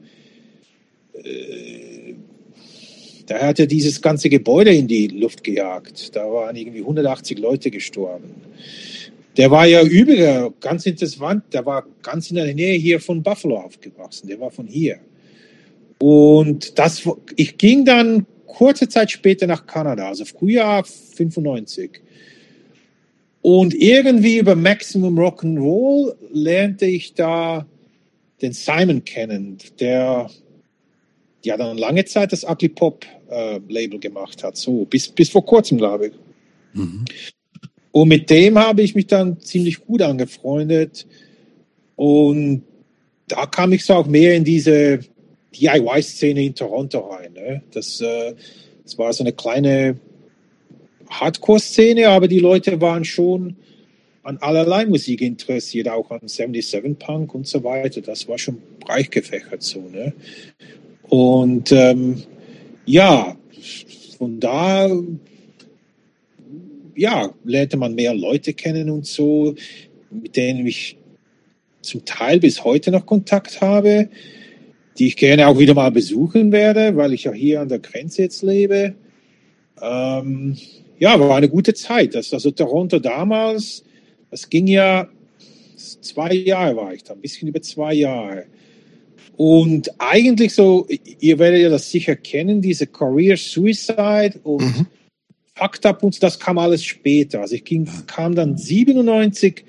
äh, der hatte dieses ganze Gebäude in die Luft gejagt. Da waren irgendwie 180 Leute gestorben. Der war ja übrigens ganz interessant, der war ganz in der Nähe hier von Buffalo aufgewachsen. Der war von hier. Und das, ich ging dann kurze Zeit später nach Kanada, also Frühjahr 95. Und irgendwie über Maximum Rock'n'Roll lernte ich da den Simon kennen, der ja dann lange Zeit das Ugly Pop äh, Label gemacht hat, so bis, bis vor kurzem, glaube ich. Mhm. Und mit dem habe ich mich dann ziemlich gut angefreundet. Und da kam ich so auch mehr in diese DIY-Szene in Toronto rein. Ne? Das, äh, das war so eine kleine Hardcore-Szene, aber die Leute waren schon an allerlei Musik interessiert, auch an 77 Punk und so weiter. Das war schon breit gefächert so. Ne? Und ähm, ja, von da ja, lernte man mehr Leute kennen und so, mit denen ich zum Teil bis heute noch Kontakt habe, die ich gerne auch wieder mal besuchen werde, weil ich ja hier an der Grenze jetzt lebe. Ähm, ja, war eine gute Zeit. Das, also Toronto damals, das ging ja zwei Jahre war ich da, ein bisschen über zwei Jahre. Und eigentlich so, ihr werdet ja das sicher kennen, diese Career Suicide und Mhm. Fucked Up und das kam alles später. Also ich ging, kam dann 97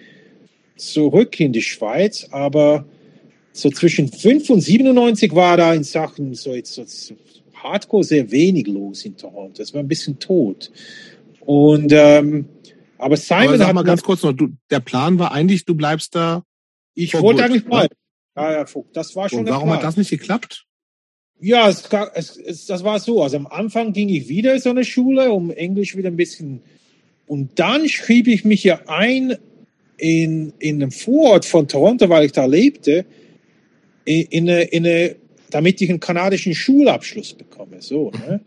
zurück in die Schweiz, aber so zwischen 5 und 97 war da in Sachen so jetzt so Hardcore sehr wenig los in Toronto. Es war ein bisschen tot. Und ähm, aber Simon Aber sag mal ganz kurz noch, du, der Plan war eigentlich, du bleibst da. ich wollte eigentlich ne? bleiben. Ja, ja, Vogt, das war schon Und warum hat das nicht geklappt? Ja, es, es, es, das war so. Also am Anfang ging ich wieder in so eine Schule, um Englisch wieder ein bisschen. Und dann schrieb ich mich ja ein in, in einem Vorort von Toronto, weil ich da lebte, in, in, eine, in eine, damit ich einen kanadischen Schulabschluss bekomme. So, ne?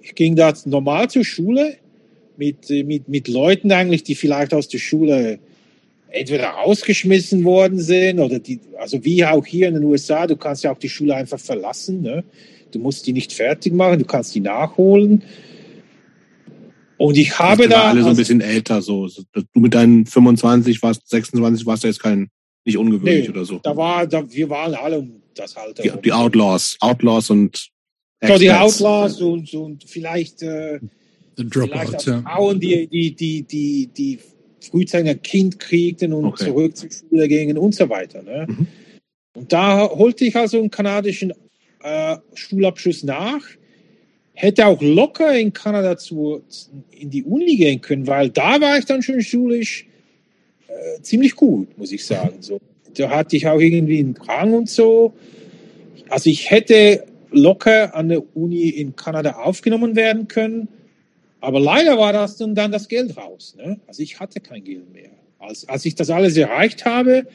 Ich ging da normal zur Schule mit, mit, mit Leuten eigentlich, die vielleicht aus der Schule entweder rausgeschmissen worden sind oder die, also wie auch hier in den USA, du kannst ja auch die Schule einfach verlassen. Ne? Du musst die nicht fertig machen, du kannst die nachholen. Und ich habe Die da. waren alle so ein also- bisschen älter, so. Du mit deinen 25 warst, 26 warst du jetzt kein, nicht ungewöhnlich Nee, oder so. da war, da, wir waren alle um das Alter. Die, die Outlaws, Outlaws und So, die. Outlaws und, und vielleicht, äh, The vielleicht Dropouts, auch ja. Frauen, die, die, die, die, die frühzeitig ein Kind kriegten und Okay. zurück zur Schule gingen und so weiter. Ne? Mhm. Und da holte ich also einen kanadischen äh, Schulabschluss nach. Hätte auch locker in Kanada zu, in die Uni gehen können, weil da war ich dann schon schulisch äh, ziemlich gut, muss ich sagen. So, da hatte ich auch irgendwie einen Drang und so. Also ich hätte locker an der Uni in Kanada aufgenommen werden können, aber leider war das dann, dann das Geld raus. Ne? Also ich hatte kein Geld mehr. Als, als ich das alles erreicht habe,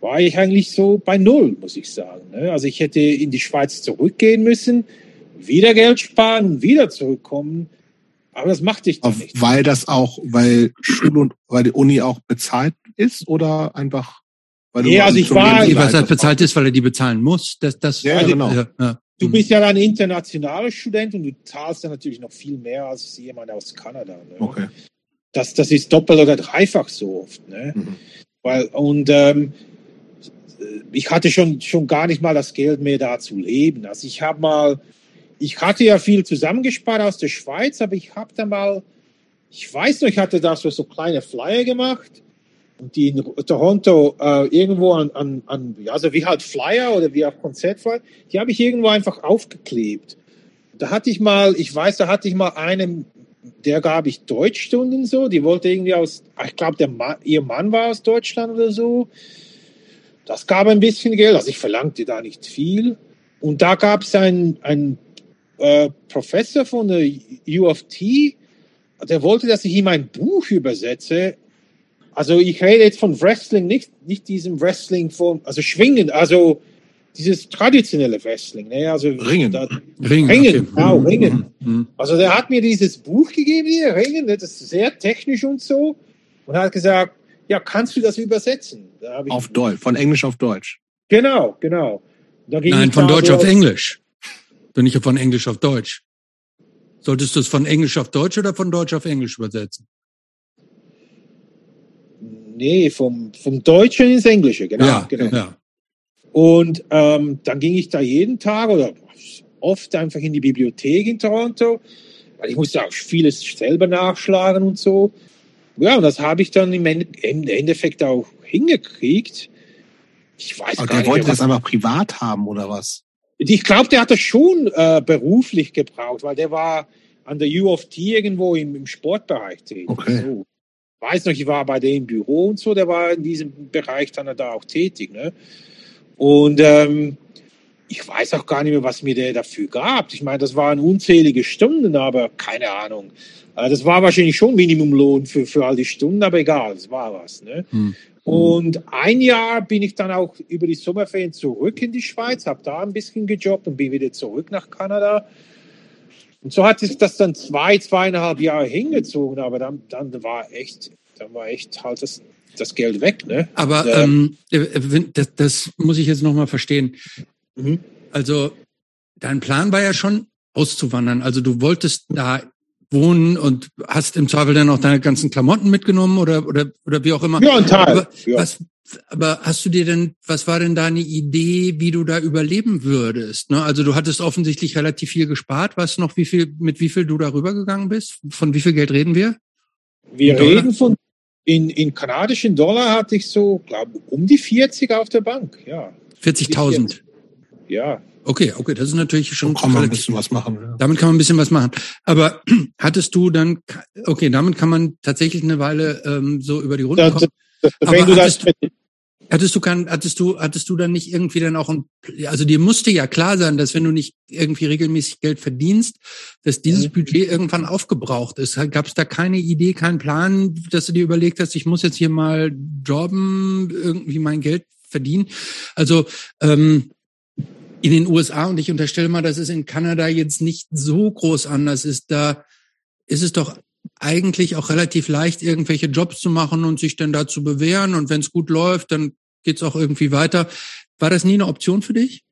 war ich eigentlich so bei Null, muss ich sagen. Ne? Also ich hätte in die Schweiz zurückgehen müssen, wieder Geld sparen und wieder zurückkommen. Aber das machte ich dann Auf, nicht. weil das auch, weil Schule und weil die Uni auch bezahlt ist oder einfach weil Nee, also ich war- was halt bezahlt ist, weil er die bezahlen muss. Das, das, Ja, also, genau. Ja, ja. Du bist ja ein internationaler Student und du zahlst ja natürlich noch viel mehr als jemand aus Kanada. Ne? Okay. Das, das ist doppelt oder dreifach so oft. Ne? Mhm. Weil, und ähm, ich hatte schon, schon gar nicht mal das Geld mehr da zu leben. Also ich habe mal, ich hatte ja viel zusammengespart aus der Schweiz, aber ich habe da mal, ich weiß noch, ich hatte da so, so kleine Flyer gemacht die in Toronto äh, irgendwo an, an, an, also wie halt Flyer oder wie auch Konzertflyer, die habe ich irgendwo einfach aufgeklebt. Da hatte ich mal, ich weiß, da hatte ich mal einen, der gab ich Deutschstunden so, die wollte irgendwie aus, ich glaube, der Mann, ihr Mann war aus Deutschland oder so. Das gab ein bisschen Geld, also ich verlangte da nicht viel. Und da gab es einen, einen äh, Professor von der U of T, der wollte, dass ich ihm ein Buch übersetze. Also ich rede jetzt von Wrestling, nicht, nicht diesem Wrestling von, also Schwingen, also dieses traditionelle Wrestling. Ne? Also Ringen. Da, Ringen, Ringen, okay. genau, Mhm, Ringen. mhm. Also der hat mir dieses Buch gegeben hier, Ringen, das ist sehr technisch und so. Und hat gesagt, ja, kannst du das übersetzen? Da ich, Auf Deutsch, von Englisch auf Deutsch. Genau, genau. Nein, von Deutsch so auf Englisch. Nicht von Englisch auf Deutsch. Solltest du es von Englisch auf Deutsch oder von Deutsch auf Englisch übersetzen? Nee, vom, vom Deutschen ins Englische, genau. ja, genau. ja. Und ähm, dann ging ich da jeden Tag oder oft einfach in die Bibliothek in Toronto, weil ich musste auch vieles selber nachschlagen und so. Ja, und das habe ich dann im, Ende, im Endeffekt auch hingekriegt. Ich weiß Aber gar der nicht, wollte das einfach privat haben, oder was? Ich glaube, der hat das schon äh, beruflich gebraucht, weil der war an der U of T irgendwo im, im Sportbereich tätig. Okay. So. Weiß noch, ich war bei dem Büro und so, der war in diesem Bereich dann da auch tätig. Ne? Und ähm, ich weiß auch gar nicht mehr, was mir der dafür gab. Ich meine, das waren unzählige Stunden, aber keine Ahnung. Äh, das war wahrscheinlich schon Minimumlohn für, für all die Stunden, aber egal, es war was. Ne? Hm. Und ein Jahr bin ich dann auch über die Sommerferien zurück in die Schweiz, habe da ein bisschen gejobbt und bin wieder zurück nach Kanada. Und so hat sich das dann zwei, zweieinhalb Jahre hingezogen, aber dann, dann war echt, dann war echt halt das, das Geld weg, ne? Aber Ja. ähm, äh, das, das muss ich jetzt nochmal verstehen. Mhm. Also dein Plan war ja schon auszuwandern. Also du wolltest da wohnen und hast im Zweifel dann auch deine ganzen Klamotten mitgenommen oder oder oder wie auch immer. Ja, ein Teil. Aber ja. was aber hast du dir denn, was war denn deine Idee, wie du da überleben würdest? Ne? Also du hattest offensichtlich relativ viel gespart. Weißt du noch, wie viel, mit wie viel du darüber gegangen bist? Von wie viel Geld reden wir? Wir reden von, in, in kanadischen Dollar hatte ich so, glaube um die 40 auf der Bank, ja. 40.000. Ja. Okay, okay, das ist natürlich schon kann man ein bisschen was machen. Ja. Damit kann man ein bisschen was machen. Aber hattest du dann, okay, damit kann man tatsächlich eine Weile ähm, so über die Runde Das, kommen. das, Aber wenn du das hattest Hattest du kein, hattest du, hattest du dann nicht irgendwie dann auch ein, also dir musste ja klar sein, dass wenn du nicht irgendwie regelmäßig Geld verdienst, dass dieses Mhm. Budget irgendwann aufgebraucht ist. Gab es da keine Idee, keinen Plan, dass du dir überlegt hast, ich muss jetzt hier mal jobben, irgendwie mein Geld verdienen? Also ähm, in den USA und ich unterstelle mal, dass es in Kanada jetzt nicht so groß anders ist. Da ist es doch eigentlich auch relativ leicht, irgendwelche Jobs zu machen und sich dann da zu bewähren. Und wenn es gut läuft, dann geht's auch irgendwie weiter. War das nie eine Option für dich?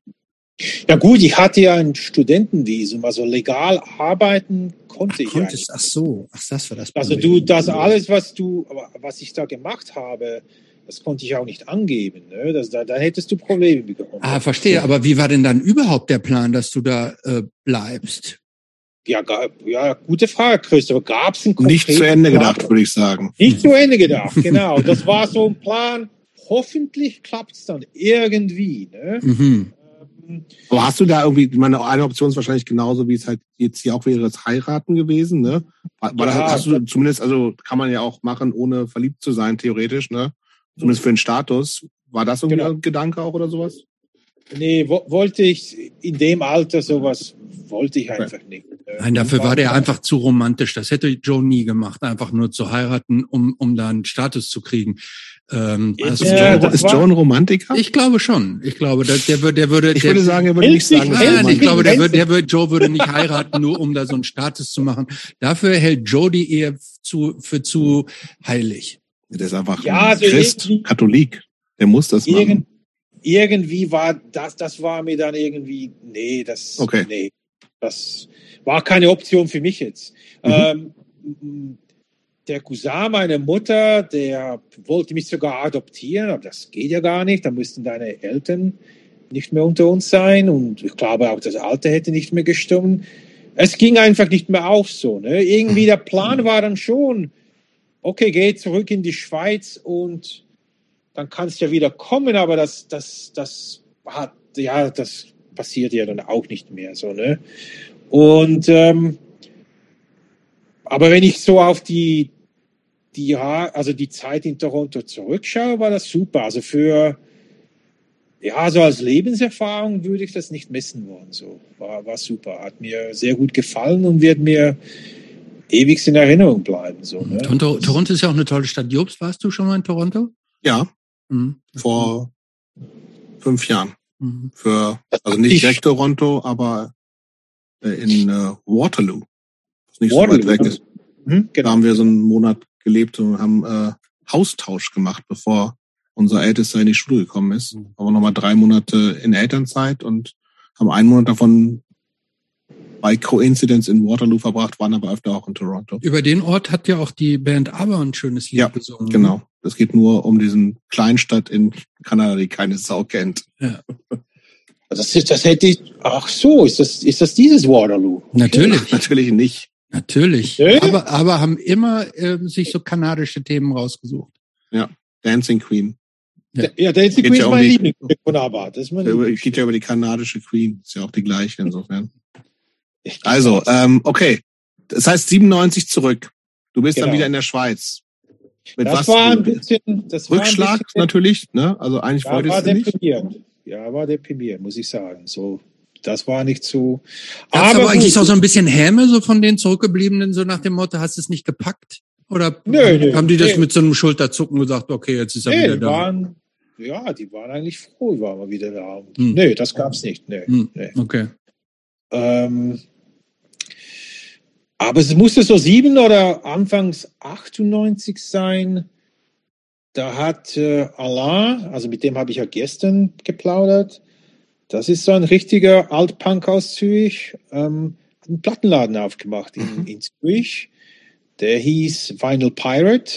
Ja gut, ich hatte ja ein Studentenvisum, also legal arbeiten konnte ich ja Konntest, ach so, ach, das war das Also Problem. du, das alles, was du, was ich da gemacht habe, das konnte ich auch nicht angeben. Ne? Das, da, da hättest du Probleme bekommen. Ah, verstehe. Aber wie war denn dann überhaupt der Plan, dass du da äh, bleibst? Ja, ga- ja, gute Frage, Christopher. Gab es einen Nicht zu Ende Plan? gedacht, würde ich sagen. Nicht zu Ende gedacht, genau. Das war so ein Plan. Hoffentlich klappt es dann irgendwie. Ne? Mhm. Ähm, Aber hast du da irgendwie, ich meine, eine Option ist wahrscheinlich genauso, wie es halt jetzt hier auch wäre, das Heiraten gewesen, ne? War, Ja. hast du zumindest, also kann man ja auch machen, ohne verliebt zu sein, theoretisch, ne? Zumindest für den Status. War das irgendwie Genau. ein Gedanke auch oder sowas? Nee, wo, wollte ich in dem Alter sowas, wollte ich einfach nicht. Äh, Nein, dafür war der einfach zu romantisch. Das hätte Joe nie gemacht, einfach nur zu heiraten, um, um da einen Status zu kriegen. Ähm, Ja, ist Ja, Joe, das ist ein Romantiker? ich glaube schon. Ich glaube, der, der, würde- der würde. Ich der, würde sagen, er würde nicht sagen, er Nein, ich glaube, der würde, der würde, Joe würde nicht heiraten, nur um da so einen Status zu machen. Dafür hält Joe die Ehe zu, für zu heilig. Der ist einfach Ja, ein also Christ, Katholik. Der muss das machen. irgendwie war das, das war mir dann irgendwie, nee, das, Okay. nee, das war keine Option für mich jetzt. Mhm. Ähm, der Cousin meiner Mutter, der wollte mich sogar adoptieren, aber das geht ja gar nicht. Da müssten deine Eltern nicht mehr unter uns sein und ich glaube auch das Alter hätte nicht mehr gestimmt. Es ging einfach nicht mehr auf so. Ne? Irgendwie der Plan war dann schon, okay, geh zurück in die Schweiz und dann kannst du ja wieder kommen, aber das, das, das hat, ja, das passiert ja dann auch nicht mehr so, ne? Und ähm, aber wenn ich so auf die, die also die Zeit in Toronto zurückschaue, war das super. Also für ja, so als Lebenserfahrung würde ich das nicht missen wollen. So war, war super, hat mir sehr gut gefallen und wird mir ewig in Erinnerung bleiben. So, ne? Toronto, Toronto ist ja auch eine tolle Stadt. Jobs, warst du schon mal in Toronto? Ja, Mhm. vor fünf Jahren. Mhm. Für, also nicht Ich- direkt Toronto, aber äh, in äh, Waterloo. Was nicht so Waterloo, weit weg ja. ist. Hm, Da genau. haben wir so einen Monat gelebt und haben äh, Haustausch gemacht, bevor unser Ältester in die Schule gekommen ist. Mhm. Haben wir nochmal drei Monate in Elternzeit und haben einen Monat davon bei Coincidence in Waterloo verbracht, waren aber öfter auch in Toronto. Über den Ort hat ja auch die Band Aber ein schönes Lied Ja, gesungen. Genau. Es geht nur um diesen Kleinstadt in Kanada, die keine Sau kennt. Das, ist, das hätte ich. Ach so, ist das, ist das dieses Waterloo? Natürlich, Natürlich nicht. natürlich. Ja. Aber, aber haben immer ähm, sich so kanadische Themen rausgesucht. Dancing Queen. Ja, der ist Geht Queen ja ist mein Lieblingsstück von ABBA. Das ist mein geht ja über die kanadische Queen. Ist ja auch die gleiche insofern. Also, ähm, okay. Das heißt 97 zurück. Du bist dann Genau. wieder in der Schweiz. Mit das was? war ein bisschen. Das war ein Rückschlag bisschen, natürlich, ne? Also eigentlich Ja, war du nicht. deprimierend. Ja, war deprimierend, muss ich sagen. So, das war nicht so. Gab's aber, eigentlich gut. auch so ein bisschen Häme so von den Zurückgebliebenen, so nach dem Motto, hast du es nicht gepackt? Oder Nö, nö, haben die das nö. mit so einem Schulterzucken gesagt, okay, jetzt ist er wieder die da? waren, ja, die waren eigentlich froh, waren wir wieder da. Hm. Nee, das gab's nicht. Nee, Hm, nee. Okay. Ähm, aber es musste so sieben oder anfangs 98 sein. Da hat äh, Alain, also mit dem habe ich ja gestern geplaudert, das ist so ein richtiger Altpunk aus Zürich, ähm, hat einen Plattenladen aufgemacht in, Mhm. in Zürich. Der hieß Vinyl Pirate.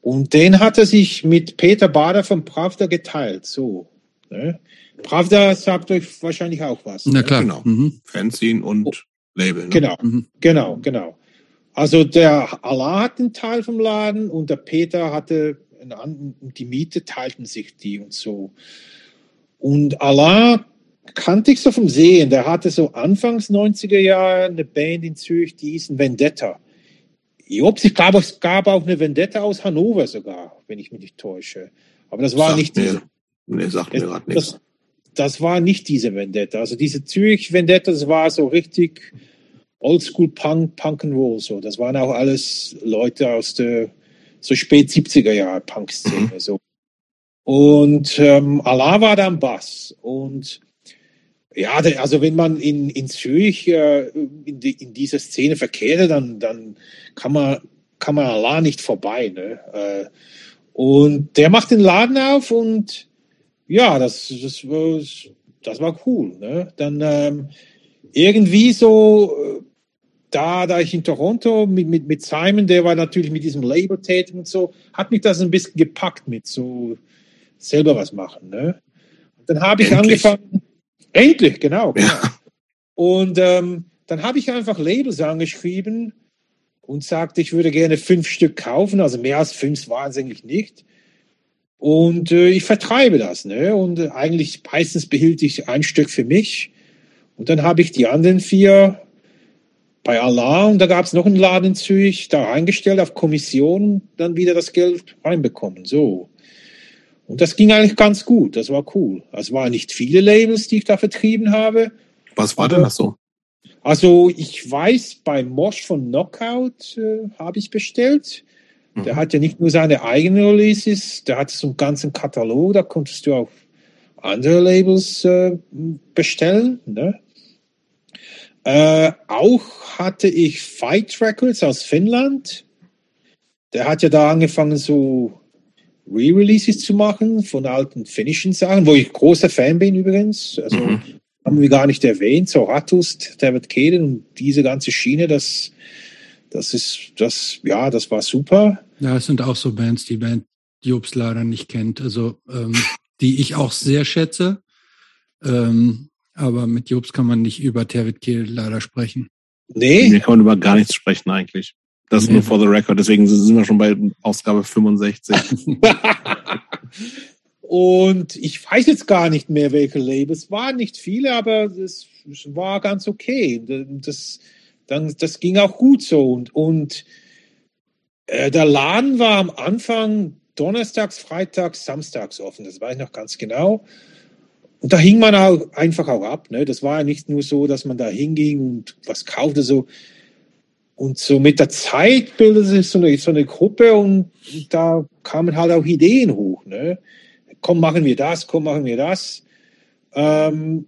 Und den hat er sich mit Peter Bader von Pravda geteilt. So. Ne? Pravda sagt euch wahrscheinlich auch was. Na ne? klar. Genau. Mhm. Fanzine und Label. Ne? Genau, Mhm. genau, genau. Also der Allah hat einen Teil vom Laden und der Peter hatte einen anderen, die Miete teilten sich die und so. Und Allah kannte ich so vom Sehen. Der hatte so Anfangs 90er Jahre eine Band in Zürich, die hieß Vendetta. Jobs, ich glaube, es gab auch eine Vendetta aus Hannover sogar, wenn ich mich nicht täusche. Aber das war Sagt nicht mir-. Nee, sagt mir gerade nichts. Das, war nicht diese Vendetta. Also diese Zürich Vendetta, das war so richtig Oldschool Punk, Punk and Roll so. Das waren auch alles Leute aus der so spät 70er Jahre Punk-Szene so. Und ähm, Allah war da am Bass und ja, also wenn man in, in Zürich äh, in, die, in dieser Szene verkehrt, dann, dann kann man kann man Allah nicht vorbei. Ne? Äh, und der macht den Laden auf und ja, das, das, war, das war cool. Ne? Dann ähm, irgendwie so, äh, da, da ich in Toronto mit, mit, mit Simon, der war natürlich mit diesem Label tätig und so, hat mich das ein bisschen gepackt mit so selber was machen. Ne? Und dann habe ich Endlich. angefangen, endlich, genau. genau. Ja. Und ähm, dann habe ich einfach Labels angeschrieben und sagte, ich würde gerne fünf Stück kaufen. Also mehr als fünf waren es eigentlich nicht. Und äh, ich vertreibe das. Ne? Und äh, eigentlich meistens behielt ich ein Stück für mich. Und dann habe ich die anderen vier bei Allah und da gab es noch einen Laden in Zürich, da reingestellt auf Kommission, dann wieder das Geld reinbekommen. So. Und das ging eigentlich ganz gut. Das war cool. Es waren nicht viele Labels, die ich da vertrieben habe. Was war denn das so? Also ich weiß, bei Mosch von Knockout äh, habe ich bestellt. Der Mhm. hat ja nicht nur seine eigenen Releases, der hat so einen ganzen Katalog, da konntest du auch andere Labels äh, bestellen. Ne? Äh, auch hatte ich Fight Records aus Finnland. Der hat ja da angefangen, so Re-Releases zu machen von alten finnischen Sachen, wo ich großer Fan bin übrigens. Also Mhm. haben wir gar nicht erwähnt. So Ratust, David Keden und diese ganze Schiene, das, das ist, das, ja, das war super. Ja, es sind auch so Bands, die Band Jobs leider nicht kennt. Also ähm, die ich auch sehr schätze. Ähm, aber mit Jobs kann man nicht über Tervid Kehl leider sprechen. Nee, Hier kann man über gar nichts sprechen eigentlich. Das Nee. nur for the record. Deswegen sind wir schon bei Ausgabe 65. Und ich weiß jetzt gar nicht mehr, welche Labels. Es waren nicht viele, aber es, es war ganz okay. Das, dann, das ging auch gut so. Und, und äh, der Laden war am Anfang donnerstags, freitags, samstags offen. Das weiß ich noch ganz genau. Und da hing man auch einfach auch ab. Ne? Das war ja nicht nur so, dass man da hinging und was kaufte so. Und so mit der Zeit bildete sich so eine, so eine Gruppe und da kamen halt auch Ideen hoch. Ne? komm, machen wir das, komm, machen wir das. Ähm,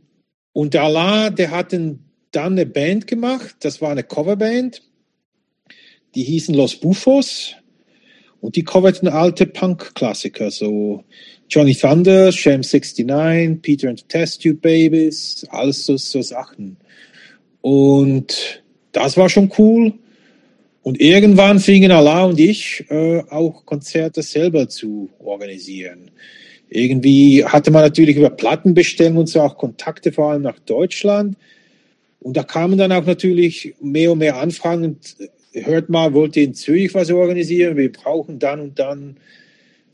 und der Alain, der hat dann eine Band gemacht, das war eine Coverband, die hießen Los Bufos und die coverten alte Punk-Klassiker, so Johnny Thunder, Sham 69, Peter and the Test Tube Babies, alles so, so Sachen. Und das war schon cool. Und irgendwann fingen Alain und ich äh, auch Konzerte selber zu organisieren irgendwie hatte man natürlich über Plattenbestellungen und so auch Kontakte vor allem nach Deutschland. Und da kamen dann auch natürlich mehr und mehr Anfragen. Und hört mal, wollt ihr in Zürich was organisieren? Wir brauchen dann und dann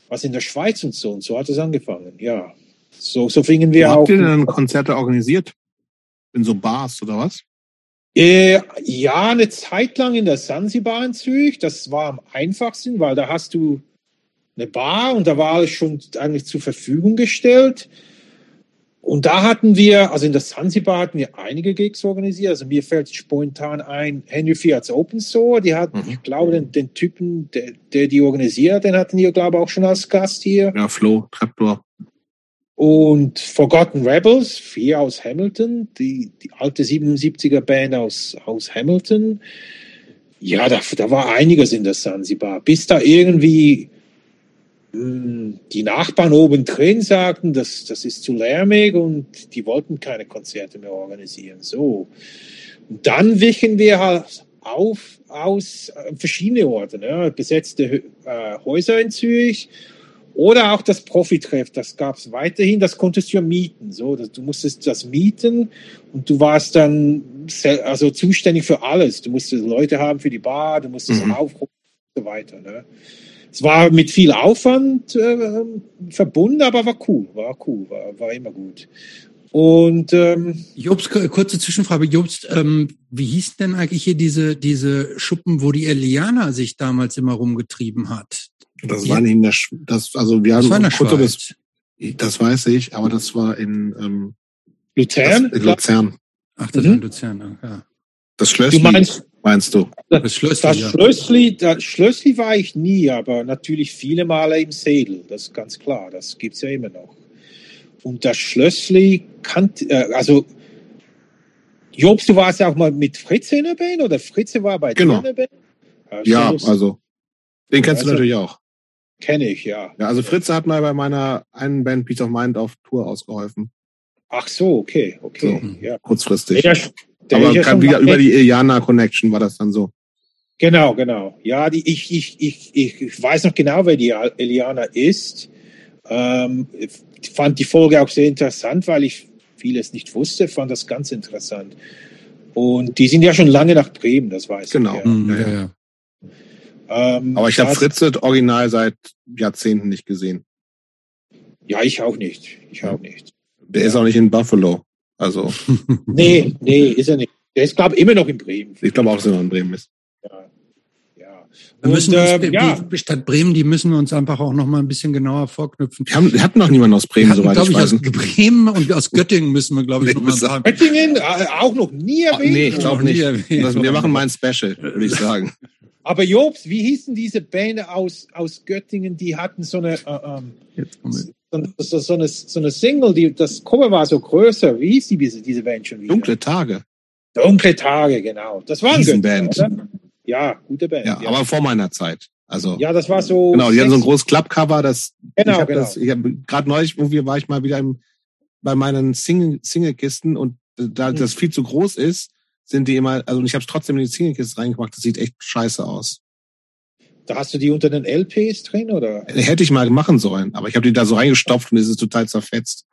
was in der Schweiz und so. Und so hat es angefangen, ja. So, so fingen wir Wo auch. Habt ihr denn Konzerte organisiert? In so Bars oder was? Äh, ja, eine Zeit lang in der Sansibar in Zürich. Das war am einfachsten, weil da hast du eine Bar und da war alles schon eigentlich zur Verfügung gestellt. Und da hatten wir, also in der Sansibar hatten wir einige Gigs organisiert. Also mir fällt spontan ein, Henry Fiat's Open Store, die hatten, Mhm. ich glaube, den, den Typen, der, der die organisiert, den hatten wir, glaube ich, auch schon als Gast hier. Ja, Flo, Trapdoor. Und Forgotten Rebels, vier aus Hamilton, die, die alte 77er Band aus, aus Hamilton. Ja, da, da war einiges in der Sansibar. Bis da irgendwie die Nachbarn oben drin sagten, das, das ist zu lärmig und die wollten keine Konzerte mehr organisieren. So. Und dann wichen wir halt auf aus äh, verschiedene Orte, ne? besetzte äh, Häuser in Zürich oder auch das Profitreff, das gab es weiterhin, das konntest du ja mieten. So, du musstest das mieten und du warst dann also zuständig für alles. Du musstest Leute haben für die Bar, du musstest Mhm. aufrufen und so weiter. Ne? Es war mit viel Aufwand äh, verbunden, aber war cool, war cool, war, war immer gut. Und ähm, Jobs, kurze Zwischenfrage. Jobs, ähm, wie hieß denn eigentlich hier diese, diese Schuppen, wo die Eliana sich damals immer rumgetrieben hat? Das Ja. war nicht in der, Sch das, also wir Das haben war in der über das, Schweiz. das weiß ich, aber das war in, ähm, das, Luzern, in Luzern. Ach, das Mhm. war in Luzern, ja. Das du Schlössli, meinst meinst du? Das Schlössli, Das ja. Schlössli, das Schlössli war ich nie, aber natürlich viele Male im Sedel, das ist ganz klar, das gibt's ja immer noch. Und das Schlössli kannte, äh, also Jobs, du warst ja auch mal mit Fritze in der Band oder Fritze war bei Genau. dir in der Band? Ja, so also, den kennst du Also- natürlich auch. Kenne ich, ja. Ja, also Fritze hat mal bei meiner einen Band Peace of Mind auf Tour ausgeholfen. Ach so, okay, okay. So. Ja. Kurzfristig. Der, der aber schon wieder, über die Iliana Connection war das dann so. Genau, genau. Ja, die, ich, ich, ich, ich weiß noch genau, wer die Eliana ist. Ähm, ich fand die Folge auch sehr interessant, weil ich vieles nicht wusste, fand das ganz interessant. Und die sind ja schon lange nach Bremen, das weiß Genau. ich. Ja. Mhm, Ja, ja, ja. ja. Ähm, Aber ich habe das- Fritze original seit Jahrzehnten nicht gesehen. Ja, ich auch nicht. Ich auch nicht. Der Ja. ist auch nicht in Buffalo. Also, Nee, nee, ist er nicht. Der ist, glaube ich, immer noch in Bremen. ich glaube auch, dass er noch in Bremen ist. Ja. ja. Wir müssen Und, uns, ähm, die, ja. die Stadt Bremen, die müssen wir uns einfach auch noch mal ein bisschen genauer vorknüpfen. Wir, haben, wir hatten noch niemanden aus Wir Bremen, hatten, soweit ich ich, aus weiß. Bremen und aus Göttingen müssen wir, glaube ich, Nee, noch mal sagen. Göttingen, äh, auch noch nie erwähnt. nee, ich glaube nicht. erwähnt. Das, wir machen mal ein Special, würde ich sagen. Aber Jobs, wie hießen diese Band aus, aus Göttingen, die hatten so eine, äh, ähm, Kommen wir. so, eine, so eine Single, die, das Cover war so größer. Wie hieß die, diese, diese Band schon wieder? Dunkle Tage. Dunkle Tage, genau. Das war ein Riesenband. Göttingen, oder? Ja, gute Band. Ja, aber vor meiner Zeit. Also Ja, das war so. genau, die haben so ein großes Klappcover, das Genau, ich habe genau. das, ich habe gerade neulich, wo wir war ich mal wieder im, bei meinen Single Singlekisten und da Mhm. das viel zu groß ist, sind die immer, also ich habe es trotzdem in die Singlekiste reingemacht, das sieht echt scheiße aus. Da hast du die unter den LPs drin, oder? Hätte ich mal machen sollen, aber ich habe die da so reingestopft und es ist total zerfetzt.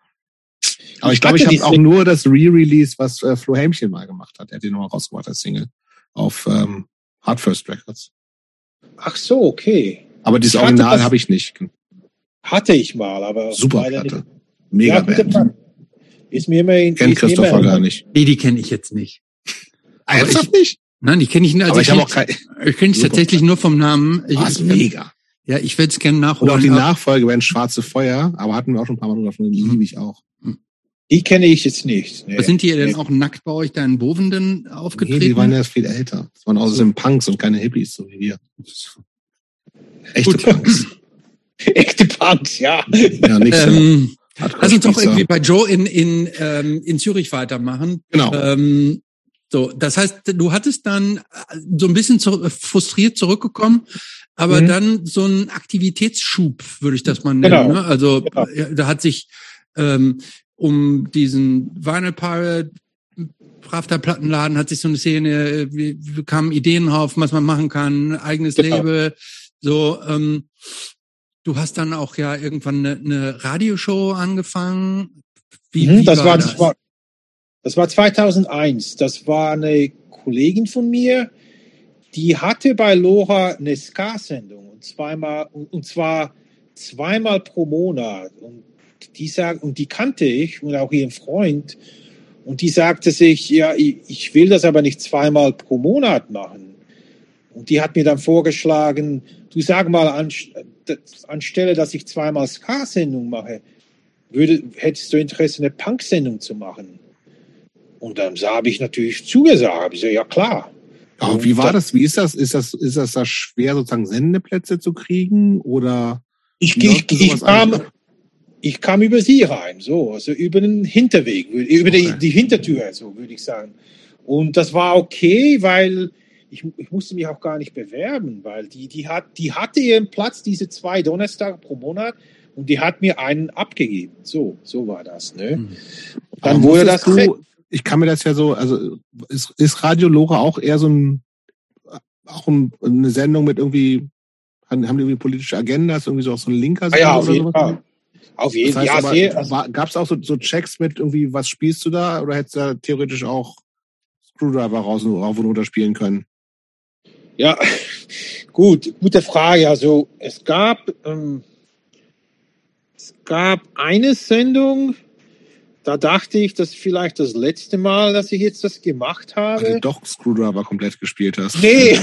Aber ich Ich glaube, ich habe die auch nur das Re-Release, was äh, Flo Helmchen mal gemacht hat. Er hat den nochmal rausgebracht als Single auf ähm, Hard First Records. Ach so, okay. Aber dieses hatte Original habe ich nicht. Hatte ich mal, aber. Super Platte. Mega Ja, Band. Ist mir immerhin. Kennt Christopher gar nicht. Nee, die kenne ich jetzt nicht. Ernsthaft nicht? Nein, die kenne ich nicht. Also aber ich habe auch kenn- kein. ich kenne es tatsächlich nur vom Namen. Ich, Oh, ist mega. Ja, ich werde es gerne Und nachholen. auch die Nachfolge werden Schwarze Feuer, aber hatten wir auch schon ein paar Mal drüber gesprochen, die Mhm. liebe ich auch. Die kenne ich jetzt nicht. Nee. Was sind die denn Nee. auch nackt bei euch da in Bovenden Nee, aufgetreten? die waren ja viel älter. Das waren außerdem Punks und keine Hippies, so wie wir. Echte Gut. Punks. Echte Punks, ja. Ja, nicht so. ähm, lass uns doch irgendwie bei Joe in, in, ähm, in Zürich weitermachen. Genau. Ähm, so, das heißt, du hattest dann äh, so ein bisschen zu, frustriert zurückgekommen, aber Mhm. dann so einen Aktivitätsschub, würde ich das mal nennen. Genau. Ne? Also Genau. da hat sich ähm, um diesen Vinyl Pirate Plattenladen hat sich so eine Szene, äh, wir, wir kamen Ideen auf, was man machen kann, eigenes Genau. Label. So, ähm, du hast dann auch ja irgendwann eine, eine Radioshow angefangen. Wie, Mhm, wie das, war, das? das, war, das war 2001. Das war eine Kollegin von mir, die hatte bei Lora eine Ska-Sendung und zweimal und, zwar zweimal pro Monat und die sagt und die kannte ich und auch ihren Freund und die sagte sich ja ich, will das aber nicht zweimal pro Monat machen und die hat mir dann vorgeschlagen du sag mal an, anstelle dass ich zweimal Ska-Sendung mache würde, hättest du Interesse, eine Punk-Sendung zu machen? Und dann habe ich natürlich zugesagt. Ich so, ja klar. Aber wie war das? Wie ist das? Ist das, ist das da schwer, sozusagen Sendeplätze zu kriegen? Oder Ich, ich, ich, kam, ich kam über sie rein, so, also über den Hinterweg, über die, Okay. die Hintertür, so würde ich sagen. Und das war okay, weil ich, ich musste mich auch gar nicht bewerben, weil die, die, hat, die hatte ihren Platz, diese zwei Donnerstage pro Monat, und die hat mir einen abgegeben. So, so war das. Ne? Hm. Dann Aber wurde das du, ich kann mir das ja so, also ist, ist Radio Lora auch eher so ein, auch ein, eine Sendung mit irgendwie, haben haben die irgendwie politische Agendas, irgendwie so auch so ein linker Ah, ja, auf jeden? Fall. Auf jeden Das heißt ja, gab es auch so, so Checks mit irgendwie, was spielst du da? Oder hättest du da theoretisch auch Screwdriver raus, rauf und runter spielen können? Ja, gut, gute Frage. Also es gab, ähm, es gab eine Sendung, da dachte ich, das ist vielleicht das letzte Mal, dass ich jetzt das gemacht habe. doch Screwdriver komplett gespielt hast. Nee.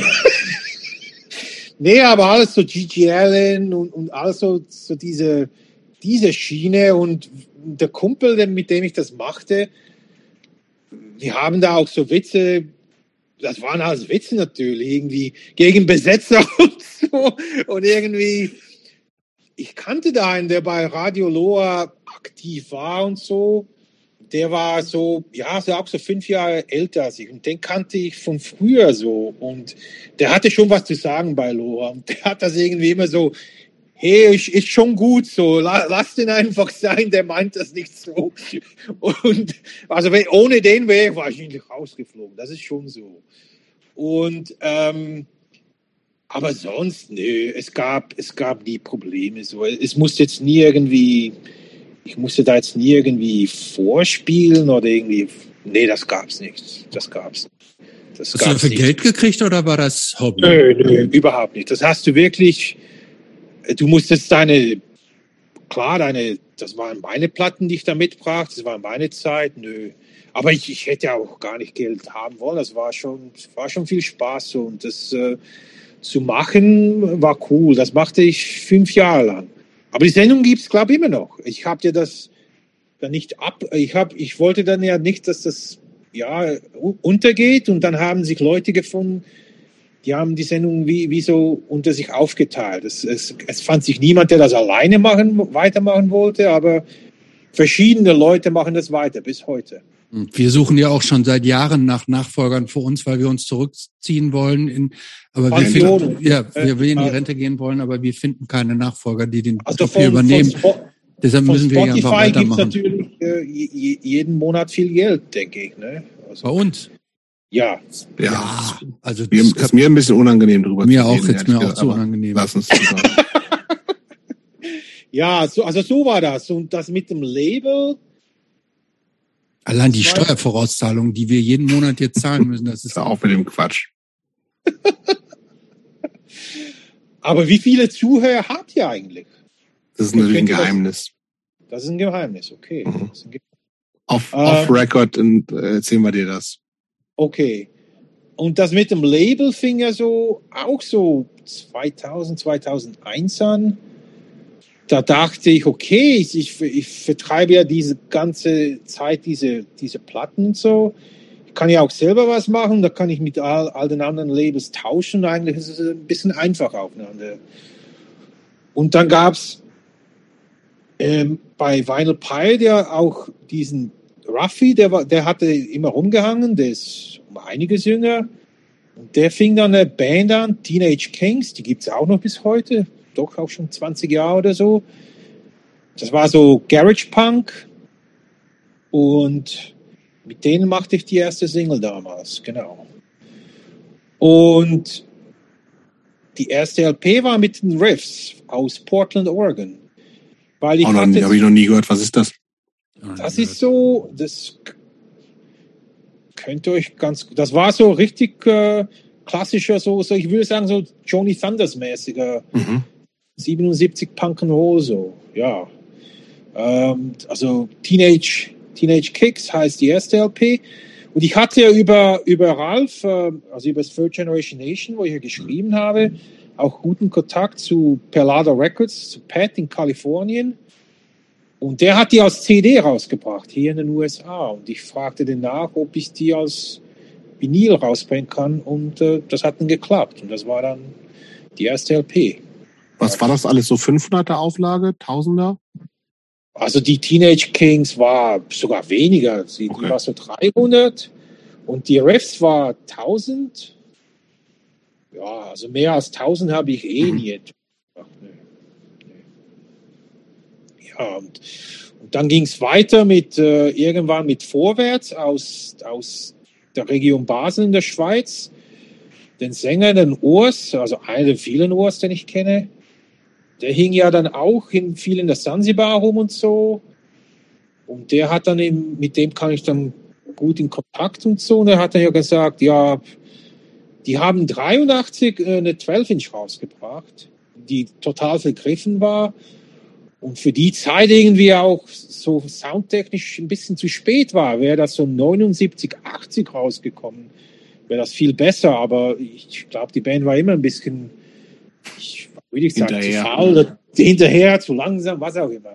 nee, aber alles so Gigi Allen und, und alles so, so diese, diese Schiene und der Kumpel, mit dem ich das machte, die haben da auch so Witze, das waren alles Witze natürlich, irgendwie gegen Besetzer und so. Und irgendwie, ich kannte da einen, der bei Radio Loa aktiv war und so. Der war so, ja, so auch so fünf Jahre älter als ich. Und den kannte ich von früher so. Und der hatte schon was zu sagen bei Loa. Und der hat das irgendwie immer so, hey, ist, ist schon gut so, la, lass den einfach sein, der meint das nicht so. Und also wenn, ohne den wäre ich wahrscheinlich rausgeflogen, das ist schon so. Und ähm, aber sonst, nö, es gab, es gab nie Probleme. So. Es musste jetzt nie irgendwie, ich musste da jetzt nie irgendwie vorspielen oder irgendwie, nee, das gab's nicht. Das gab's nicht. Das Hast du dafür nicht. Geld gekriegt oder war das Hobby? Nö, nö, überhaupt nicht. Das hast du wirklich, du musstest deine, klar, deine, das waren meine Platten, die ich da mitbrachte, das war meine Zeit, nö. Aber ich, ich hätte auch gar nicht Geld haben wollen. Das war schon, war schon viel Spaß. Und das äh, zu machen war cool. Das machte ich fünf Jahre lang. Aber die Sendung gibt's glaube ich, immer noch. Ich habe dir das dann nicht ab. Ich, hab, ich wollte dann ja nicht, dass das ja, untergeht. Und dann haben sich Leute gefunden, die haben die Sendung wie, wie so unter sich aufgeteilt. Es, es, es fand sich niemand, der das alleine machen, weitermachen wollte, aber verschiedene Leute machen das weiter bis heute. Wir suchen ja auch schon seit Jahren nach Nachfolgern für uns, weil wir uns zurückziehen wollen. In, aber wir finden, ja, wir will in die Rente gehen wollen, aber wir finden keine Nachfolger, die den Also von, übernehmen. von, Deshalb müssen wir einfach Spotify gibt es weitermachen. natürlich äh, je- je- jeden Monat viel Geld, denke ich. Ne? Also, Bei uns. ja, Ja, Also mir, das ist mir ein bisschen unangenehm drüber mir zu auch reden, jetzt mir auch aber unangenehm. Lass uns drüber. ja so, also so war das. Und das mit dem Label, Allein die Steuervorauszahlung, die wir jeden Monat jetzt zahlen müssen, das ist auf mit dem Quatsch. aber wie viele Zuhörer habt ihr eigentlich? Das ist natürlich ein Könnte das- Geheimnis. Das ist ein Geheimnis, okay. Mhm. Das ist ein Ge Off, Ähm. off Record und, äh, erzählen wir dir das. okay. Und das mit dem Label fing ja so auch so 2000, 2001 an. Da dachte ich, okay, ich, ich, ich vertreibe ja diese ganze Zeit diese, diese Platten und so. Ich kann ja auch selber was machen, da kann ich mit all, all den anderen Labels tauschen. Eigentlich ist es ein bisschen einfacher aufeinander. Und dann gab es ähm, bei Vinyl Pirate ja auch diesen Ruffy, der, der hatte immer rumgehangen, der ist um einiges jünger. Und der fing dann eine Band an, Teenage Kings, die gibt es auch noch bis heute, doch auch schon 20 Jahre oder so. Das war so Garage Punk. Und mit denen machte ich die erste Single damals, genau. Und die erste LP war mit den Riffs aus Portland, Oregon. Weil ich hatte habe ich noch nie gehört. Was ist das? das ist so, das k- könnte euch ganz, das war so richtig äh, klassischer, so, so, ich würde sagen, so Johnny Thunders mäßiger, Mhm. 77 Punk and Roll, so, ja. Ähm, also Teenage, Teenage Kicks heißt die erste LP. Und ich hatte über, über Ralph, äh, also über das Third Generation Nation, wo ich ja geschrieben habe, auch guten Kontakt zu Perlada Records, zu Pat in Kalifornien. Und der hat die als CD rausgebracht, hier in den USA. Und ich fragte den nach, ob ich die als Vinyl rausbringen kann. Und äh, das hat dann geklappt. Und das war dann die erste LP. Was war das alles? So 500er Auflage? 1000er? Also die Teenage Kings war sogar weniger. Sie, Okay. Die war so 300. Und die Riffs war 1000. Ja, also mehr als 1000 habe ich eh Mhm. nie. Ach, nee. Nee. Ja, und, und dann ging es weiter mit äh, irgendwann mit Vorwärts aus, aus der Region Basel in der Schweiz. Den Sänger, den Urs, also einer der vielen Urs, den ich kenne, der hing ja dann auch in, viel in der Sansibar rum und so. Und der hat dann eben, mit dem kann ich dann gut in Kontakt und so. Und er hat dann ja gesagt, ja, die haben 83 äh, eine 12-Inch rausgebracht, die total vergriffen war. Und für die Zeit irgendwie auch so soundtechnisch ein bisschen zu spät war. Wäre das so 79, 80 rausgekommen, wäre das viel besser. Aber ich glaube, die Band war immer ein bisschen, ich würde ich sagen, Hinterher. zu faul, oder hinterher, zu langsam, was auch immer.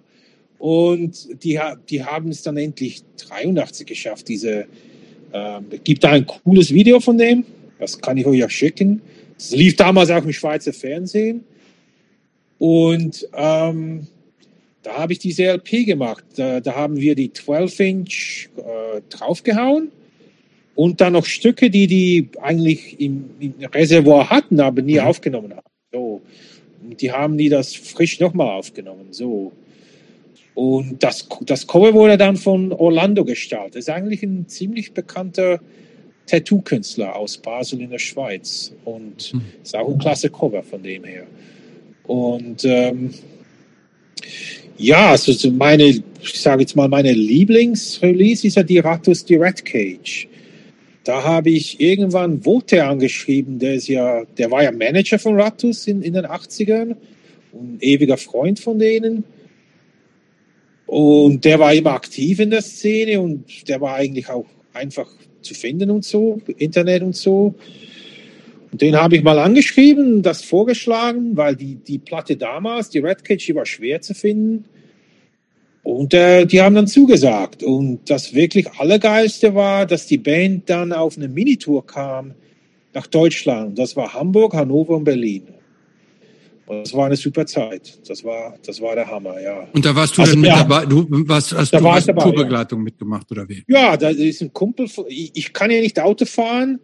Und die, die haben es dann endlich 83 geschafft. Diese, ähm, gibt da ein cooles Video von dem, das kann ich euch ja schicken. Es lief damals auch im Schweizer Fernsehen. Und ähm, da habe ich diese LP gemacht. Da, da haben wir die 12-Inch äh, draufgehauen und dann noch Stücke, die die eigentlich im, im Reservoir hatten, aber nie Mhm. aufgenommen haben. So. Die haben die das frisch nochmal aufgenommen. So. Und das, das Cover wurde dann von Orlando gestartet. Das ist eigentlich ein ziemlich bekannter Tattoo-Künstler aus Basel in der Schweiz. Und Hm. ist auch ein klasse Cover von dem her. Und ähm, ja, also so meine, ich sage jetzt mal, meine Lieblingsrelease ist ja die Ratus Direct Cage. Da habe ich irgendwann Vote angeschrieben, der ist ja, der war ja Manager von Ratus in, in den 80ern und ewiger Freund von denen. Und der war immer aktiv in der Szene und der war eigentlich auch einfach zu finden und so, Internet und so. Und den habe ich mal angeschrieben, das vorgeschlagen, weil die, die Platte damals, die Red Cage, die war schwer zu finden. Und äh, die haben dann zugesagt. Und das wirklich Allergeilste war, dass die Band dann auf eine Minitour kam nach Deutschland. Das war Hamburg, Hannover und Berlin. Und das war eine super Zeit. Das war, das war der Hammer, ja. Und da warst du Also, dann mit ja. dabei, du warst, hast Da du war ich hast dabei, Tourbegleitung mitgemacht oder wie? Ja, da ist ein Kumpel, ich ich kann ja nicht Auto fahren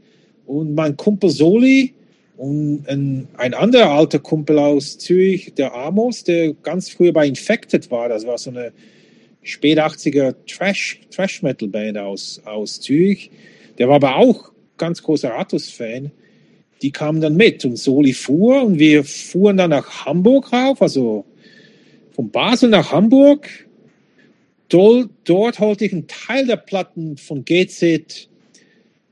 und mein Kumpel Soli und ein, ein anderer alter Kumpel aus Zürich, der Amos, der ganz früher bei Infected war, das war so eine spät 80er Trash, Trash Metal Band aus, aus Zürich, der war aber auch ganz großer Atos-Fan. Die kamen dann mit und Soli fuhr und wir fuhren dann nach Hamburg rauf, also von Basel nach Hamburg Dol- dort holte ich einen Teil der Platten von GZ.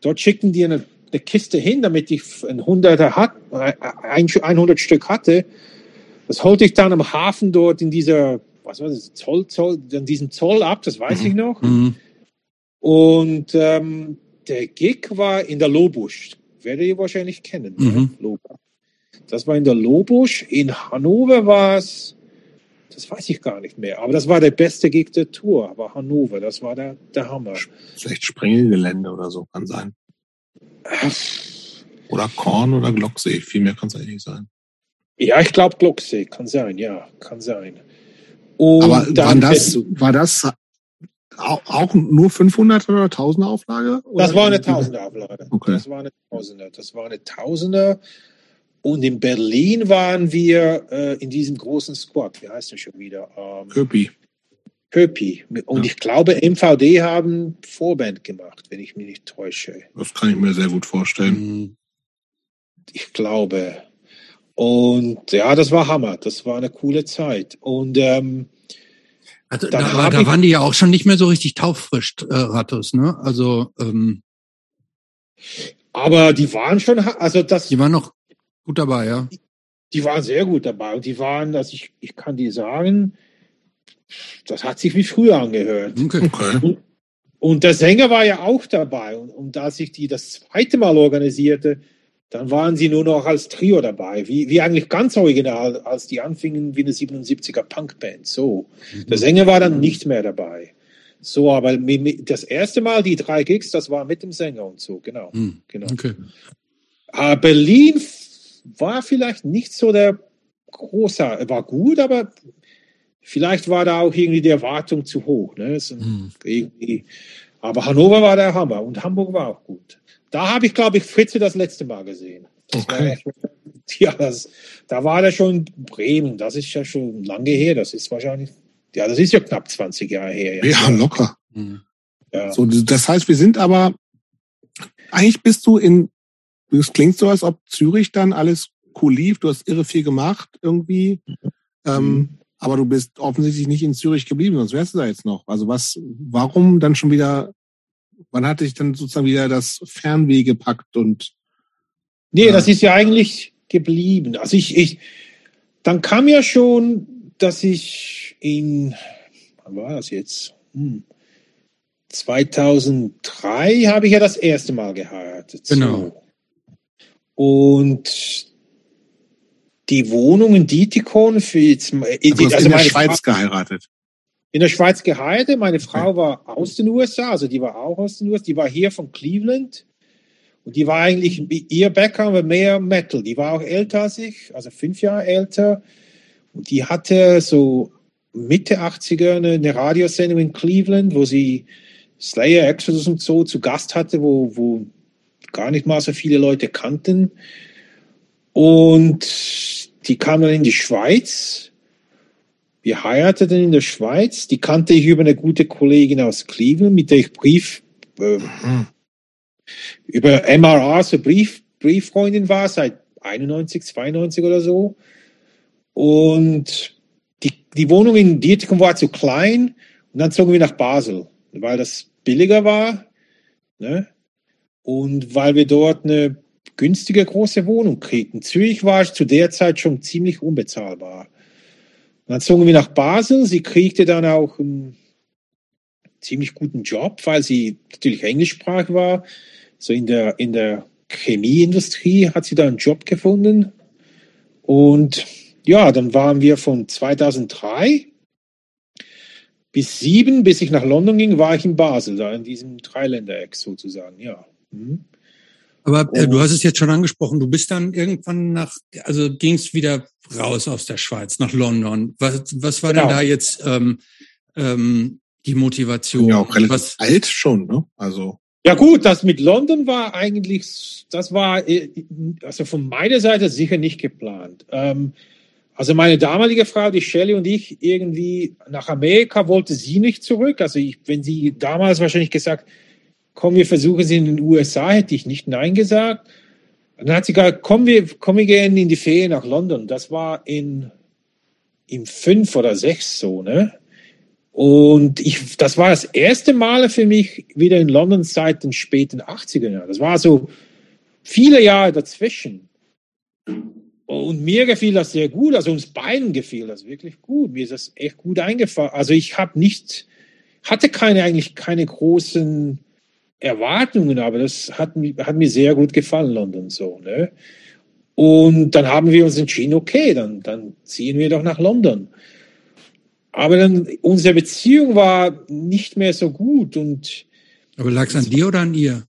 Dort schickten die eine, eine Kiste hin, damit ich ein 100er hat, ein 100 Stück hatte. Das holte ich dann am Hafen dort in dieser, was war das, Zoll, Zoll, in diesem Zoll ab, das weiß ich noch. Mhm. Und ähm, der Gig war in der Lobusch. Werdet ihr wahrscheinlich kennen. Mhm. Ne? Lobusch. Das war in der Lobusch. In Hannover war es, das weiß ich gar nicht mehr, aber das war der beste Gig der Tour, war Hannover. Das war der, der Hammer. Vielleicht Sprengelgelände oder so kann sein. Oder Korn oder Glocksee. Viel mehr kann es eigentlich nicht sein. Ja, ich glaube Glocksee, kann sein, ja, kann sein. Und Aber dann war das, war das auch nur 500 oder 1000 Auflage? Oder? Das war eine Tausender-Auflage. Okay. Das war eine Tausender. Das war eine Tausender. Und in Berlin waren wir äh, in diesem großen Squad. Wie heißt der schon wieder? Ähm, Köpi. Köpi. Und Ja. ich glaube, MVD haben Vorband gemacht, wenn ich mich nicht täusche. Das kann ich mir sehr gut vorstellen. Mhm. Ich glaube. Und ja, das war Hammer. Das war eine coole Zeit. Und ähm, Also, Dann da, hab da waren die ja auch schon nicht mehr so richtig taufrisch, äh, Rattus, ne? Also, ähm, aber die waren schon, also das, die waren noch gut dabei, ja. die waren sehr gut dabei. Und die waren, dass ich, ich kann dir sagen, das hat sich wie früher angehört. Okay. Okay. Und der Sänger war ja auch dabei. Und, und als ich die das zweite Mal organisierte, dann waren sie nur noch als Trio dabei. Wie, wie eigentlich ganz original, als die anfingen wie eine 77er Punkband. So. Der Sänger war dann nicht mehr dabei. So, aber das erste Mal, die drei Gigs, das war mit dem Sänger und so, genau. Hm. genau. Okay. Äh, Berlin f- war vielleicht nicht so der große, war gut, aber vielleicht war da auch irgendwie die Erwartung zu hoch. Ne? So Hm. irgendwie. Aber Hannover war der Hammer und Hamburg war auch gut. Da habe ich, glaube ich, Fritze das letzte Mal gesehen. Das war Okay. ja schon, ja, das, da war der schon in Bremen. Das ist ja schon lange her. Das ist wahrscheinlich, ja, das ist ja knapp 20 Jahre her. jetzt. Ja, locker. Hm. ja. So, das heißt, wir sind aber, eigentlich bist du in, es klingt so, als ob Zürich dann alles cool lief, du hast irre viel gemacht irgendwie, ähm, aber du bist offensichtlich nicht in Zürich geblieben, sonst wärst du da jetzt noch. Also was, warum dann schon wieder, wann hat dich dann sozusagen wieder das Fernweh gepackt und Nee, Ja. das ist ja eigentlich geblieben. Also ich, ich, dann kam ja schon, dass ich in, wann war das jetzt? Hm. 2003 habe ich ja das erste Mal geheiratet. Genau. So. Und die Wohnung in Dietikon für jetzt, also du hast also in der Schweiz Frau, geheiratet? in der Schweiz geheiratet. Meine Frau war aus den USA, also die war auch aus den USA. Die war hier von Cleveland. Und die war eigentlich, ihr Background war mehr Metal. Die war auch älter als ich, also fünf Jahre älter. Und die hatte so Mitte 80er eine, eine Radiosendung in Cleveland, wo sie Slayer, Exodus und so zu Gast hatte, wo, wo gar nicht mal so viele Leute kannten. Und die kam dann in die Schweiz. Wir heirateten in der Schweiz. Die kannte ich über eine gute Kollegin aus Cleveland, mit der ich Brief, äh, Mhm. über MRA so Brief, Brieffreundin war, seit 91, 92 oder so. Und die, die Wohnung in Dietikon war zu klein und dann zogen wir nach Basel, weil das billiger war. Ne? Und weil wir dort eine günstige große Wohnung kriegten. Zürich war zu der Zeit schon ziemlich unbezahlbar. Und dann zogen wir nach Basel. Sie kriegte dann auch einen ziemlich guten Job, weil sie natürlich englischsprachig war. So in der, in der Chemieindustrie hat sie da einen Job gefunden. Und ja, dann waren wir von 2003 bis sieben, bis ich nach London ging, war ich in Basel, da in diesem Dreiländereck sozusagen, ja. Mhm. Aber äh, du hast es jetzt schon angesprochen, du bist dann irgendwann nach, also gingst wieder raus aus der Schweiz, nach London. Was, was war genau. denn da jetzt ähm, ähm, die Motivation? Ja, auch relativ was, alt schon, ne? Also. Ja gut, das mit London war eigentlich, das war äh, also von meiner Seite sicher nicht geplant. Ähm, also meine damalige Frau, die Shelley und ich, irgendwie nach Amerika wollte sie nicht zurück. Also ich, wenn sie damals wahrscheinlich gesagt, komm, wir versuchen es in den USA, hätte ich nicht Nein gesagt. Dann hat sie gesagt, komm, wir, komm, wir gehen in die Ferien nach London. Das war in, in fünf oder sechs so, ne? Und ich, das war das erste Mal für mich wieder in London seit den späten 80er Jahren. Das war so viele Jahre dazwischen. Und mir gefiel das sehr gut, also uns beiden gefiel das wirklich gut. Mir ist das echt gut eingefallen. Also ich habe nicht, hatte keine eigentlich keine großen Erwartungen, aber das hat, hat mir sehr gut gefallen, London so. Ne? Und dann haben wir uns entschieden, okay, dann, dann ziehen wir doch nach London. Aber dann unsere Beziehung war nicht mehr so gut und. Aber lag es an dir oder an ihr?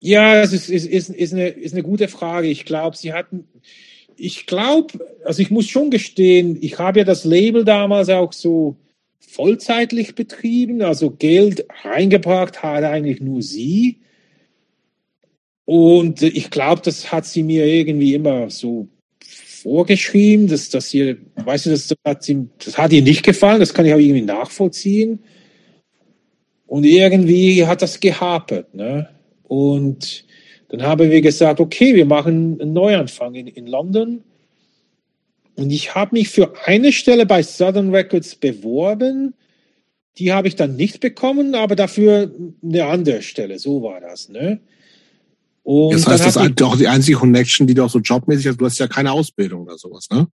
Ja, es ist, ist, ist, ist, eine, ist eine gute Frage. Ich glaube, sie hatten, ich glaube, also ich muss schon gestehen, ich habe ja das Label damals auch so vollzeitlich betrieben, also Geld reingebracht hat eigentlich nur sie. Und ich glaube, das hat sie mir irgendwie immer so vorgeschrieben, dass das hier, weißt du, das, das, hat sie, das hat ihr nicht gefallen, das kann ich auch irgendwie nachvollziehen. Und irgendwie hat das gehapert, ne? Und dann haben wir gesagt, okay, wir machen einen Neuanfang in, in London. Und ich habe mich für eine Stelle bei Southern Records beworben. Die habe ich dann nicht bekommen, aber dafür eine andere Stelle. So war das. Ne? Und das heißt, das ist auch die einzige Connection, die du auch so jobmäßig hast. Du hast ja keine Ausbildung oder sowas, ne?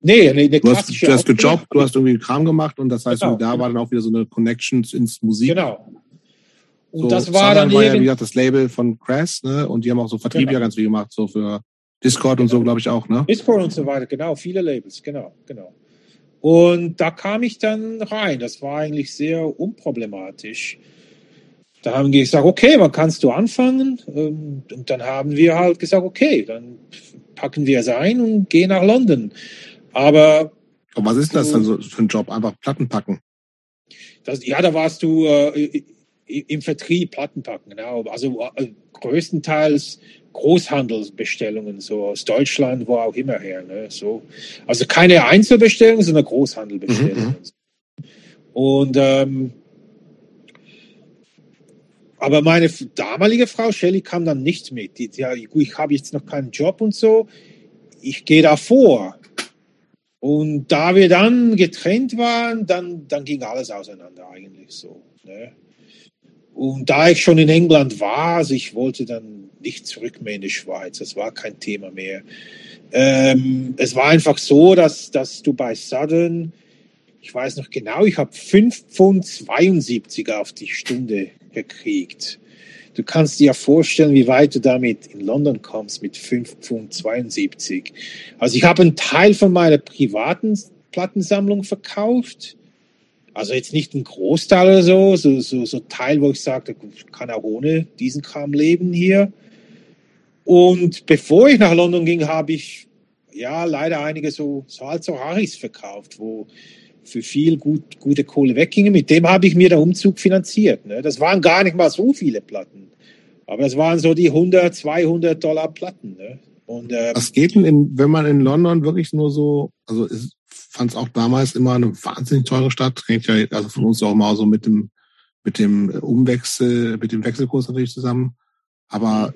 Nee, nee, nee du hast, du hast gejobbt, du hast irgendwie Kram gemacht und das heißt, genau. da war dann auch wieder so eine Connection ins Musik. Genau. Und so, das war dann war ja, wie gesagt, das Label von Crass, ne? Und die haben auch so Vertrieb genau. ja ganz viel gemacht, so für Discord genau. und so, glaube ich auch, ne? Discord und so weiter, genau, viele Labels, genau, genau. Und da kam ich dann rein. Das war eigentlich sehr unproblematisch. Da haben wir gesagt, okay, wann kannst du anfangen? Ähm, und dann haben wir halt gesagt, okay, dann packen wir es ein und gehen nach London. Aber. Und was ist das dann so für ein Job? Einfach Platten packen? Das, ja, da warst du äh, im Vertrieb Platten packen, genau. Also äh, größtenteils Großhandelsbestellungen, so aus Deutschland, wo auch immer her. Ne? So. Also keine Einzelbestellungen, sondern Großhandelbestellungen. Mhm. mhm. Und ähm, aber meine damalige Frau Shelley kam dann nicht mit. Die, ja, ich habe jetzt noch keinen Job und so. Ich gehe da vor. Und da wir dann getrennt waren, dann, dann ging alles auseinander eigentlich so. Ne? Und da ich schon in England war, also ich wollte dann nicht zurück mehr in die Schweiz, das war kein Thema mehr. Ähm, es war einfach so, dass, dass du bei Southern, ich weiß noch genau, ich habe 5 Pfund 72 auf die Stunde gekriegt. Du kannst dir ja vorstellen, wie weit du damit in London kommst mit 5 Pfund 72. Also ich habe einen Teil von meiner privaten Plattensammlung verkauft also jetzt nicht ein Großteil oder so, so, so, so Teil, wo ich sage, kann auch ohne diesen Kram leben hier. Und bevor ich nach London ging, habe ich ja leider einige so, so halt so Haris verkauft, wo für viel gut, gute Kohle weggingen. Mit dem habe ich mir den Umzug finanziert. Ne? Das waren gar nicht mal so viele Platten. Aber das waren so die 100, 200 Dollar Platten. Ne? Und, äh, Was geht denn, in, wenn man in London wirklich nur so, also ist, fand es auch damals immer eine wahnsinnig teure Stadt. Hängt ja also von uns auch mal so mit dem mit dem Umwechsel, mit dem Wechselkurs natürlich zusammen. Aber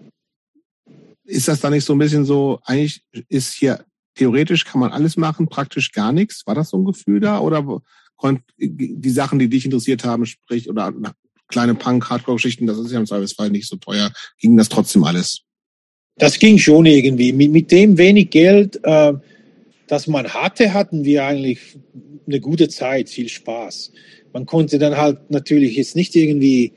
ist das da nicht so ein bisschen so, eigentlich ist hier theoretisch kann man alles machen, praktisch gar nichts. War das so ein Gefühl da? Oder die Sachen, die dich interessiert haben, sprich, oder kleine Punk-Hardcore-Geschichten, das ist ja im Zweifelsfall nicht so teuer, ging das trotzdem alles? Das ging schon irgendwie. Mit, mit dem wenig Geld, äh, das man hatte, hatten wir eigentlich eine gute Zeit, viel Spaß. Man konnte dann halt natürlich jetzt nicht irgendwie,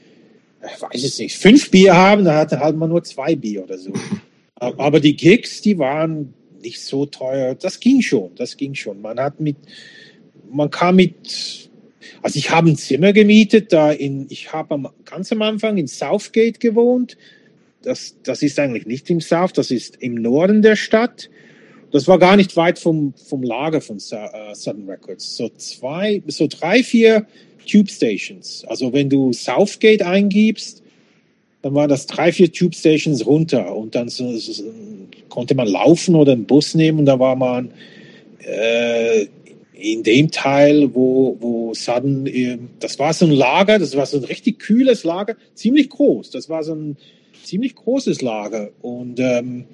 ich weiß es nicht, fünf Bier haben, da hatte halt man nur zwei Bier oder so. Aber die Gigs, die waren nicht so teuer. Das ging schon, das ging schon. Man hat mit, man kam mit, also ich habe ein Zimmer gemietet, da in, ich habe ganz am Anfang in Southgate gewohnt. das, das ist eigentlich nicht im South, das ist im Norden der Stadt. Das war gar nicht weit vom, vom Lager von uh, Southern Records. So zwei, so drei, vier Tube Stations. Also wenn du Southgate eingibst, dann waren das drei, vier Tube Stations runter und dann so, so, konnte man laufen oder einen Bus nehmen und da war man äh, in dem Teil, wo, wo Sudden, äh, das war so ein Lager, das war so ein richtig kühles Lager, ziemlich groß. Das war so ein ziemlich großes Lager und ähm,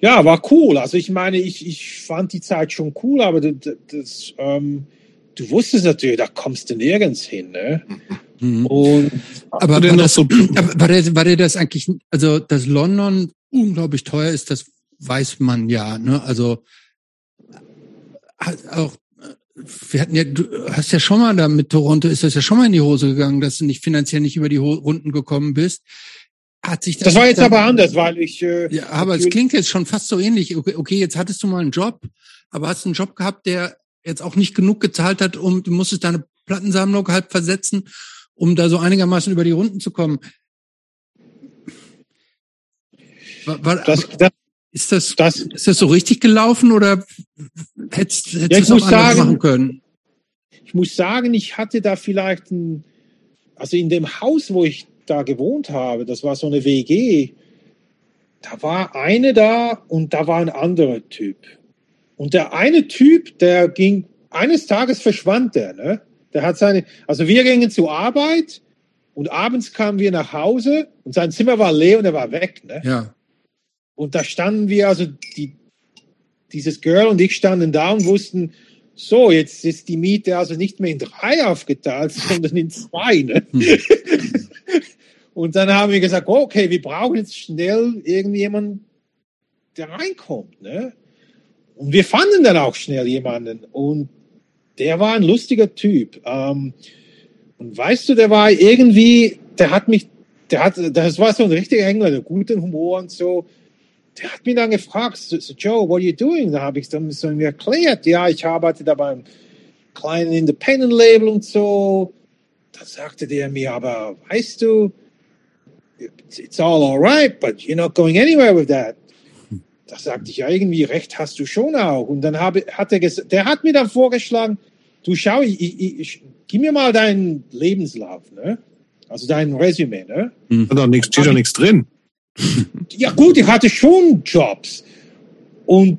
ja, war cool. Also ich meine, ich, ich fand die Zeit schon cool, aber das, das ähm, du wusstest natürlich, da kommst du nirgends hin. Ne? Mhm. Und, aber war das, so war, der, war der das eigentlich, also dass London unglaublich teuer ist, das weiß man ja. Ne? Also auch wir hatten ja, du hast ja schon mal da mit Toronto, ist das ja schon mal in die Hose gegangen, dass du nicht finanziell nicht über die Runden gekommen bist. Hat sich das, das war jetzt aber anders, weil ich. Äh, ja, aber es klingt jetzt schon fast so ähnlich. Okay, okay, jetzt hattest du mal einen Job, aber hast einen Job gehabt, der jetzt auch nicht genug gezahlt hat, um du musstest deine Plattensammlung halb versetzen, um da so einigermaßen über die Runden zu kommen. War, war, das, das, ist das, das, ist das so richtig gelaufen oder hättest, hättest ja, du es auch anders sagen, machen können? Ich muss sagen, ich hatte da vielleicht ein, also in dem Haus, wo ich da gewohnt habe, das war so eine WG, da war eine da und da war ein anderer Typ. Und der eine Typ, der ging, eines Tages verschwand der, ne? Der hat seine, also wir gingen zur Arbeit und abends kamen wir nach Hause und sein Zimmer war leer und er war weg, ne? Ja. Und da standen wir, also die, dieses Girl und ich standen da und wussten, so, jetzt ist die Miete also nicht mehr in drei aufgeteilt, sondern in zwei. Ne? Hm. und dann haben wir gesagt, okay, wir brauchen jetzt schnell irgendjemanden, der reinkommt. Ne? Und wir fanden dann auch schnell jemanden. Und der war ein lustiger Typ. Ähm, und weißt du, der war irgendwie, der hat mich, der hat, das war so ein richtiger Engländer, guten Humor und so. Der hat mich dann gefragt, so, Joe, what are you doing? Da habe ich dann so mir erklärt, ja, ich arbeite da beim kleinen Independent Label und so. Da sagte der mir, aber weißt du, it's all alright, but you're not going anywhere with that. Da sagte ich, ja, irgendwie recht hast du schon auch. Und dann habe, hat er gesagt, der hat mir dann vorgeschlagen, du schau, ich, ich, ich, gib mir mal deinen Lebenslauf, ne? Also dein Resümee, ne? Hm. Da steht doch nichts drin. Ja gut, ich hatte schon Jobs. Und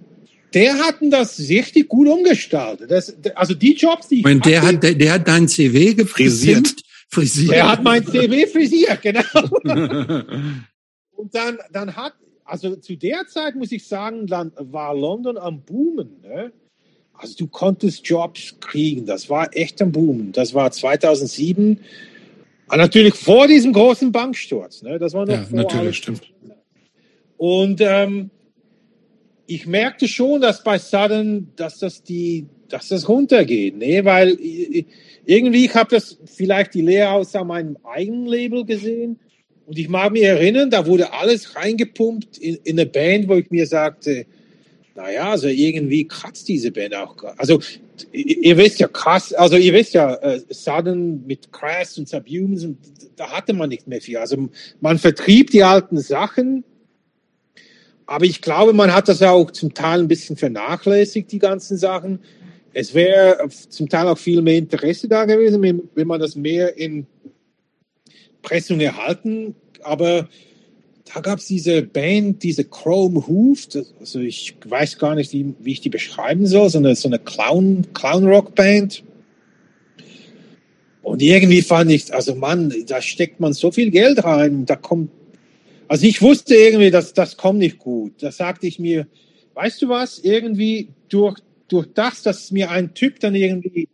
der hatten das richtig gut umgestaltet. Das, also die Jobs, die ich Und der hatte, hat, der, der hat dein CV gefrisiert. Frisiert. Der hat mein CV frisiert, genau. Und dann, dann hat, also zu der Zeit muss ich sagen, dann war London am Boomen. Ne? Also du konntest Jobs kriegen, das war echt am Boomen. Das war 2007, aber ah, natürlich vor diesem großen Banksturz. Ne? Das war noch ja, vor natürlich, alles. stimmt. Und ähm, ich merkte schon, dass bei Sudden, dass das die, dass das runtergeht, ne? weil irgendwie ich habe das vielleicht die Lehre aus meinem eigenen Label gesehen und ich mag mich erinnern, da wurde alles reingepumpt in, in eine Band, wo ich mir sagte, naja, also irgendwie kratzt diese Band auch. Also ihr wisst ja krass, also ihr wisst ja, äh, Sudden mit Crash und Subhumans, da hatte man nicht mehr viel. Also man vertrieb die alten Sachen, aber ich glaube, man hat das auch zum Teil ein bisschen vernachlässigt, die ganzen Sachen. Es wäre zum Teil auch viel mehr Interesse da gewesen, wenn man das mehr in Pressung erhalten, aber da gab es diese Band, diese Chrome Hoof, also ich weiß gar nicht, wie, wie ich die beschreiben soll, so eine, so eine Clown, Clown Rock Band. Und irgendwie fand ich, also Mann, da steckt man so viel Geld rein, da kommt, also ich wusste irgendwie, dass das kommt nicht gut. Da sagte ich mir, weißt du was, irgendwie durch, durch das, dass mir ein Typ dann irgendwie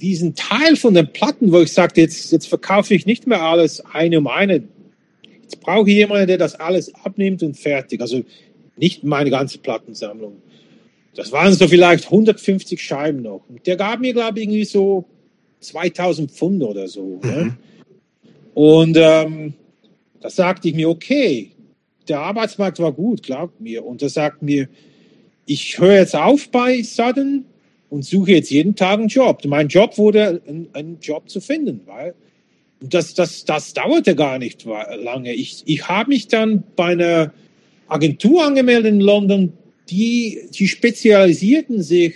diesen Teil von den Platten, wo ich sagte, jetzt, jetzt verkaufe ich nicht mehr alles eine um eine. Jetzt brauche ich jemanden, der das alles abnimmt und fertig. Also nicht meine ganze Plattensammlung. Das waren so vielleicht 150 Scheiben noch. Und der gab mir, glaube ich, irgendwie so 2000 Pfund oder so. Ne? Mhm. Ne? Und ähm, da sagte ich mir, okay, der Arbeitsmarkt war gut, glaubt mir. Und er sagt mir, ich höre jetzt auf bei Sudden, und suche jetzt jeden Tag einen Job. Mein Job wurde, einen, Job zu finden, weil das, das, das dauerte gar nicht lange. Ich, ich habe mich dann bei einer Agentur angemeldet in London, die, die spezialisierten sich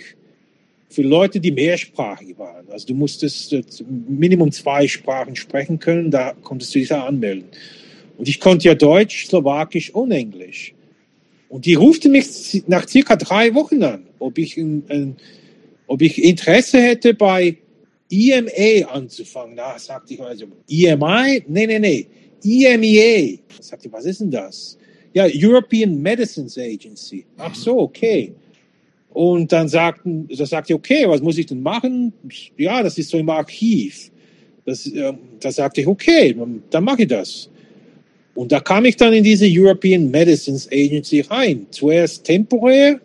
für Leute, die mehrsprachig waren. Also du musstest Minimum zwei Sprachen sprechen können, da konntest du dich da anmelden. Und ich konnte ja Deutsch, Slowakisch und Englisch. Und die rufte mich nach circa drei Wochen an, ob ich, ein, ein, ob ich Interesse hätte, bei EMA anzufangen. Da sagte ich also, EMI? Nee, nee, nee. EMEA. Sagte ich, was ist denn das? Ja, European Medicines Agency. Ach so, okay. Und dann sagten, da sagte ich, okay, was muss ich denn machen? Ja, das ist so im Archiv. Das, äh, da sagte ich, okay, dann mache ich das. Und da kam ich dann in diese European Medicines Agency rein. Zuerst temporär.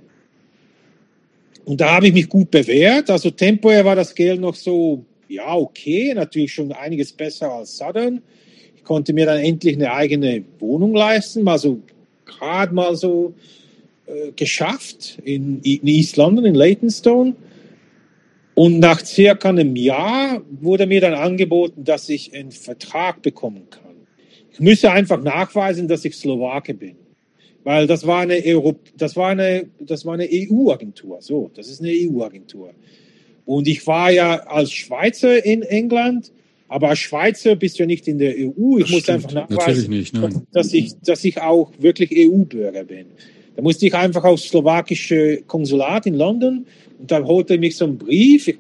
Und da habe ich mich gut bewährt. Also temporär war das Geld noch so, ja, okay, natürlich schon einiges besser als Southern. Ich konnte mir dann endlich eine eigene Wohnung leisten, mal so gerade mal so äh, geschafft in, in East London, in Leytonstone. Und nach circa einem Jahr wurde mir dann angeboten, dass ich einen Vertrag bekommen kann. Ich müsse einfach nachweisen, dass ich Slowake bin. Weil das war eine, Euro, das war eine, das war eine EU-Agentur. So, das ist eine EU-Agentur. Und ich war ja als Schweizer in England, aber als Schweizer bist du ja nicht in der EU. Ich muss einfach nachweisen, nicht, dass, ich, dass ich auch wirklich EU-Bürger bin. Da musste ich einfach aufs slowakische Konsulat in London und da holte mich so ein Brief. Ich,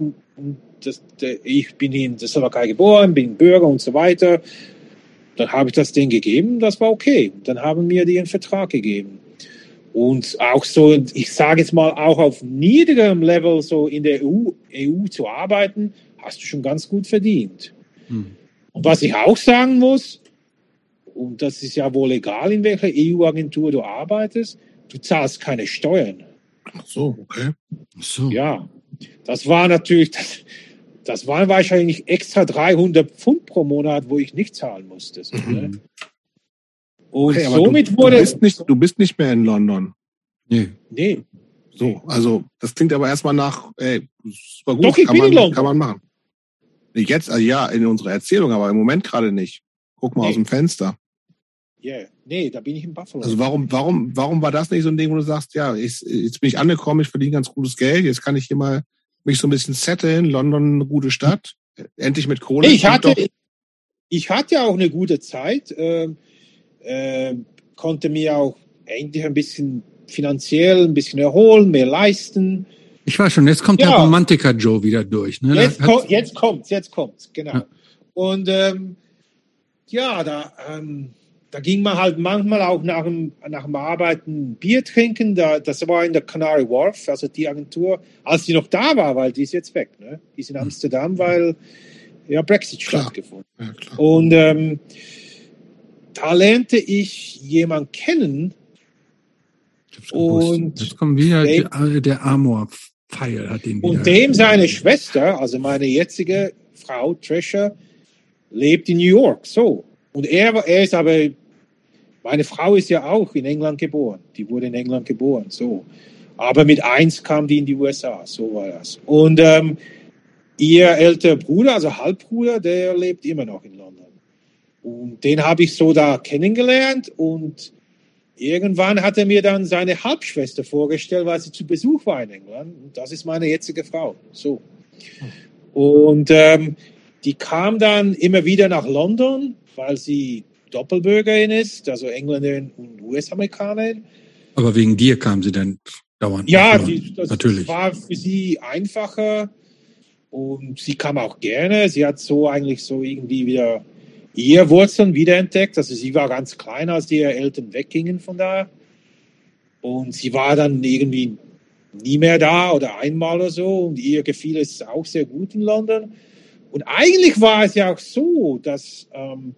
das, ich bin in der Slowakei geboren, bin Bürger und so weiter. Dann habe ich das denen gegeben, das war okay. Dann haben mir die einen Vertrag gegeben. Und auch so, ich sage jetzt mal, auch auf niedrigerem Level so in der EU, EU zu arbeiten, hast du schon ganz gut verdient. Hm. Und was ich auch sagen muss, und das ist ja wohl egal, in welcher EU-Agentur du arbeitest, du zahlst keine Steuern. Ach so, okay. Ach so. Ja, das war natürlich, das, das waren wahrscheinlich extra 300 Pfund pro Monat, wo ich nicht zahlen musste. So, mhm. ne? Und okay, somit du, wurde. Du bist, nicht, du bist nicht mehr in London. Nee. Nee. So, also das klingt aber erstmal nach, ey, super gut, Doch, ich kann, bin man, in London. kann man machen. Jetzt, also ja, in unserer Erzählung, aber im Moment gerade nicht. Guck mal nee. aus dem Fenster. Yeah. Nee, da bin ich in Buffalo. Also warum, warum, warum war das nicht so ein Ding, wo du sagst, ja, ich, jetzt bin ich angekommen, ich verdiene ganz gutes Geld, jetzt kann ich hier mal mich so ein bisschen setteln, London eine gute Stadt, endlich mit Kohle. Ich hatte, ich hatte auch eine gute Zeit, äh, äh, konnte mir auch endlich ein bisschen finanziell ein bisschen erholen, mehr leisten. Ich weiß schon, jetzt kommt ja. der Romantiker Joe wieder durch. Ne? Jetzt, kommt, jetzt kommt's, jetzt kommt's, genau. Ja. Und ähm, ja, da, ähm, da ging man halt manchmal auch nach dem, nach dem Arbeiten Bier trinken. Da, das war in der Canary Wharf, also die Agentur, als die noch da war, weil die ist jetzt weg. Ne? Die ist in hm. Amsterdam, weil ja Brexit klar. stattgefunden. Ja, Und ähm, da lernte ich jemanden kennen, und jetzt kommt wieder dem, der, der Amor-Pfeil hat ihn wieder. Und dem seine Schwester, also meine jetzige Frau Trisha, lebt in New York. So. Und er, er ist aber, meine Frau ist ja auch in England geboren. Die wurde in England geboren. So. Aber mit eins kam die in die USA. So war das. Und ähm, ihr älterer Bruder, also Halbbruder, der lebt immer noch in London. Und den habe ich so da kennengelernt und Irgendwann hat er mir dann seine Halbschwester vorgestellt, weil sie zu Besuch war in England. Und das ist meine jetzige Frau. So. Und ähm, die kam dann immer wieder nach London, weil sie Doppelbürgerin ist, also Engländerin und US-Amerikanerin. Aber wegen dir kam sie dann dauernd. Ja, die, das natürlich. war für sie einfacher und sie kam auch gerne. Sie hat so eigentlich so irgendwie wieder ihr Wurzeln wiederentdeckt. Also sie war ganz klein, als die Eltern weggingen von da. Und sie war dann irgendwie nie mehr da oder einmal oder so. Und ihr gefiel es auch sehr gut in London. Und eigentlich war es ja auch so, dass ähm,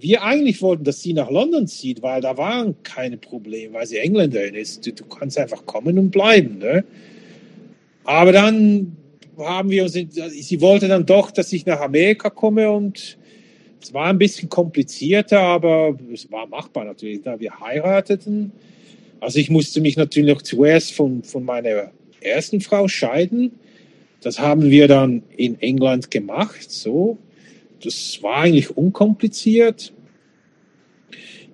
wir eigentlich wollten, dass sie nach London zieht, weil da waren keine Probleme, weil sie Engländerin ist. Du, du kannst einfach kommen und bleiben. Ne? Aber dann haben wir uns, sie wollte dann doch, dass ich nach Amerika komme und es war ein bisschen komplizierter, aber es war machbar natürlich. Da wir heirateten, also ich musste mich natürlich noch zuerst von, von meiner ersten Frau scheiden. Das haben wir dann in England gemacht, so. Das war eigentlich unkompliziert.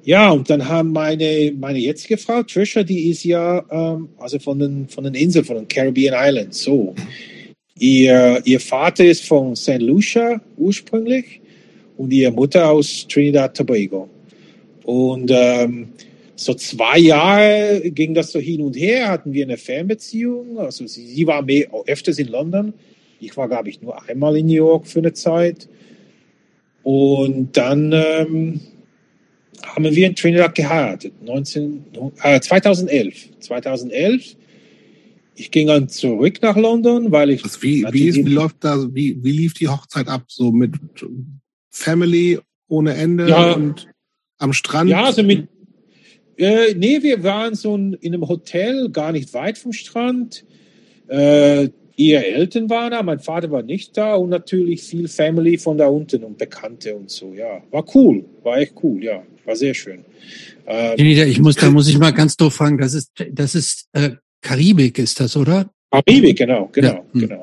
Ja, und dann haben meine, meine jetzige Frau, Trisha, die ist ja ähm, also von den, von den Inseln, von den Caribbean Islands, so. Ihr, ihr Vater ist von St. Lucia ursprünglich und ihre Mutter aus Trinidad Tobago. Und ähm, so zwei Jahre ging das so hin und her, hatten wir eine Fernbeziehung. Also sie, sie war mehr, öfters in London. Ich war, glaube ich, nur einmal in New York für eine Zeit. Und dann ähm, haben wir in Trinidad geheiratet, 19, äh, 2011. 2011. Ich ging dann zurück nach London, weil ich. Also wie, wie, ist, wie läuft da, wie, wie lief die Hochzeit ab? So mit Family ohne Ende Ja. und am Strand? Ja, also mit. Äh, nee, wir waren so in einem Hotel, gar nicht weit vom Strand. Äh, ihre Eltern waren da, mein Vater war nicht da und natürlich viel Family von da unten und Bekannte und so. Ja, war cool, war echt cool, ja, war sehr schön. Ähm, Trinidad, ich muss, da muss ich mal ganz doof fragen, das ist, das ist äh, Karibik, ist das, oder? Karibik, genau, genau, Ja, hm. genau.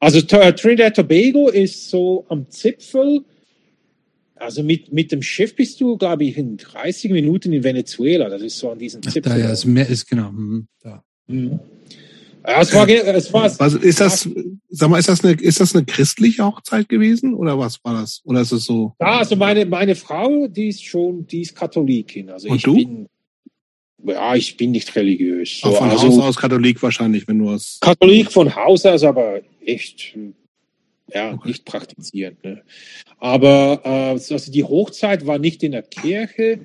Also T- Trinidad Tobago ist so am Zipfel. Also mit, mit dem Schiff bist du, glaube ich, in 30 Minuten in Venezuela. Das ist so an diesem Ach, Zipfel. da ja, das Meer ist genau. hm, Da. Mhm. Ja, es war, es war, Was ist das, sag mal, ist das eine, ist das eine christliche Hochzeit gewesen oder was war das? Oder ist es so? Ja, also meine, meine Frau, die ist schon, die ist Katholikin. Also Und ich du? bin, ja, ich bin nicht religiös. So, von also Haus aus Katholik wahrscheinlich, wenn du es. Katholik von Haus aus, aber echt, ja, Okay. nicht praktizierend. Ne? Aber äh, also die Hochzeit war nicht in der Kirche,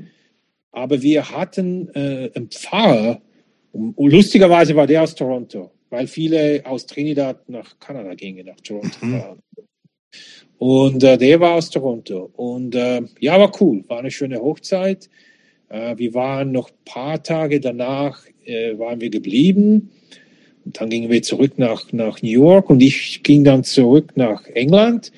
aber wir hatten äh, einen Pfarrer. Und lustigerweise war der aus Toronto, weil viele aus Trinidad nach Kanada gingen, nach Toronto. Mhm. Und äh, der war aus Toronto. Und äh, ja, war cool, war eine schöne Hochzeit. Äh, wir waren noch ein paar Tage danach, äh, waren wir geblieben. Und dann gingen wir zurück nach, nach New York und ich ging dann zurück nach England.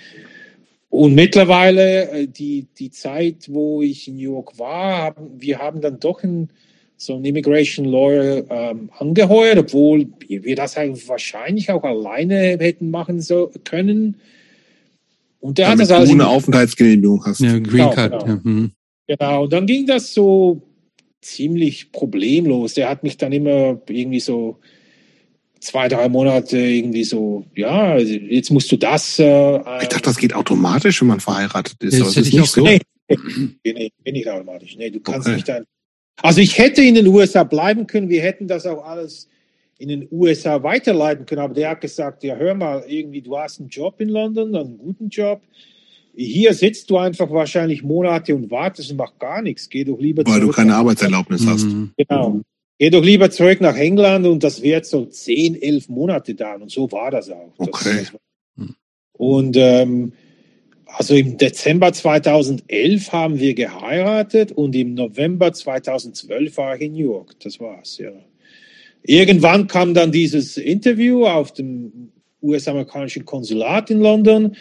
Und mittlerweile, äh, die, die Zeit, wo ich in New York war, haben, wir haben dann doch einen, so einen Immigration Lawyer ähm, angeheuert, obwohl wir das eigentlich wahrscheinlich auch alleine hätten machen so, können. Und der hat Damit das alles du in eine Aufenthaltsgenehmigung hast. Ja, Green Genau, Card. genau. Ja, hm. Genau, und dann ging das so ziemlich problemlos. Der hat mich dann immer irgendwie so zwei, drei Monate irgendwie so, ja, jetzt musst du das. Äh, Ich dachte, das geht automatisch, wenn man verheiratet ist. Das es hätte ist ich nicht so. Nee, nee, nee, nee, nicht automatisch. Nee, du kannst Okay. nicht ein. Also ich hätte in den USA bleiben können, wir hätten das auch alles in den USA weiterleiten können, aber der hat gesagt, ja hör mal, irgendwie, du hast einen Job in London, einen guten Job. Hier sitzt du einfach wahrscheinlich Monate und wartest und machst gar nichts. Geh doch lieber Weil du keine Arbeitserlaubnis hast. Hm. Genau. Geh doch lieber zurück nach England und das wird so zehn, elf Monate dauern. Und so war das auch. Das, Okay. das und ähm, also im Dezember 2011 haben wir geheiratet und im November 2012 war ich in New York. Das war's, ja. Irgendwann kam dann dieses Interview auf dem US-amerikanischen Konsulat in London.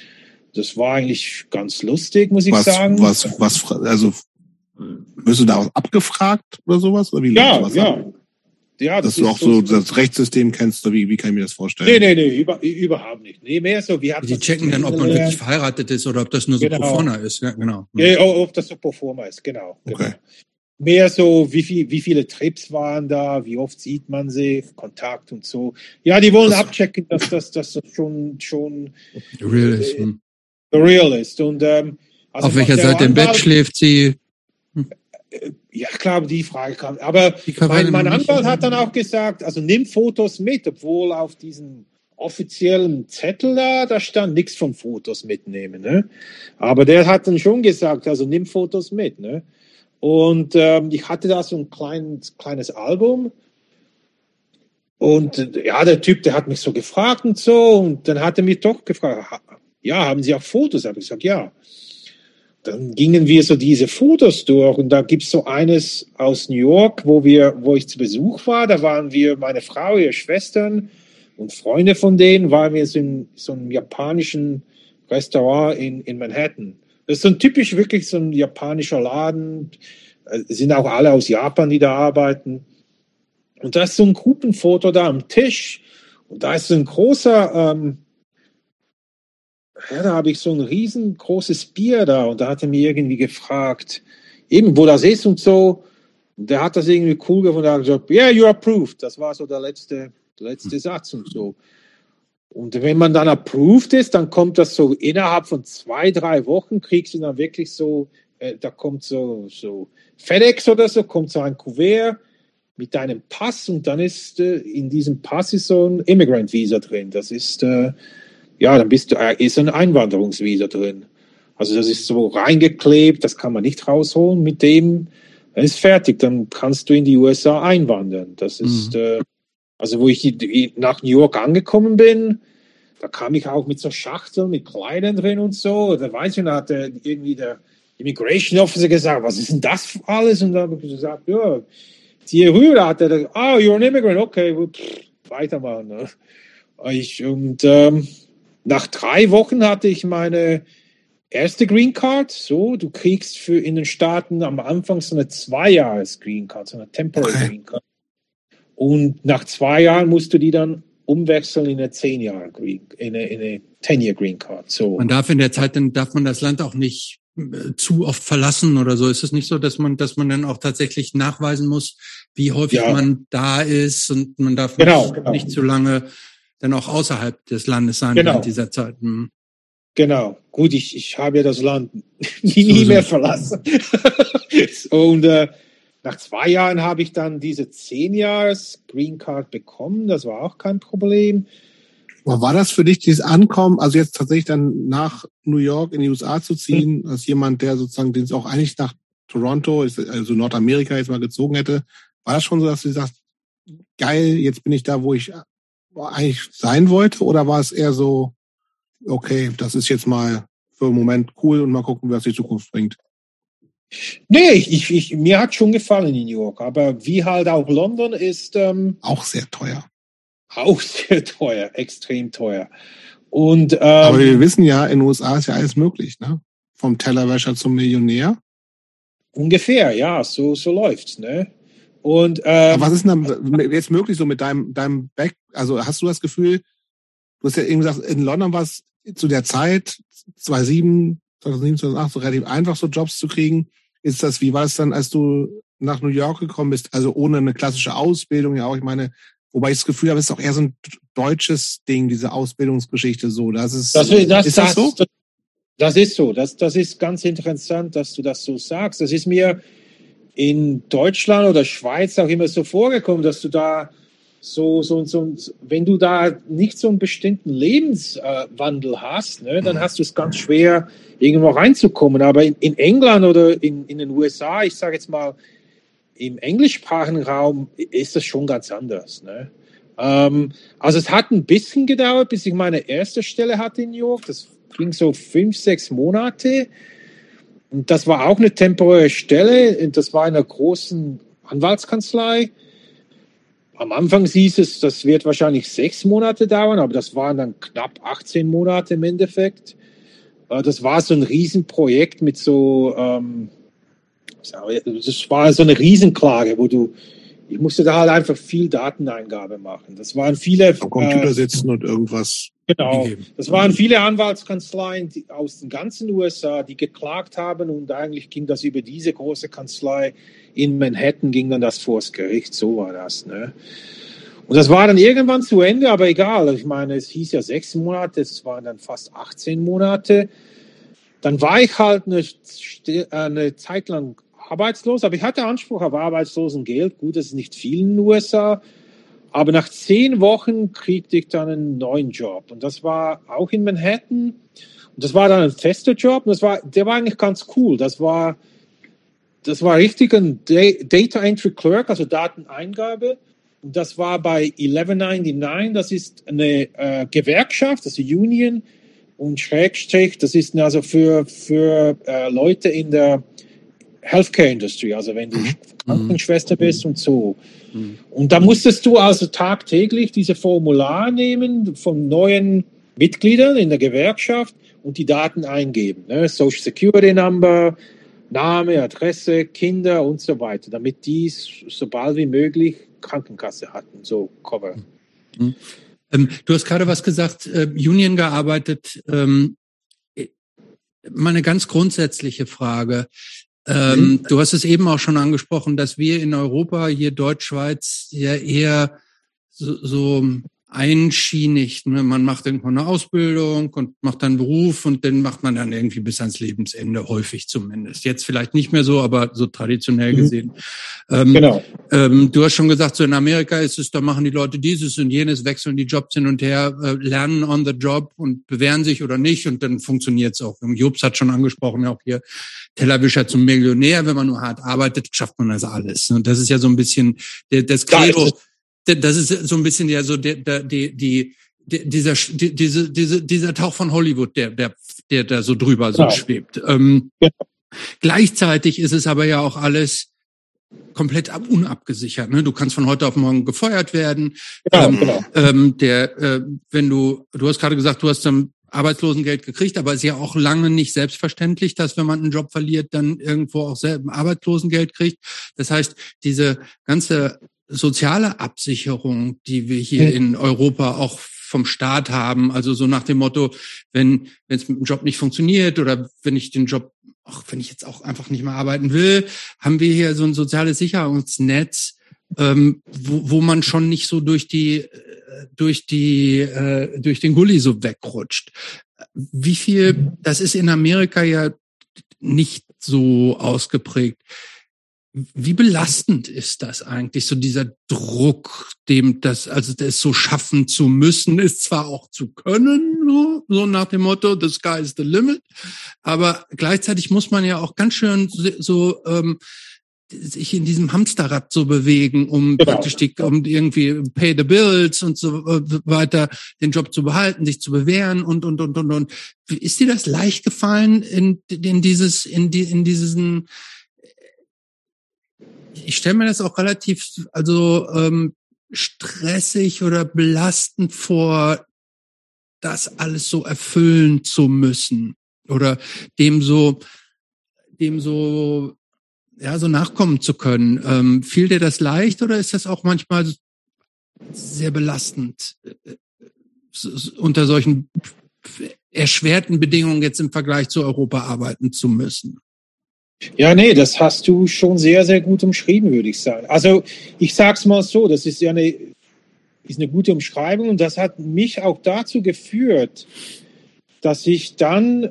Das war eigentlich ganz lustig, muss ich Was, sagen. was, was, also, wirst du da auch abgefragt oder sowas? Oder wie ja, sowas ab? Ja. Ja, Dass du auch so das Rechtssystem kennst, oder wie, wie kann ich mir das vorstellen? Nee, nee, nee, über, überhaupt nicht. Nee, mehr so, wir hatten Die das checken dann, ob man wirklich verheiratet ist oder ob das nur so Genau. pro forma ist. Ja, genau. Ja, ob das so pro forma ist, genau. Okay. genau. Mehr so, wie, viel, wie viele Trips waren da, wie oft sieht man sie, Kontakt und so. Ja, die wollen Das- abchecken, dass das, dass das schon, schon Real ist. Hm. real ist. Und, ähm, also Auf welcher Seite im Bett schläft sie? Ja, klar, die Frage kam. Aber mein, mein Anwalt hat dann auch gesagt, also nimm Fotos mit, obwohl auf diesem offiziellen Zettel da, da stand nichts von Fotos mitnehmen. Ne? Aber der hat dann schon gesagt, also nimm Fotos mit. Ne? Und ähm, ich hatte da so ein klein, kleines Album. Und äh, ja, der Typ, der hat mich so gefragt und so. Und dann hat er mich doch gefragt, ja, haben Sie auch Fotos? Habe ich gesagt, ja. Dann gingen wir so diese Fotos durch und da gibt's so eines aus New York, wo wir, wo ich zu Besuch war. Da waren wir, meine Frau, ihre Schwestern und Freunde von denen, waren wir so in so einem japanischen Restaurant in, in Manhattan. Das ist so ein typisch wirklich so ein japanischer Laden. Äh, Sind auch alle aus Japan, die da arbeiten. Und da ist so ein Gruppenfoto da am Tisch. Und da ist so ein großer, ähm, ja, da habe ich so ein riesengroßes Bier da und da hat er mir irgendwie gefragt, eben wo das ist und so. Und der hat das irgendwie cool gefunden, und hat gesagt, yeah, you're approved. Das war so der letzte, der letzte Satz und so. Und wenn man dann approved ist, dann kommt das so innerhalb von zwei, drei Wochen, kriegst du dann wirklich so, äh, da kommt so, so FedEx oder so, kommt so ein Kuvert mit deinem Pass und dann ist äh, in diesem Pass ist so ein Immigrant Visa drin. Das ist, äh, ja, dann bist du, äh, ist ein Einwanderungsvisa drin. Also das ist so reingeklebt, das kann man nicht rausholen. Mit dem dann ist fertig, dann kannst du in die USA einwandern. Das ist, mhm. äh, also wo ich nach New York angekommen bin, da kam ich auch mit so Schachteln mit Kleidern drin und so. Da weiß ich, da hat irgendwie der Immigration Officer gesagt, was ist denn das für alles? Und da habe ich gesagt, ja, hier rüber, hat er gesagt, ah, oh, you're an immigrant, okay, pff, weitermachen. Ne? Ich, und ähm, nach drei Wochen hatte ich meine erste Green Card. So, du kriegst für in den Staaten am Anfang so eine Zweijahres Green Card, so eine Temporary okay. Green Card. Und nach zwei Jahren musst du die dann umwechseln in eine zehn Jahre Green, in eine, in eine Year Green Card. So. Man darf in der Zeit, dann darf man das Land auch nicht äh, zu oft verlassen oder so. Ist es nicht so, dass man, dass man dann auch tatsächlich nachweisen muss, wie häufig ja. man da ist und man darf genau, nicht, genau. nicht zu lange dann auch außerhalb des Landes sein genau. während dieser Zeit. Hm. Genau. Gut, ich, ich habe ja das Land nie, nie mehr verlassen. und äh, nach zwei Jahren habe ich dann diese zehn Jahres Green Card bekommen. Das war auch kein Problem. war das für dich dieses Ankommen, also jetzt tatsächlich dann nach New York in die USA zu ziehen, mhm. als jemand, der sozusagen den es auch eigentlich nach Toronto, also Nordamerika jetzt mal gezogen hätte, war das schon so, dass du sagst, geil, jetzt bin ich da, wo ich eigentlich sein wollte, oder war es eher so, okay, das ist jetzt mal für einen Moment cool und mal gucken, was die Zukunft bringt? Nee, ich, ich, mir hat schon gefallen in New York, aber wie halt auch London ist. Ähm, auch sehr teuer. Auch sehr teuer, extrem teuer. Und, ähm, aber wir wissen ja, in den USA ist ja alles möglich, ne? Vom Tellerwäscher zum Millionär. Ungefähr, ja, so, so läuft's, ne? Und ähm, was ist denn dann jetzt möglich so mit deinem, deinem Back? Also hast du das Gefühl, du hast ja eben gesagt, in London war es zu der Zeit, 2007, 2007, 2008, so relativ einfach, so Jobs zu kriegen. Ist das, wie war es dann, als du nach New York gekommen bist? Also ohne eine klassische Ausbildung, ja auch, ich meine, wobei ich das Gefühl habe, es ist auch eher so ein deutsches Ding, diese Ausbildungsgeschichte so. Das ist, das, das, ist das, das so? Das, das ist so. Das, das ist ganz interessant, dass du das so sagst. Das ist mir in Deutschland oder Schweiz auch immer so vorgekommen, dass du da so, so, so, wenn du da nicht so einen bestimmten Lebenswandel hast, ne, dann mhm. hast du es ganz schwer, irgendwo reinzukommen. Aber in, in England oder in, in den USA, ich sage jetzt mal, im englischsprachigen Raum ist das schon ganz anders. Ne? Ähm, also es hat ein bisschen gedauert, bis ich meine erste Stelle hatte in New York. Das ging so fünf, sechs Monate. Und das war auch eine temporäre Stelle. Das war in einer großen Anwaltskanzlei am Anfang hieß es, das wird wahrscheinlich sechs Monate dauern, aber das waren dann knapp 18 Monate im Endeffekt. Äh, das war so ein Riesenprojekt mit so, ähm, das war so eine Riesenklage, wo du, ich musste da halt einfach viel Dateneingabe machen. Das waren viele. Am Computer äh, sitzen und irgendwas Genau. Das waren viele Anwaltskanzleien aus den ganzen USA, die geklagt haben und eigentlich ging das über diese große Kanzlei in Manhattan, ging dann das vors Gericht. So war das. Ne? Und das war dann irgendwann zu Ende, aber egal. Ich meine, es hieß ja sechs Monate, es waren dann fast 18 Monate. Dann war ich halt eine, eine Zeit lang arbeitslos, aber ich hatte Anspruch auf Arbeitslosengeld. Gut, das ist nicht viel in den USA. Aber nach zehn Wochen kriegte ich dann einen neuen Job. Und das war auch in Manhattan. Und das war dann ein fester Job. Und das war, der war eigentlich ganz cool. Das war, das war richtig ein Data Entry Clerk, also Dateneingabe. Und das war bei 1199. Das ist eine äh, Gewerkschaft, also Union und Schrägstrich. Das ist also für, für äh, Leute in der Healthcare Industry, also wenn du mhm. Krankenschwester bist und so. Mhm. Und da musstest du also tagtäglich diese Formular nehmen von neuen Mitgliedern in der Gewerkschaft und die Daten eingeben. Ne? Social Security Number, Name, Adresse, Kinder und so weiter, damit die so bald wie möglich Krankenkasse hatten, so Cover. Mhm. Ähm, du hast gerade was gesagt, äh, Union gearbeitet. Ähm, mal eine ganz grundsätzliche Frage. Ähm, mhm. Du hast es eben auch schon angesprochen, dass wir in Europa, hier Deutschschweiz, ja eher so, so einschienig. Ne? Man macht irgendwo eine Ausbildung und macht dann einen Beruf und den macht man dann irgendwie bis ans Lebensende, häufig zumindest. Jetzt vielleicht nicht mehr so, aber so traditionell mhm. gesehen. Ähm, genau. Ähm, du hast schon gesagt, so in Amerika ist es, da machen die Leute dieses und jenes, wechseln die Jobs hin und her, äh, lernen on the job und bewähren sich oder nicht und dann funktioniert es auch. Jobs hat schon angesprochen, auch hier Tellerwischer zum Millionär. Wenn man nur hart arbeitet, schafft man das alles. Und das ist ja so ein bisschen das Credo das ist so ein bisschen ja so der, der, die, die, dieser, die, diese, diese, dieser Tauch von Hollywood, der, der, der da so drüber so genau. schwebt. Ähm, ja. Gleichzeitig ist es aber ja auch alles komplett unabgesichert. Ne? Du kannst von heute auf morgen gefeuert werden. Genau, ähm, genau. Ähm, der, äh, wenn du, du hast gerade gesagt, du hast dann Arbeitslosengeld gekriegt, aber es ist ja auch lange nicht selbstverständlich, dass wenn man einen Job verliert, dann irgendwo auch selber Arbeitslosengeld kriegt. Das heißt, diese ganze soziale Absicherung, die wir hier in Europa auch vom Staat haben. Also so nach dem Motto, wenn wenn es mit dem Job nicht funktioniert oder wenn ich den Job, auch wenn ich jetzt auch einfach nicht mehr arbeiten will, haben wir hier so ein soziales Sicherungsnetz, ähm, wo, wo man schon nicht so durch die durch die äh, durch den Gully so wegrutscht. Wie viel? Das ist in Amerika ja nicht so ausgeprägt. Wie belastend ist das eigentlich, so dieser Druck, dem das, also das so schaffen zu müssen, ist zwar auch zu können, so, so nach dem Motto, the sky is the limit, aber gleichzeitig muss man ja auch ganz schön so, ähm, sich in diesem Hamsterrad so bewegen, um genau. praktisch die, um irgendwie pay the bills und so äh, weiter, den Job zu behalten, sich zu bewähren und, und, und, und, und. Ist dir das leicht gefallen in, in dieses, in die, in diesen, ich stelle mir das auch relativ, also ähm, stressig oder belastend vor, das alles so erfüllen zu müssen oder dem so, dem so, ja, so nachkommen zu können. Ähm, fiel dir das leicht oder ist das auch manchmal sehr belastend äh, unter solchen erschwerten Bedingungen jetzt im Vergleich zu Europa arbeiten zu müssen? Ja, nee, das hast du schon sehr, sehr gut umschrieben, würde ich sagen. Also ich sage es mal so, das ist ja eine, ist eine gute Umschreibung und das hat mich auch dazu geführt, dass ich dann,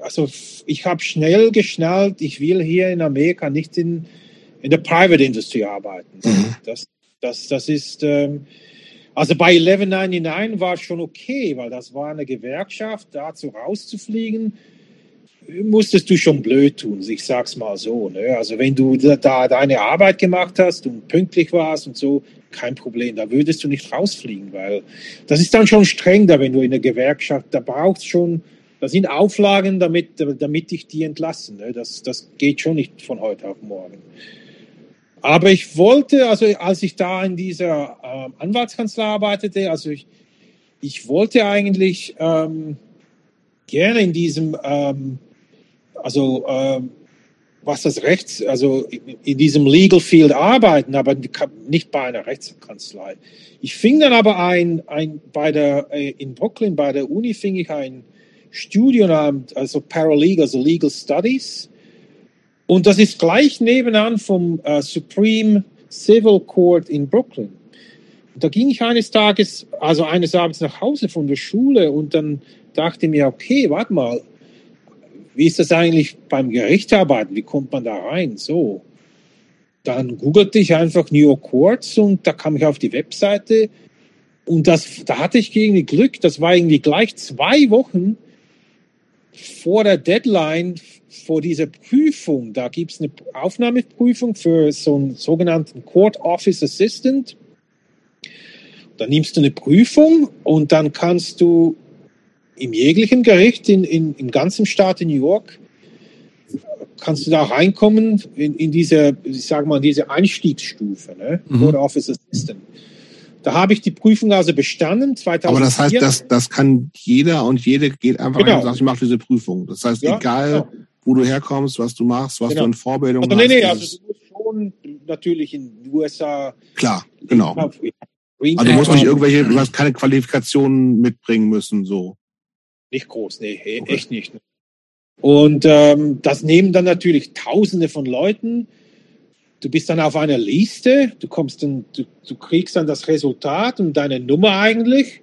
also ich habe schnell geschnallt, ich will hier in Amerika nicht in, in der Private Industry arbeiten. Mhm. Das, das, das ist, ähm, also bei 1199 war es schon okay, weil das war eine Gewerkschaft, dazu rauszufliegen musstest du schon blöd tun, ich sag's mal so. Ne? Also wenn du da deine Arbeit gemacht hast und pünktlich warst und so, kein Problem, da würdest du nicht rausfliegen, weil das ist dann schon streng wenn du in der Gewerkschaft, da brauchst schon, da sind Auflagen, damit, damit ich die entlassen. Ne? Das, das geht schon nicht von heute auf morgen. Aber ich wollte, also als ich da in dieser äh, Anwaltskanzlei arbeitete, also ich, ich wollte eigentlich ähm, gerne in diesem ähm, also äh, was das Rechts, also in diesem Legal Field arbeiten, aber nicht bei einer Rechtskanzlei. Ich fing dann aber ein, ein bei der, äh, in Brooklyn bei der Uni fing ich ein Studium also Paralegal, also Legal Studies. Und das ist gleich nebenan vom uh, Supreme Civil Court in Brooklyn. Da ging ich eines Tages, also eines Abends nach Hause von der Schule und dann dachte mir, okay, warte mal, wie ist das eigentlich beim Gericht arbeiten? Wie kommt man da rein? So. Dann googelte ich einfach New York Courts und da kam ich auf die Webseite und das, da hatte ich irgendwie Glück. Das war irgendwie gleich zwei Wochen vor der Deadline vor dieser Prüfung. Da gibt es eine Aufnahmeprüfung für so einen sogenannten Court Office Assistant. Da nimmst du eine Prüfung und dann kannst du im jeglichen Gericht in, in, im ganzen Staat in New York kannst du da reinkommen in, in diese, ich sage mal, diese Einstiegsstufe, ne? Mhm. Court Office Assistant. Da habe ich die Prüfung also bestanden. 2004. Aber das heißt, das, das kann jeder und jede geht einfach genau. rein und sagt, ich mache diese Prüfung. Das heißt, ja, egal, genau. wo du herkommst, was du machst, was genau. du in Vorbildung also, hast. Nee, nee, also du musst schon natürlich in den USA. Klar, genau. Also du musst nicht irgendwelche, du hast keine Qualifikationen mitbringen müssen, so. Nicht groß, nee, e- okay. echt nicht. Und ähm, das nehmen dann natürlich Tausende von Leuten. Du bist dann auf einer Liste, du kommst dann, du, du kriegst dann das Resultat und deine Nummer eigentlich.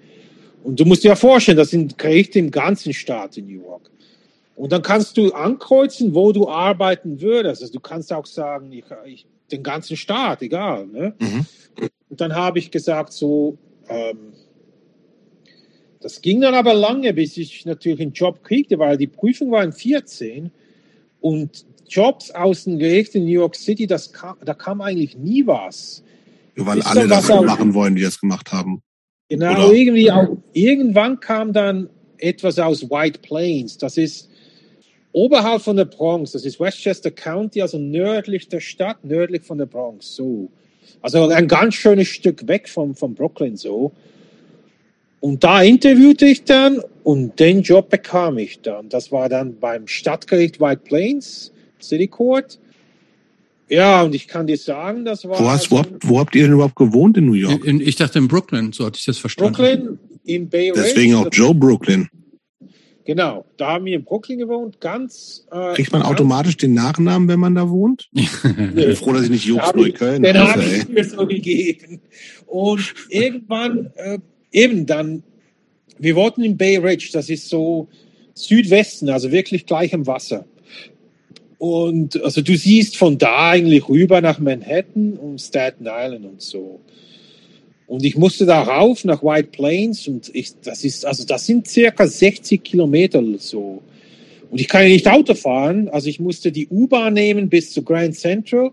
Und du musst dir ja vorstellen, das sind Gerichte im ganzen Staat in New York. Und dann kannst du ankreuzen, wo du arbeiten würdest. Also du kannst auch sagen, ich, ich den ganzen Staat, egal. Ne? Mhm. Und dann habe ich gesagt, so, ähm, das ging dann aber lange, bis ich natürlich einen Job kriegte, weil die Prüfung war in 14 und Jobs aus dem Gericht in New York City, das kam, da kam eigentlich nie was. Ja, weil Ist alle das machen wollen, die das gemacht haben. Genau, Oder? irgendwie auch, irgendwann kam dann etwas aus White Plains. Das ist oberhalb von der Bronx. Das ist Westchester County, also nördlich der Stadt, nördlich von der Bronx. So. Also ein ganz schönes Stück weg von, von Brooklyn so. Und da interviewte ich dann und den Job bekam ich dann. Das war dann beim Stadtgericht White Plains, City Court. Ja, und ich kann dir sagen, das war. Wo, hast, wo, habt, wo habt ihr denn überhaupt gewohnt in New York? In, ich dachte in Brooklyn, so hatte ich das verstanden. Brooklyn, im Bay Ridge. Deswegen auch Joe Brooklyn. Genau, da haben wir in Brooklyn gewohnt, ganz. Äh, Kriegt man automatisch den Nachnamen, wenn man da wohnt? ich bin froh, dass ich nicht Jobs Neukölln Den habe ich mir so gegeben. Und irgendwann, äh, eben dann, wir wollten in Bay Ridge, das ist so Südwesten, also wirklich gleich am Wasser. Und also du siehst von da eigentlich rüber nach Manhattan und Staten Island und so. Und ich musste da rauf nach White Plains und ich, das ist, also das sind circa 60 Kilometer so. Und ich kann ja nicht Auto fahren, also ich musste die U-Bahn nehmen bis zu Grand Central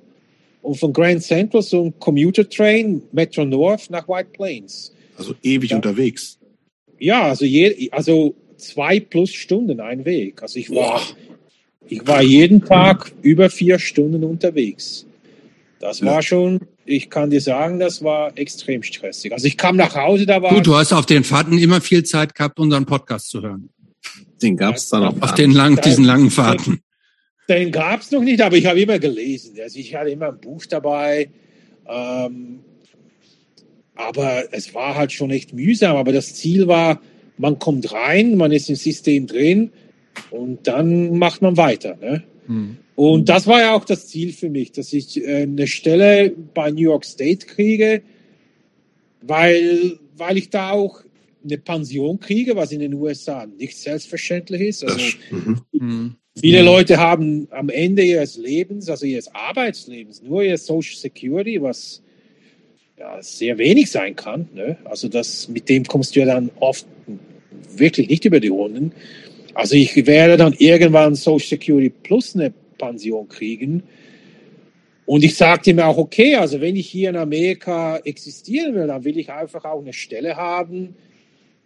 und von Grand Central so ein Commuter Train, Metro North nach White Plains. Also ewig ja. unterwegs. Ja, also je, also zwei plus Stunden ein Weg. Also ich war, ich war jeden Tag über vier Stunden unterwegs. Das ja. war schon ich kann dir sagen, das war extrem stressig. Also ich kam nach Hause, da war. Du, du hast auf den Fahrten immer viel Zeit gehabt, unseren Podcast zu hören. Den gab es dann auch. Auf den langen, diesen langen Fahrten. Den gab es noch nicht, aber ich habe immer gelesen. Also ich hatte immer ein Buch dabei. Ähm, aber es war halt schon echt mühsam. Aber das Ziel war, man kommt rein, man ist im System drin und dann macht man weiter. Ne? Hm. Und das war ja auch das Ziel für mich, dass ich äh, eine Stelle bei New York State kriege, weil, weil ich da auch eine Pension kriege, was in den USA nicht selbstverständlich ist. Also, mhm. mhm. Viele mhm. Leute haben am Ende ihres Lebens, also ihres Arbeitslebens, nur ihr Social Security, was ja, sehr wenig sein kann. Ne? Also das, mit dem kommst du ja dann oft wirklich nicht über die Runden. Also ich werde dann irgendwann Social Security plus eine Pension kriegen. Und ich sagte mir auch, okay, also wenn ich hier in Amerika existieren will, dann will ich einfach auch eine Stelle haben,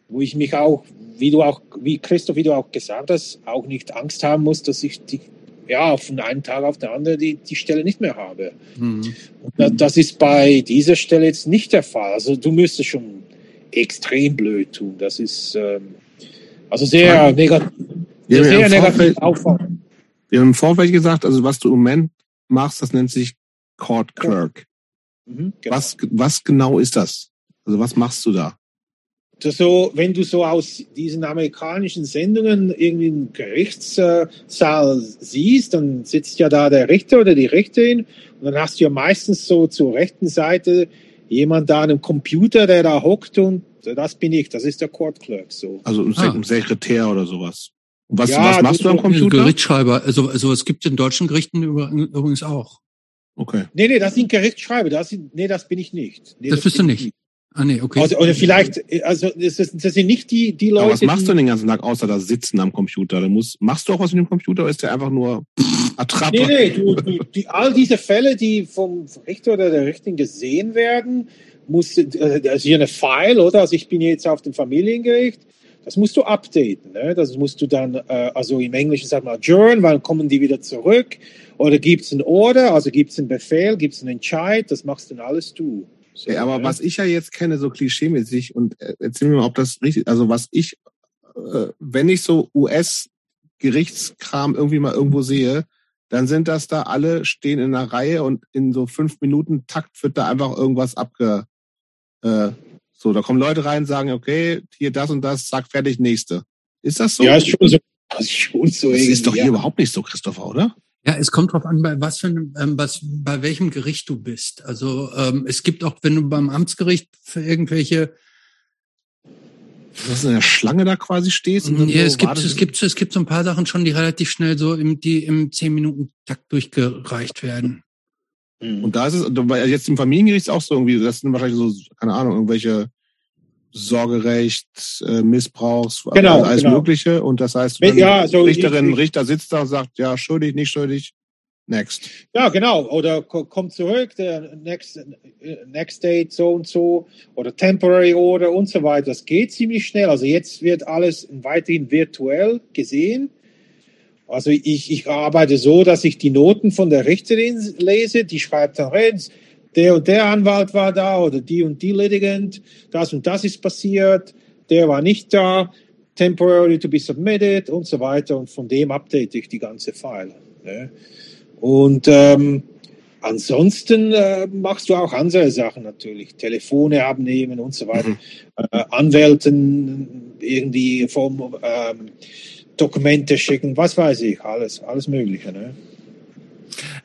wo ich mich auch, wie du auch, wie Christoph, wie du auch gesagt hast, auch nicht Angst haben muss, dass ich die, ja, von einem Tag auf den anderen die, die Stelle nicht mehr habe. Mhm. Das, das ist bei dieser Stelle jetzt nicht der Fall. Also du müsstest schon extrem blöd tun. Das ist ähm, also sehr negativ. Ja, sehr negativ. Wir haben im Vorfeld gesagt, also was du im Moment machst, das nennt sich Court Clerk. Mhm, genau. was, was genau ist das? Also was machst du da? Das so, wenn du so aus diesen amerikanischen Sendungen irgendwie einen Gerichtssaal siehst, dann sitzt ja da der Richter oder die Richterin und dann hast du ja meistens so zur rechten Seite jemand da an einem Computer, der da hockt und das bin ich, das ist der Court Clerk so. Also ein ah. Sekretär oder sowas. Was, ja, was machst du am Computer? Gerichtsschreiber. Also, also es gibt in deutschen Gerichten übrigens auch. Okay. Nee, nee, das sind Gerichtsschreiber. Das sind, nee, das bin ich nicht. Nee, das, das bist du nicht. nicht. Ah, nee, okay. Also, oder vielleicht, also das, das sind nicht die, die Leute. Aber was machst du den ganzen Tag außer da sitzen am Computer? Du musst, machst du auch was mit dem Computer oder ist der einfach nur Attrappe? Nee, nee, du, du, die, all diese Fälle, die vom Richter oder der Richterin gesehen werden, muss, äh, also hier eine File, oder? Also ich bin jetzt auf dem Familiengericht das musst du updaten. Ne? Das musst du dann, äh, also im Englischen sagt man adjourn, wann kommen die wieder zurück? Oder gibt es ein Order, also gibt es einen Befehl, gibt es einen Entscheid, das machst dann alles du. So, ja, aber was ich ja jetzt kenne, so klischeemäßig, und äh, erzähl mir mal, ob das richtig, also was ich, äh, wenn ich so US-Gerichtskram irgendwie mal irgendwo sehe, dann sind das da alle stehen in einer Reihe und in so fünf Minuten Takt wird da einfach irgendwas abge, äh, so, da kommen Leute rein, sagen, okay, hier das und das, sag fertig, nächste. Ist das so? Ja, ist schon so. Das ist, schon so das ist doch ja. hier überhaupt nicht so, Christopher, oder? Ja, es kommt drauf an, bei was für einem, ähm, was, bei welchem Gericht du bist. Also ähm, es gibt auch, wenn du beim Amtsgericht für irgendwelche Dass du in der Schlange da quasi stehst. Und ja, so es gibt, es gibt, es gibt so ein paar Sachen schon, die relativ schnell so im, die im 10-Minuten-Takt durchgereicht werden. Und da ist es, weil jetzt im Familiengericht ist auch so irgendwie, das sind wahrscheinlich so, keine Ahnung, irgendwelche Sorgerecht, äh, Missbrauchs, Genau, alles genau. Mögliche. Und das heißt, Wenn- ja, so Richterin, ich- ich- Richter sitzt da und sagt, ja, schuldig, nicht schuldig, next. Ja, genau. Oder ko- kommt zurück, der next, äh, next date so und so oder temporary order und so weiter. Das geht ziemlich schnell. Also jetzt wird alles weiterhin virtuell gesehen. Also ich, ich arbeite so, dass ich die Noten von der Richterin lese. Die schreibt dann rein, der und der Anwalt war da oder die und die Litigant. Das und das ist passiert. Der war nicht da. Temporary to be submitted und so weiter. Und von dem update ich die ganze File. Ne? Und ähm, ansonsten äh, machst du auch andere Sachen natürlich. Telefone abnehmen und so weiter. Äh, Anwälten irgendwie vom ähm, Dokumente schicken, was weiß ich, alles, alles Mögliche. Ne?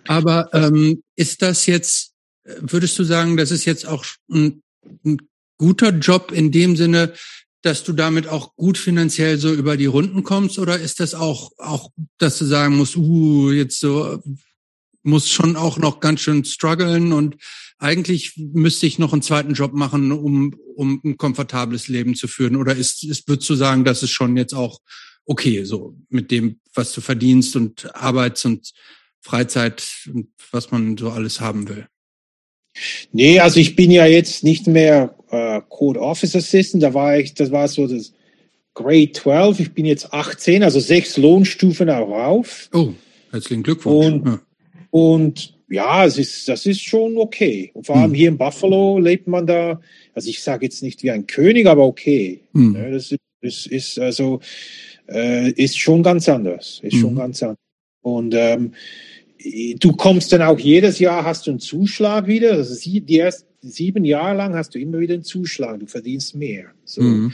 Aber ähm, ist das jetzt, würdest du sagen, das ist jetzt auch ein, ein guter Job in dem Sinne, dass du damit auch gut finanziell so über die Runden kommst? Oder ist das auch, auch, dass du sagen musst, uh, jetzt so, muss schon auch noch ganz schön strugglen und eigentlich müsste ich noch einen zweiten Job machen, um, um ein komfortables Leben zu führen? Oder ist, ist, würdest du sagen, das ist schon jetzt auch okay, so mit dem, was du verdienst und Arbeits- und Freizeit und was man so alles haben will? Nee, also ich bin ja jetzt nicht mehr äh, Code Office Assistant, da war ich, das war so das Grade 12, ich bin jetzt 18, also sechs Lohnstufen auch rauf. Oh, herzlichen Glückwunsch. Und- ja. Und ja, es ist, das ist schon okay. Und vor allem Hm. hier in Buffalo lebt man da, also ich sage jetzt nicht wie ein König, aber okay. Hm. Ja, das ist, das ist also äh, ist schon ganz anders. Ist schon Mhm. ganz anders. Und ähm, du kommst dann auch jedes Jahr hast du einen Zuschlag wieder. Also sie, die ersten sieben Jahre lang hast du immer wieder einen Zuschlag. Du verdienst mehr. So, Mhm.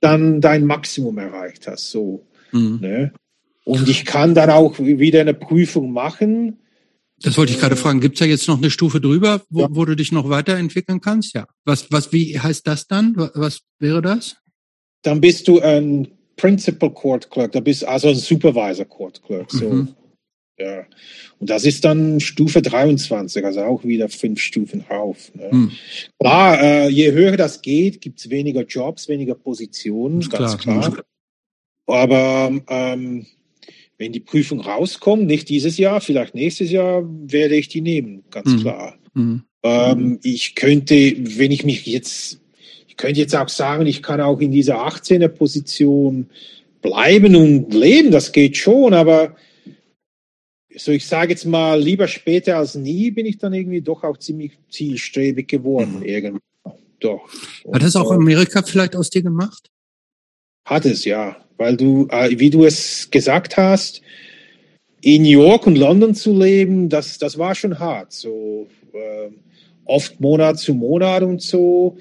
dann dein Maximum erreicht hast. So. Mhm. Ne? Und ich kann dann auch wieder eine Prüfung machen. Das wollte ich gerade fragen. Gibt's da jetzt noch eine Stufe drüber, wo, Ja. wo du dich noch weiterentwickeln kannst? Ja. Was, was, wie heißt das dann? Wa- Was wäre das? Dann bist du ein Principal Court Clerk, da bist also ein Supervisor Court Clerk. So. Mhm. Ja. Und das ist dann Stufe 23, also auch wieder fünf Stufen rauf. Ne? Hm. Klar, äh, je höher das geht, gibt's weniger Jobs, weniger Positionen, Ist ganz klar. klar. Aber ähm, wenn die Prüfung rauskommt, nicht dieses Jahr, vielleicht nächstes Jahr, werde ich die nehmen, ganz Mhm. klar. Mhm. Ähm, ich könnte, wenn ich mich jetzt, ich könnte jetzt auch sagen, ich kann auch in dieser 18er Position bleiben und leben, das geht schon, aber so ich sage jetzt mal, lieber später als nie, bin ich dann irgendwie doch auch ziemlich zielstrebig geworden, irgendwann. Doch. Hat das auch Und, äh, Amerika vielleicht aus dir gemacht? Hat es, ja. Weil du, äh, wie du es gesagt hast, in New York und London zu leben, das, das war schon hart. So ähm, oft Monat zu Monat und so.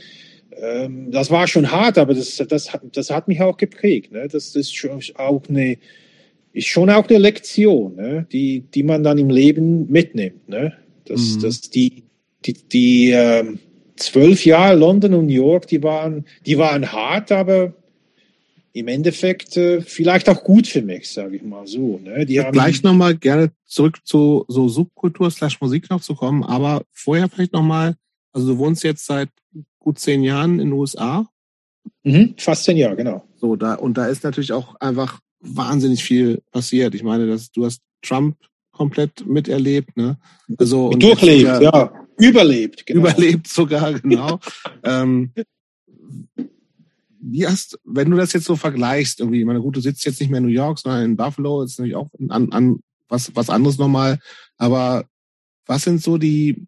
Ähm, das war schon hart, aber das, das, hat- das hat mich auch geprägt. Ne? Das, das ist schon auch eine, ist schon auch eine Lektion, ne? die, die man dann im Leben mitnimmt. Ne? Das, Mhm. das, die, die, die ähm, zwölf Jahre London und New York, die waren, die waren hart, aber im Endeffekt äh, vielleicht auch gut für mich, sage ich mal so. Ne? Die haben, Gleich nochmal gerne zurück zu so Subkultur slash Musik noch zu kommen, aber vorher vielleicht nochmal, also du wohnst jetzt seit gut zehn Jahren in den USA, Mhm, fast zehn Jahre, genau. so da und da ist natürlich auch einfach wahnsinnig viel passiert. Ich meine, dass du hast Trump komplett miterlebt, ne? Also und Durchlebt, jetzt ja. Überlebt, genau. überlebt sogar, genau. ähm, wie hast, wenn du das jetzt so vergleichst, irgendwie, ich meine, gut, du sitzt jetzt nicht mehr in New York, sondern in Buffalo, ist natürlich auch an, an was, was anderes nochmal. Aber was sind so die,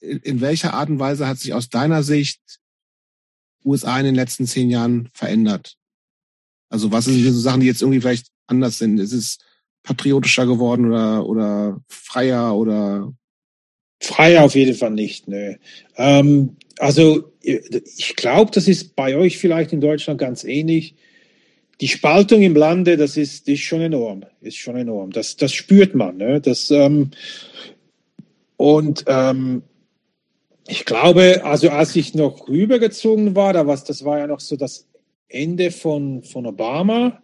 in, in welcher Art und Weise hat sich aus deiner Sicht USA in den letzten zehn Jahren verändert? Also was sind so Sachen, die jetzt irgendwie vielleicht anders sind? Ist es patriotischer geworden oder, oder freier oder Frei auf jeden Fall nicht. Ne. Ähm, also ich glaube, das ist bei euch vielleicht in Deutschland ganz ähnlich. die Spaltung im Lande, das ist, ist schon enorm, ist schon enorm. Das, das spürt man. Ne? Das, ähm, und ähm, ich glaube, also als ich noch rübergezogen war, da das war ja noch so das Ende von, von Obama.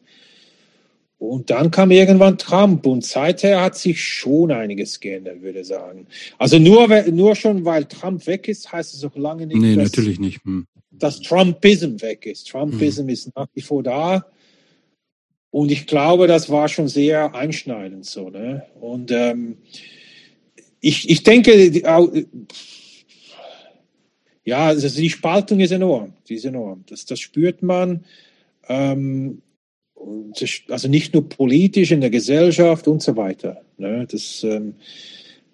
Und dann kam irgendwann Trump und seither hat sich schon einiges geändert, würde ich sagen. Also nur, nur schon, weil Trump weg ist, heißt es auch lange nicht, nee, dass, natürlich nicht. Hm. dass Trumpism weg ist. Trumpism hm. ist nach wie vor da. Und ich glaube, das war schon sehr einschneidend so. Ne? Und ähm, ich, ich denke, ja, also die Spaltung ist enorm. Die ist enorm. Das, das spürt man. Ähm, also nicht nur politisch in der Gesellschaft und so weiter. Ne? Das, ähm,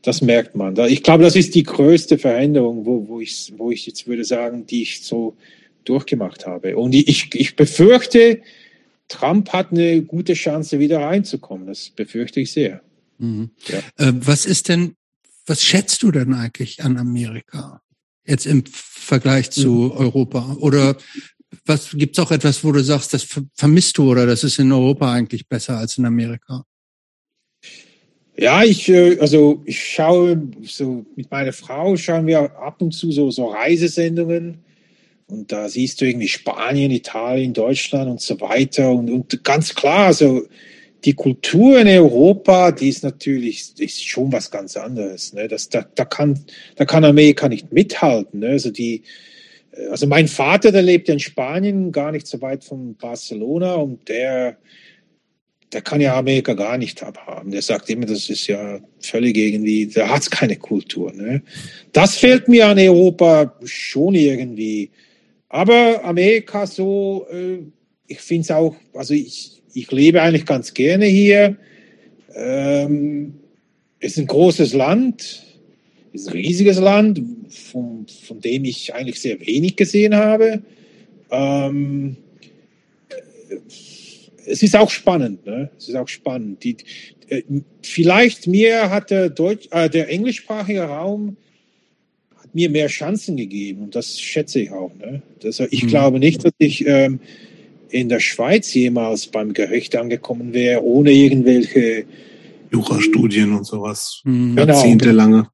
das merkt man. Ich glaube, das ist die größte Veränderung, wo, wo, ich, wo ich jetzt würde sagen, die ich so durchgemacht habe. Und ich, ich befürchte, Trump hat eine gute Chance, wieder reinzukommen. Das befürchte ich sehr. Mhm. Ja. Äh, was ist denn, was schätzt du denn eigentlich an Amerika? Jetzt im Vergleich zu mhm. Europa? Oder was gibt's auch etwas, wo du sagst, das vermisst du oder das ist in Europa eigentlich besser als in Amerika? Ja, ich, äh, also ich schaue so mit meiner Frau schauen wir ab und zu so, so Reisesendungen und da siehst du irgendwie Spanien, Italien, Deutschland und so weiter und, und ganz klar, also die Kultur in Europa, die ist natürlich ist schon was ganz anderes. Ne? Das, da, da, kann, da kann Amerika nicht mithalten. Ne? Also, die, also mein Vater, der lebt in Spanien, gar nicht so weit von Barcelona und der, der kann ja Amerika gar nicht abhaben. Der sagt immer, das ist ja völlig irgendwie, da hat es keine Kultur. Ne? Das fehlt mir an Europa schon irgendwie. Aber Amerika so, äh, ich finde es auch, also ich, ich lebe eigentlich ganz gerne hier. Ähm, es ist ein großes Land, ist ein riesiges Land, von, von dem ich eigentlich sehr wenig gesehen habe. Ähm, es ist auch spannend, ne? Es ist auch spannend. Die, äh, vielleicht mir hat der, Deutsch, äh, der englischsprachige Raum mir mehr Chancen gegeben und das schätze ich auch. Ne? Das, ich mhm. glaube nicht, dass ich ähm, in der Schweiz jemals beim Gericht angekommen wäre, ohne irgendwelche Jurastudien und sowas. Mhm. Genau. Jahrzehntelange.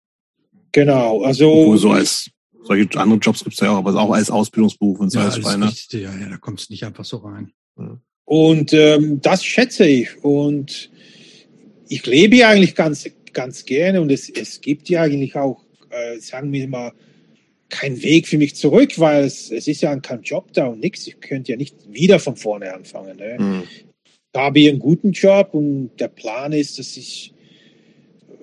Genau, also. Obwohl so als solche andere Jobs gibt es ja auch, aber auch als Ausbildungsberuf und so ja, als Schweine. Ja, ja, da kommst du nicht einfach so rein. Ja. Und ähm, das schätze ich. Und ich lebe ja eigentlich ganz, ganz gerne und es, es gibt ja eigentlich auch, äh, sagen wir mal, kein Weg für mich zurück, weil es, es ist ja kein Job da und nichts. Ich könnte ja nicht wieder von vorne anfangen. Ne? Mhm. Ich habe hier einen guten Job und der Plan ist, dass ich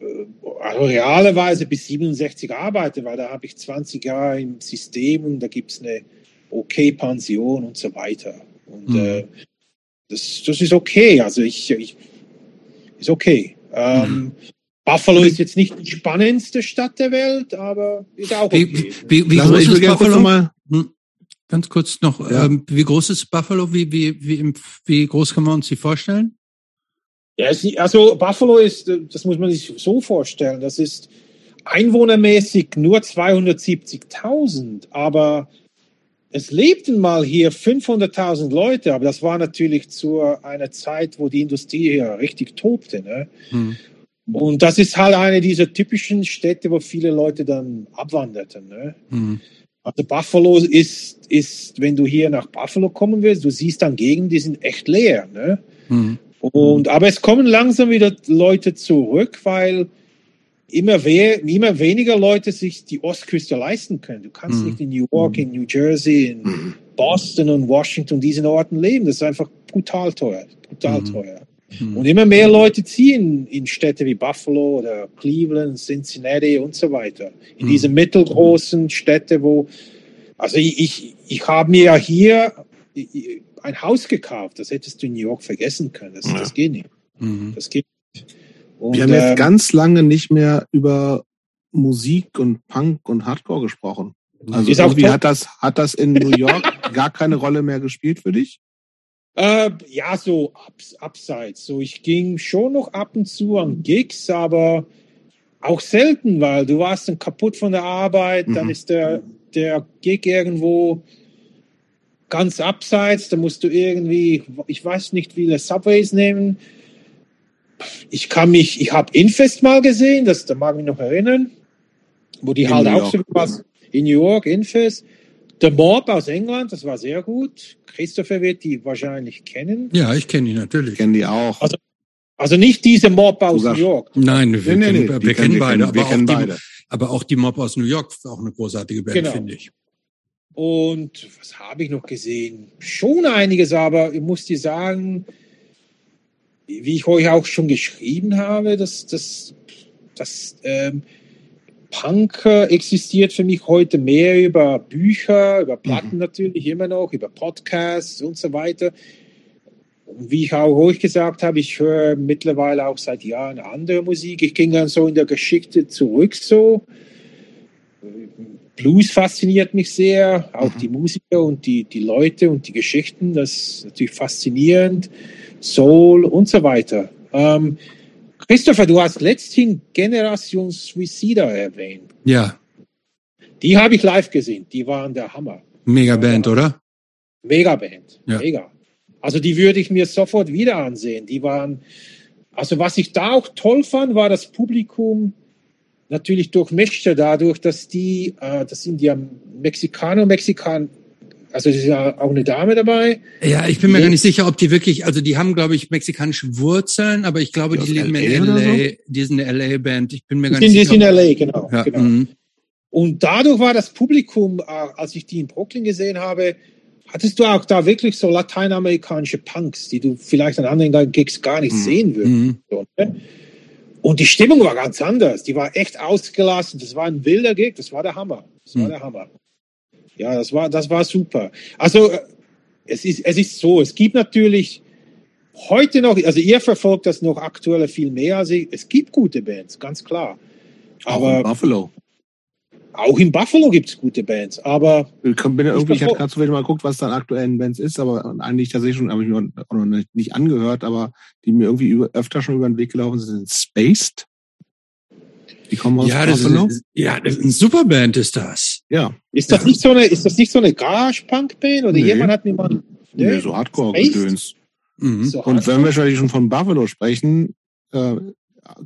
äh, also realerweise bis 67 arbeite, weil da habe ich 20 Jahre im System und da gibt es eine okay Pension und so weiter. Und mhm. äh, das, das ist okay. Also ich, ich ist okay. Ähm, mhm. Buffalo ist jetzt nicht die spannendste Stadt der Welt, aber ist auch okay. Wie, wie, wie groß ist Buffalo? Mal hm, Ganz kurz noch, ja. ähm, wie groß ist Buffalo? Wie, wie, wie, wie groß können wir uns die vorstellen? Ja, also Buffalo ist, das muss man sich so vorstellen, das ist einwohnermäßig nur 270.000, aber es lebten mal hier 500.000 Leute, aber das war natürlich zu einer Zeit, wo die Industrie hier richtig tobte. Ne? Hm. Und das ist halt eine dieser typischen Städte, wo viele Leute dann abwanderten. Ne? Mhm. Also Buffalo ist, ist, wenn du hier nach Buffalo kommen willst, du siehst dann Gegenden, die sind echt leer. Ne? Mhm. Und, aber es kommen langsam wieder Leute zurück, weil immer, we immer weniger Leute sich die Ostküste leisten können. Du kannst mhm. nicht in New York, in New Jersey, in mhm. Boston und Washington, diesen Orten leben. Das ist einfach brutal teuer. Brutal mhm. teuer. Mhm. Und immer mehr Leute ziehen in Städte wie Buffalo oder Cleveland, Cincinnati und so weiter. In mhm. diese mittelgroßen Städte, wo, also ich, ich, ich habe mir ja hier ein Haus gekauft, das hättest du in New York vergessen können. Das, ja. das geht nicht. Mhm. Das geht nicht. Und, Wir haben jetzt ähm, ganz lange nicht mehr über Musik und Punk und Hardcore gesprochen. Also irgendwie hat das, hat das in New York gar keine Rolle mehr gespielt für dich? Äh, ja, so abs abseits. So, ich ging schon noch ab und zu an Gigs, aber auch selten, weil du warst dann kaputt von der Arbeit, mhm. dann ist der, der Gig irgendwo ganz abseits, da musst du irgendwie, ich weiß nicht, viele Subways nehmen. Ich kann mich, ich habe Infest mal gesehen, das da mag ich mich noch erinnern, wo die In halt auch so was in New York, Infest. Der Mob aus England, das war sehr gut. Christopher wird die wahrscheinlich kennen. Ja, ich kenne ihn natürlich. Ich kenne die auch. Also- Also nicht diese Mob aus New York. Nein, wir, Nee, nee, kennen, nee, wir die kennen beide, aber, wir auch kennen die, beide. aber auch die Mob aus New York ist auch eine großartige Band, Genau. finde ich. Und was habe ich noch gesehen? Schon einiges, aber ich muss dir sagen, wie ich euch auch schon geschrieben habe, dass das, das ähm, Punk existiert für mich heute mehr über Bücher, über Platten natürlich immer noch, über Podcasts und so weiter. Und wie ich auch euch gesagt habe, ich höre mittlerweile auch seit Jahren andere Musik. Ich ging dann so in der Geschichte zurück so. Blues fasziniert mich sehr, auch Mhm. die Musiker und die, die Leute und die Geschichten, das ist natürlich faszinierend. Soul und so weiter. Ähm, Christopher, du hast letzthin Generation Suicida erwähnt. Ja, Die habe ich live gesehen. Die waren der Hammer. mega Band, oder? Megaband. Ja. Mega. Also die würde ich mir sofort wieder ansehen. Die waren, also was ich da auch toll fand, war das Publikum natürlich durchmischte dadurch, dass die, äh, das sind ja Mexikaner, Mexikan, also es ist ja auch eine Dame dabei. Ja, ich bin mir Ja. gar nicht sicher, ob die wirklich, also die haben, glaube ich, mexikanische Wurzeln, aber ich glaube, Die die aus leben LA in LA. Die sind eine LA-Band. Ich bin mir Die gar sind, nicht die sicher. sind in LA, genau. ja, genau. mhm. Und dadurch war das Publikum, äh, als ich die in Brooklyn gesehen habe, hattest du auch da wirklich so lateinamerikanische Punks, die du vielleicht an anderen Gigs gar nicht Mhm. sehen würdest. Mhm. So, ne? Und die Stimmung war ganz anders. Die war echt ausgelassen. Das war ein wilder Gig. Das war der Hammer. Das war Hm. der Hammer. Ja, das war, das war super. Also, äh, es ist, es ist so. Es gibt natürlich heute noch, also ihr verfolgt das noch aktuell viel mehr als ich. Es gibt gute Bands, ganz klar. Auch in Aber Buffalo. auch in Buffalo gibt es gute Bands. Aber Ich bin ja irgendwie, ich hatte gerade zufällig mal geguckt, was da an aktuellen Bands ist, aber eigentlich tatsächlich schon, habe ich mir auch noch nicht, nicht angehört, aber die mir irgendwie über, öfter schon über den Weg gelaufen sind, sind Spaced. Die kommen aus Ja, das Buffalo. ist, ja, das ist eine super Band ist das. ja, ist das Ja. nicht so eine, ist das nicht so eine Garage-Punk-Band? Oder Nee. jemand hat mir mal. nee, so Hardcore-Gedöns. Mhm. So Und wenn Hardcore? wir schon- schon von Buffalo sprechen, äh,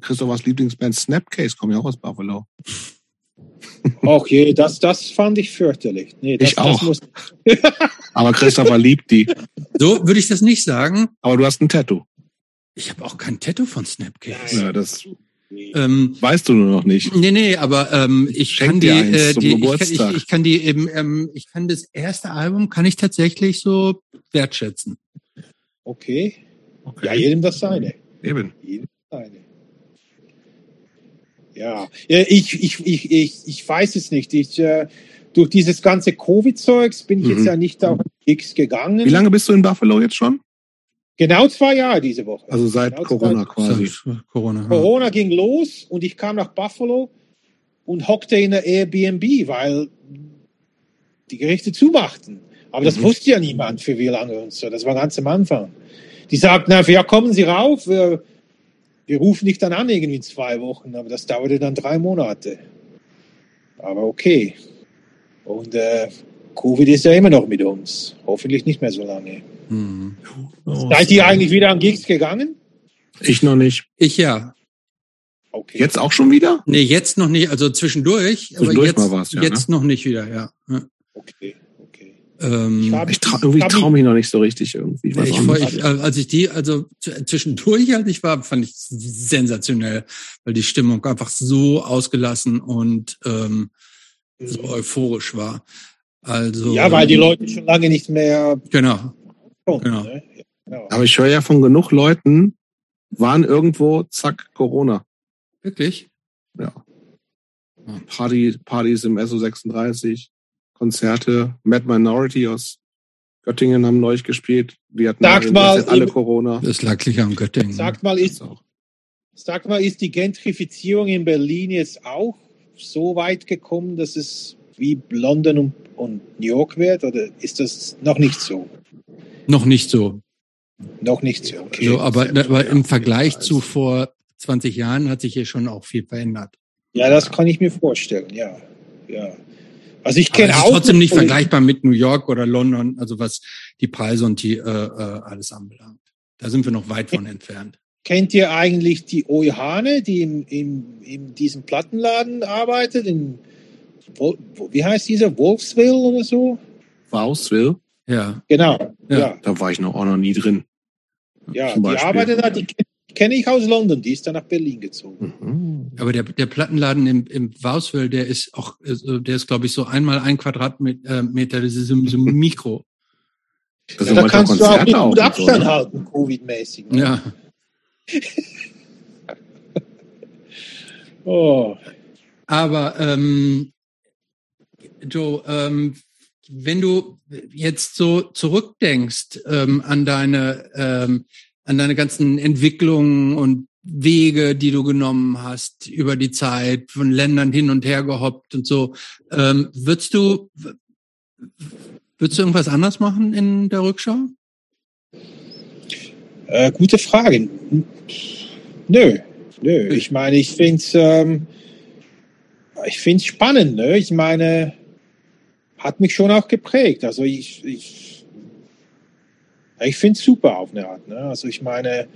Christophers Lieblingsband Snapcase kommt ja auch aus Buffalo. Ach je, das, das fand ich fürchterlich. Nee, das, Ich auch. Das muss, Aber Christopher liebt die. So würde ich das nicht sagen. Aber du hast ein Tattoo. Ich habe auch kein Tattoo von Snapcase. Ja, das Ähm, weißt du nur noch nicht. nee, nee, aber ähm, ich Schenk kann die, äh, zum die ich, ich, ich kann die eben, ähm, ich kann das erste Album kann ich tatsächlich so wertschätzen. okay. Okay. Ja, jedem das seine. Eben. Jedem das seine. Ja, Ja, ich, ich, ich, ich, ich weiß es nicht. Ich, äh, durch dieses ganze Covid-Zeugs bin ich Mhm. jetzt ja nicht auf Gigs gegangen. Wie lange bist du in Buffalo jetzt schon? Genau zwei Jahre diese Woche. Also seit Genau Corona zwei- quasi. So, Corona. ja. Corona ging los und ich kam nach Buffalo und hockte in der Airbnb, weil die Gerichte zumachten. Aber das Mhm. wusste ja niemand für wie lange und so. Das war ganz am Anfang. Die sagten einfach, ja, kommen Sie rauf, wir, wir rufen dich dann an irgendwie in zwei Wochen. Aber das dauerte dann drei Monate. Aber okay. Und äh, Covid ist ja immer noch mit uns. Hoffentlich nicht mehr so lange. Mhm. Oh, Seid ihr eigentlich wieder an Gigs gegangen? Ich noch nicht. Ich ja. Okay. Jetzt auch schon wieder? Nee, jetzt noch nicht, also zwischendurch, aber Zwischendurch jetzt, mal was, ja, jetzt noch nicht wieder, ja. ja. Okay, okay. Ähm, Ich Ich trau, irgendwie hab traue mich noch nicht so richtig irgendwie. Ich weiß ich, nicht. ich, als ich die, also zwischendurch, als ich war, fand ich sensationell, weil die Stimmung einfach so ausgelassen und ähm, so euphorisch war. Also Ja, weil die Leute schon lange nicht mehr genau. Kommen. Genau. Ne? Ja, genau. Aber ich höre ja von genug Leuten, waren irgendwo, zack, Corona. Wirklich? Ja. Party, Partys im SO36, Konzerte, Mad Minority aus Göttingen haben neulich gespielt. Die hatten Sagt alle- mal, alle Corona. Das lag sicher am Göttingen. Sagt mal, ist, auch. sagt mal, ist die Gentrifizierung in Berlin jetzt auch so weit gekommen, dass es wie London und, und New York wird? Oder ist das noch nicht so? Noch nicht so. Noch nicht so. Okay. so aber, aber im Vergleich zu vor 20 Jahren hat sich hier schon auch viel verändert. Ja, das kann ich mir vorstellen, ja. ja. Also ich Aber kenne es ist auch. trotzdem nicht vergleichbar mit New York oder London, also was die Preise und die äh, äh, alles anbelangt. Da sind wir noch weit von entfernt. Kennt ihr eigentlich die Oihane, die im, im, in diesem Plattenladen arbeitet? In, Wol- wie heißt dieser? Wolfsville oder so? Wowsville, Ja. Genau. Ja. Ja, da war ich noch auch noch nie drin. ja, Zum die Beispiel. arbeitet da, die ken- kenne ich aus London, die ist dann nach Berlin gezogen. Mhm. Aber der, der Plattenladen im, im Wowsville, der ist auch, äh, der ist, glaube ich, so einmal ein Quadratmeter, äh, Meter, das ist so, so ein Mikro. Da Ja, da kannst du auch Konzerte nicht gut so, Abstand ne? halten, Covid-mäßig. ne? Ja. Oh. Aber ähm, Joe, ähm, wenn du jetzt so zurückdenkst ähm, an deine ähm, an deine ganzen Entwicklungen und Wege, die du genommen hast über die Zeit, von Ländern hin und her gehoppt und so, ähm, würdest du würdest du irgendwas anders machen in der Rückschau? Äh, gute Frage. Nö, nö. Ich meine, ich finde es ähm, ich find's spannend. Ne? Ich meine, hat mich schon auch geprägt. Also ich, ich, ich finde es super auf eine Art. Ne? Also ich meine,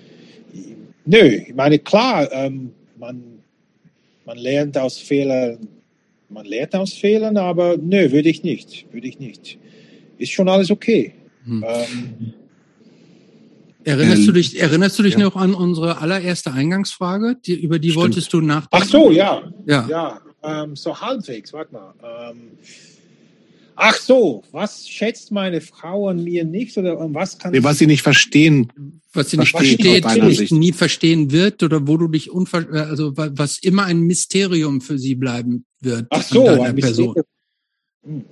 nö, ich meine, klar, ähm, man, man lernt aus Fehlern, man lernt aus Fehlern, aber nö, würde ich nicht, würde ich nicht. Ist schon alles okay. Hm. Ähm, Erinnerst du dich, erinnerst du dich ja. noch an unsere allererste Eingangsfrage? Die, über die Stimmt. wolltest du nachdenken? ach so, ja. Ja. Ja, ähm, so halbwegs, warte mal. Ähm, ach so, was schätzt meine Frau an mir nicht oder was kann Nee, was sie nicht verstehen. was sie nicht Versteht nicht, Sicht. nie verstehen wird oder wo du dich unver äh, also wa- was immer ein Mysterium für sie bleiben wird Ach so, ein Person. Mysterium. Hm.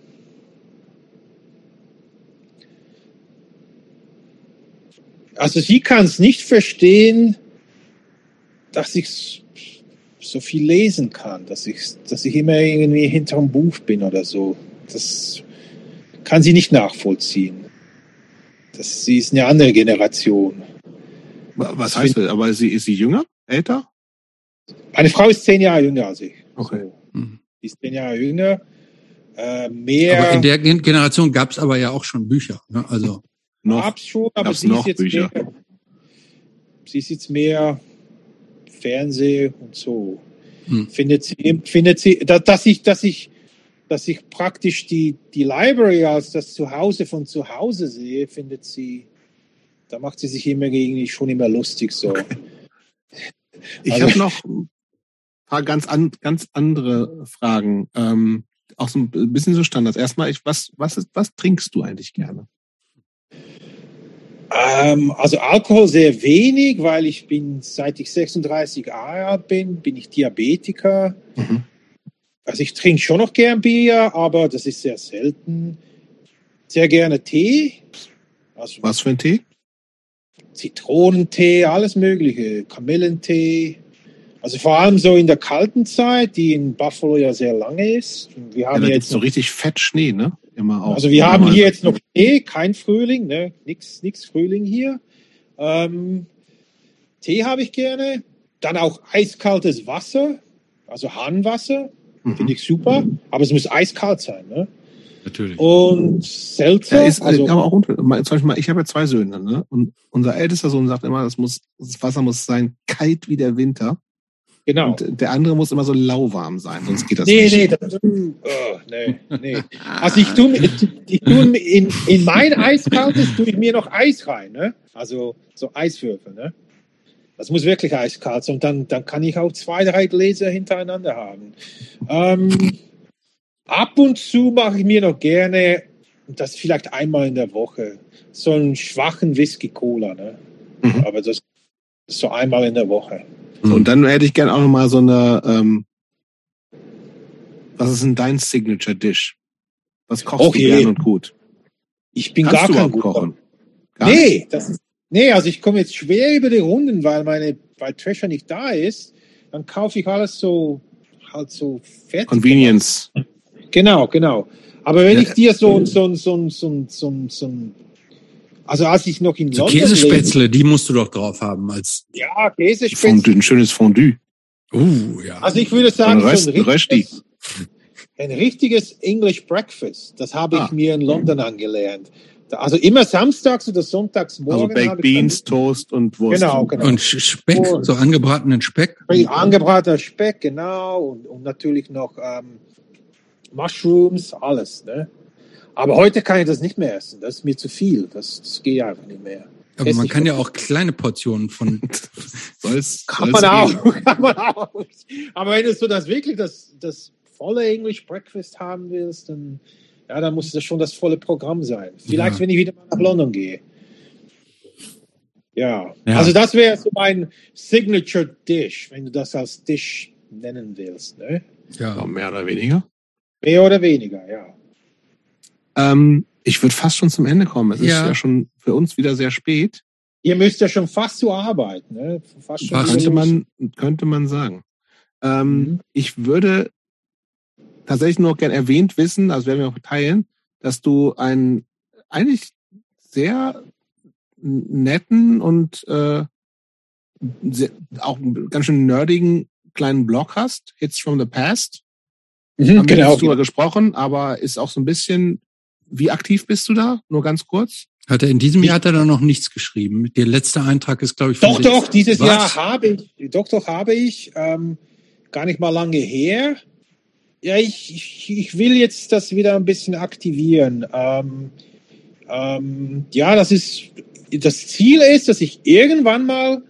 Also sie kann es nicht verstehen, dass ich so viel lesen kann, dass ich, dass ich immer irgendwie hinterm Buch bin oder so. Das kann sie nicht nachvollziehen. Das, sie ist eine andere Generation. Was heißt das? Aber sie, ist sie jünger? Älter? Meine Frau ist zehn Jahre jünger als ich. Okay. Mhm. Die ist zehn Jahre jünger. Äh, mehr Aber in der Gen Generation gab es aber ja auch schon Bücher. Ne? Also Noch. gab's schon, aber Gab's sie noch ist jetzt Bücher? mehr. Sie ist jetzt mehr Fernseh und so. Hm. Findet sie, findet sie, da- dass ich, dass ich, dass ich praktisch die, die Library als das Zuhause von zu Hause sehe, findet sie, da macht sie sich immer gegen mich schon immer lustig so. Ich Also- habe noch ein paar ganz, an, ganz andere Fragen. Ähm, auch so ein bisschen so Standards. Erstmal, ich, was, was, ist, was trinkst du eigentlich gerne? Ähm, also Alkohol sehr wenig, weil ich bin, seit ich 36 Jahre alt bin, bin ich Diabetiker. Mhm. Also ich trinke schon noch gern Bier, aber das ist sehr selten. Sehr gerne Tee, also Was für ein Tee? Zitronentee, alles Mögliche, Kamillentee. Also vor allem so in der kalten Zeit, die in Buffalo ja sehr lange ist. Wir Ja, haben da hier gibt's jetzt so richtig fett Schnee, ne? Immer auch. also wir haben hier jetzt noch Tee, kein Frühling, ne? Nix, nix Frühling hier. Ähm, Tee habe ich gerne. Dann auch eiskaltes Wasser, also Hahnwasser, finde Mhm. ich super. Aber es muss eiskalt sein, ne? natürlich. Und Seltzer, Ja, ist, also aber auch unter, zum Beispiel, mal, ich habe ja zwei Söhne, ne? Und unser ältester Sohn sagt immer, das muss, das Wasser muss sein kalt wie der Winter. genau. Und der andere muss immer so lauwarm sein, sonst geht das Nee, nicht. nee, das, oh, nee, nee. Also ich tue, ich tue in, in mein Eiskaltes tue ich mir noch Eis rein, ne? Also so Eiswürfel, ne? Das muss wirklich eiskalt sein. Und dann, dann kann ich auch zwei, drei Gläser hintereinander haben. Ähm, ab und zu mache ich mir noch gerne, das vielleicht einmal in der Woche, so einen schwachen Whisky-Cola, ne? Mhm. Aber das ist so einmal in der Woche. Und dann hätte ich gern auch noch mal so eine, ähm, was ist denn dein Signature Dish? Was kochst Okay. du gern und gut? Ich bin Kannst gar kein guter kochen? Gar nicht? Nee, das ist, nee, also ich komme jetzt schwer über die Runden, weil meine, weil Treasure nicht da ist. Dann kaufe ich alles so, halt so fertig. Convenience. Genau, genau. Aber wenn Ja. ich dir so, so, so, so, so, so, also als ich noch in So London Käsespätzle, die musst du doch drauf haben als. ja, Käsespätzle. Fondue, ein schönes Fondue. Uh, ja. Also ich würde sagen, Ein Röst- so ein richtiges, ein richtiges English Breakfast. Das habe ich Ah. mir in London angelernt. Also immer samstags oder sonntags morgen. Also Baked Beans, Toast und Wurst. Genau, genau. Und Speck, Oh. so angebratenen Speck. Angebratener Speck, genau. Und, und natürlich noch ähm, Mushrooms, alles. Ne? Aber heute kann ich das nicht mehr essen. Das ist mir zu viel. Das, das geht einfach nicht mehr. Aber man kann ja auch kleine Portionen von. Soll's, Kann soll's man auch. Kann man auch. Aber wenn du so das wirklich das, das volle English Breakfast haben willst, dann, ja, dann muss das schon das volle Programm sein. Vielleicht, Ja. wenn ich wieder mal nach London gehe. Ja. Ja. Also das wäre so mein Signature Dish, wenn du das als Dish nennen willst. Ne? Ja, Ja. mehr oder weniger. Mehr oder weniger, ja. Ähm, ich würde fast schon zum Ende kommen. Es ist Ja. ja schon für uns wieder sehr spät. Ihr müsst ja schon fast zur Arbeit. Ne? Fast schon Könnte man, könnte man sagen. Ähm, Mhm. Ich würde tatsächlich nur gern erwähnt wissen, also werden wir auch teilen, dass du einen eigentlich sehr netten und äh, sehr, auch einen ganz schön nerdigen kleinen Blog hast, Hits from the Past. Mhm, Haben wir genau. drüber gesprochen, aber ist auch so ein bisschen, wie aktiv bist du da? Nur ganz kurz. Hat er in diesem Jahr hat er da noch nichts geschrieben. Der letzte Eintrag ist, glaube ich, Doch, von doch, dieses Was? Jahr habe ich, doch, doch, habe ich, ähm, gar nicht mal lange her. Ja, ich, ich, will jetzt das wieder ein bisschen aktivieren. Ähm, ähm, ja, das ist, das Ziel ist, dass ich irgendwann mal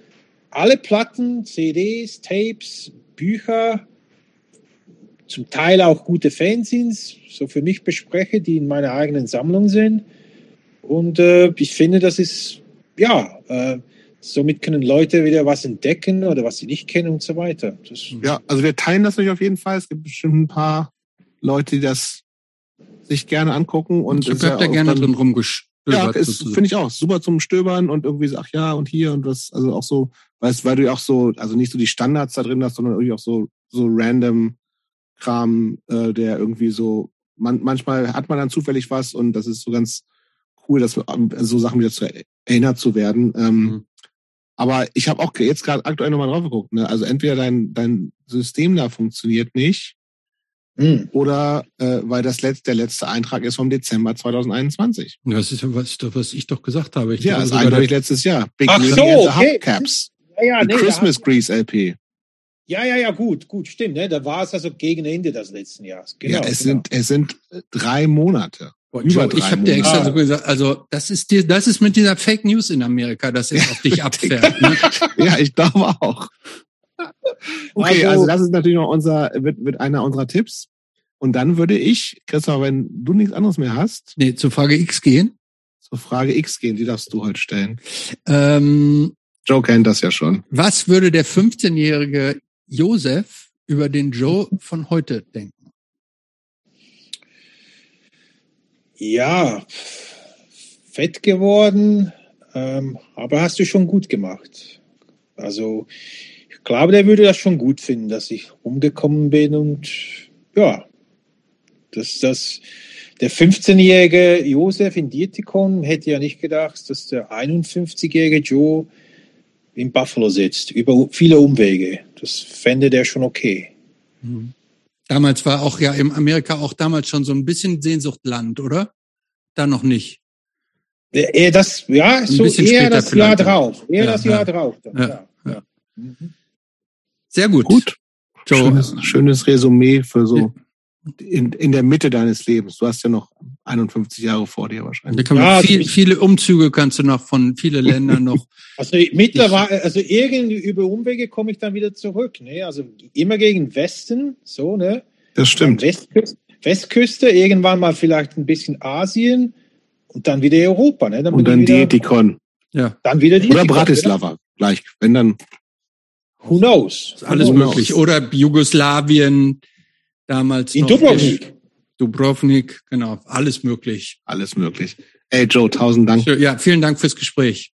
alle Platten, CDs, Tapes, Bücher, zum Teil auch gute Fanzines, so für mich bespreche, die in meiner eigenen Sammlung sind. Und äh, ich finde, das ist, ja, äh, somit können Leute wieder was entdecken oder was sie nicht kennen und so weiter. Das, Ja, also wir teilen das natürlich auf jeden Fall. Es gibt bestimmt ein paar Leute, die das sich gerne angucken und Ich habe da auch gerne drin rumgestöbert. Ja, finde ich auch. Super zum Stöbern und irgendwie so, ach ja, und hier und was, also auch so, weißt, weil du ja auch so, also nicht so die Standards da drin hast, sondern irgendwie auch so, so random Kram, äh, der irgendwie so, man, manchmal hat man dann zufällig was und das ist so ganz cool, dass wir, ähm, so Sachen wieder zu erinnert zu werden. Ähm, Mhm. Aber ich habe auch jetzt gerade aktuell nochmal drauf geguckt, ne? Also entweder dein, dein System da funktioniert nicht Hm. oder äh, weil das letzte, der letzte Eintrag ist vom Dezember 2021. Das ist ja was, was ich doch gesagt habe. Ich Ja, glaube ist sogar, eindeutig letztes Jahr. Big Ach so, okay. Hubcaps. Ja, ja, nee, Christmas Grease LP. ja, ja, ja, gut, gut, stimmt. Ne? Da war es also gegen Ende des letzten Jahres. Genau, ja, es genau. sind, es sind drei Monate. Boah, über Joe, drei ich habe dir extra so gesagt, also das ist dir, das ist mit dieser Fake News in Amerika, dass er auf dich abfährt. Ne? Ja, ich glaube auch. Okay, Also- also, das ist natürlich noch unser, wird, wird einer unserer Tipps. Und dann würde ich, Christoph, wenn du nichts anderes mehr hast, Nee, zur Frage X gehen. zur Frage X gehen, die darfst du heute stellen. Ähm, Joe kennt das ja schon. was würde der 15-jährige Josef über den Joe von heute denken? Ja, fett geworden, ähm, aber hast du schon gut gemacht. Also ich glaube, der würde das schon gut finden, dass ich umgekommen bin und ja, dass das der 15-jährige Josef in Dietikon hätte ja nicht gedacht, dass der 51-jährige Joe in Buffalo sitzt, über viele Umwege. Das fände der schon okay. Mhm. Damals war auch ja in Amerika auch damals schon so ein bisschen Sehnsuchtland, oder? Da noch nicht. Eher das, ja, so bisschen eher später das Jahr vielleicht, ja. drauf. Eher Ja, das ja. Jahr drauf. Dann, Ja, ja. Ja. Mhm. Sehr gut. Gut. Schönes, schönes Resümee für so in, in der Mitte deines Lebens. Du hast ja noch 51 Jahre vor dir da wahrscheinlich. kann man Ja, also viel, viele Umzüge kannst du noch von viele Ländern noch. Also mittlerweile, also irgendwie über Umwege komme ich dann wieder zurück. Ne? Also immer gegen Westen, so, ne? Das stimmt. Westküste, Westküste, irgendwann mal vielleicht ein bisschen Asien und dann wieder Europa. Ne? Dann Und dann wieder, Dietikon. Ja, dann wieder die Oder Bratislava. Gleich. Wenn dann. Who knows? ist alles Who möglich. knows? Oder Jugoslawien, damals In noch Dubrovnik. Dubrovnik, genau, alles möglich. Alles möglich. Ey, Joe, tausend Dank. Ja, vielen Dank fürs Gespräch.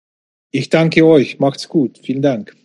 Ich danke euch. Macht's gut. Vielen Dank.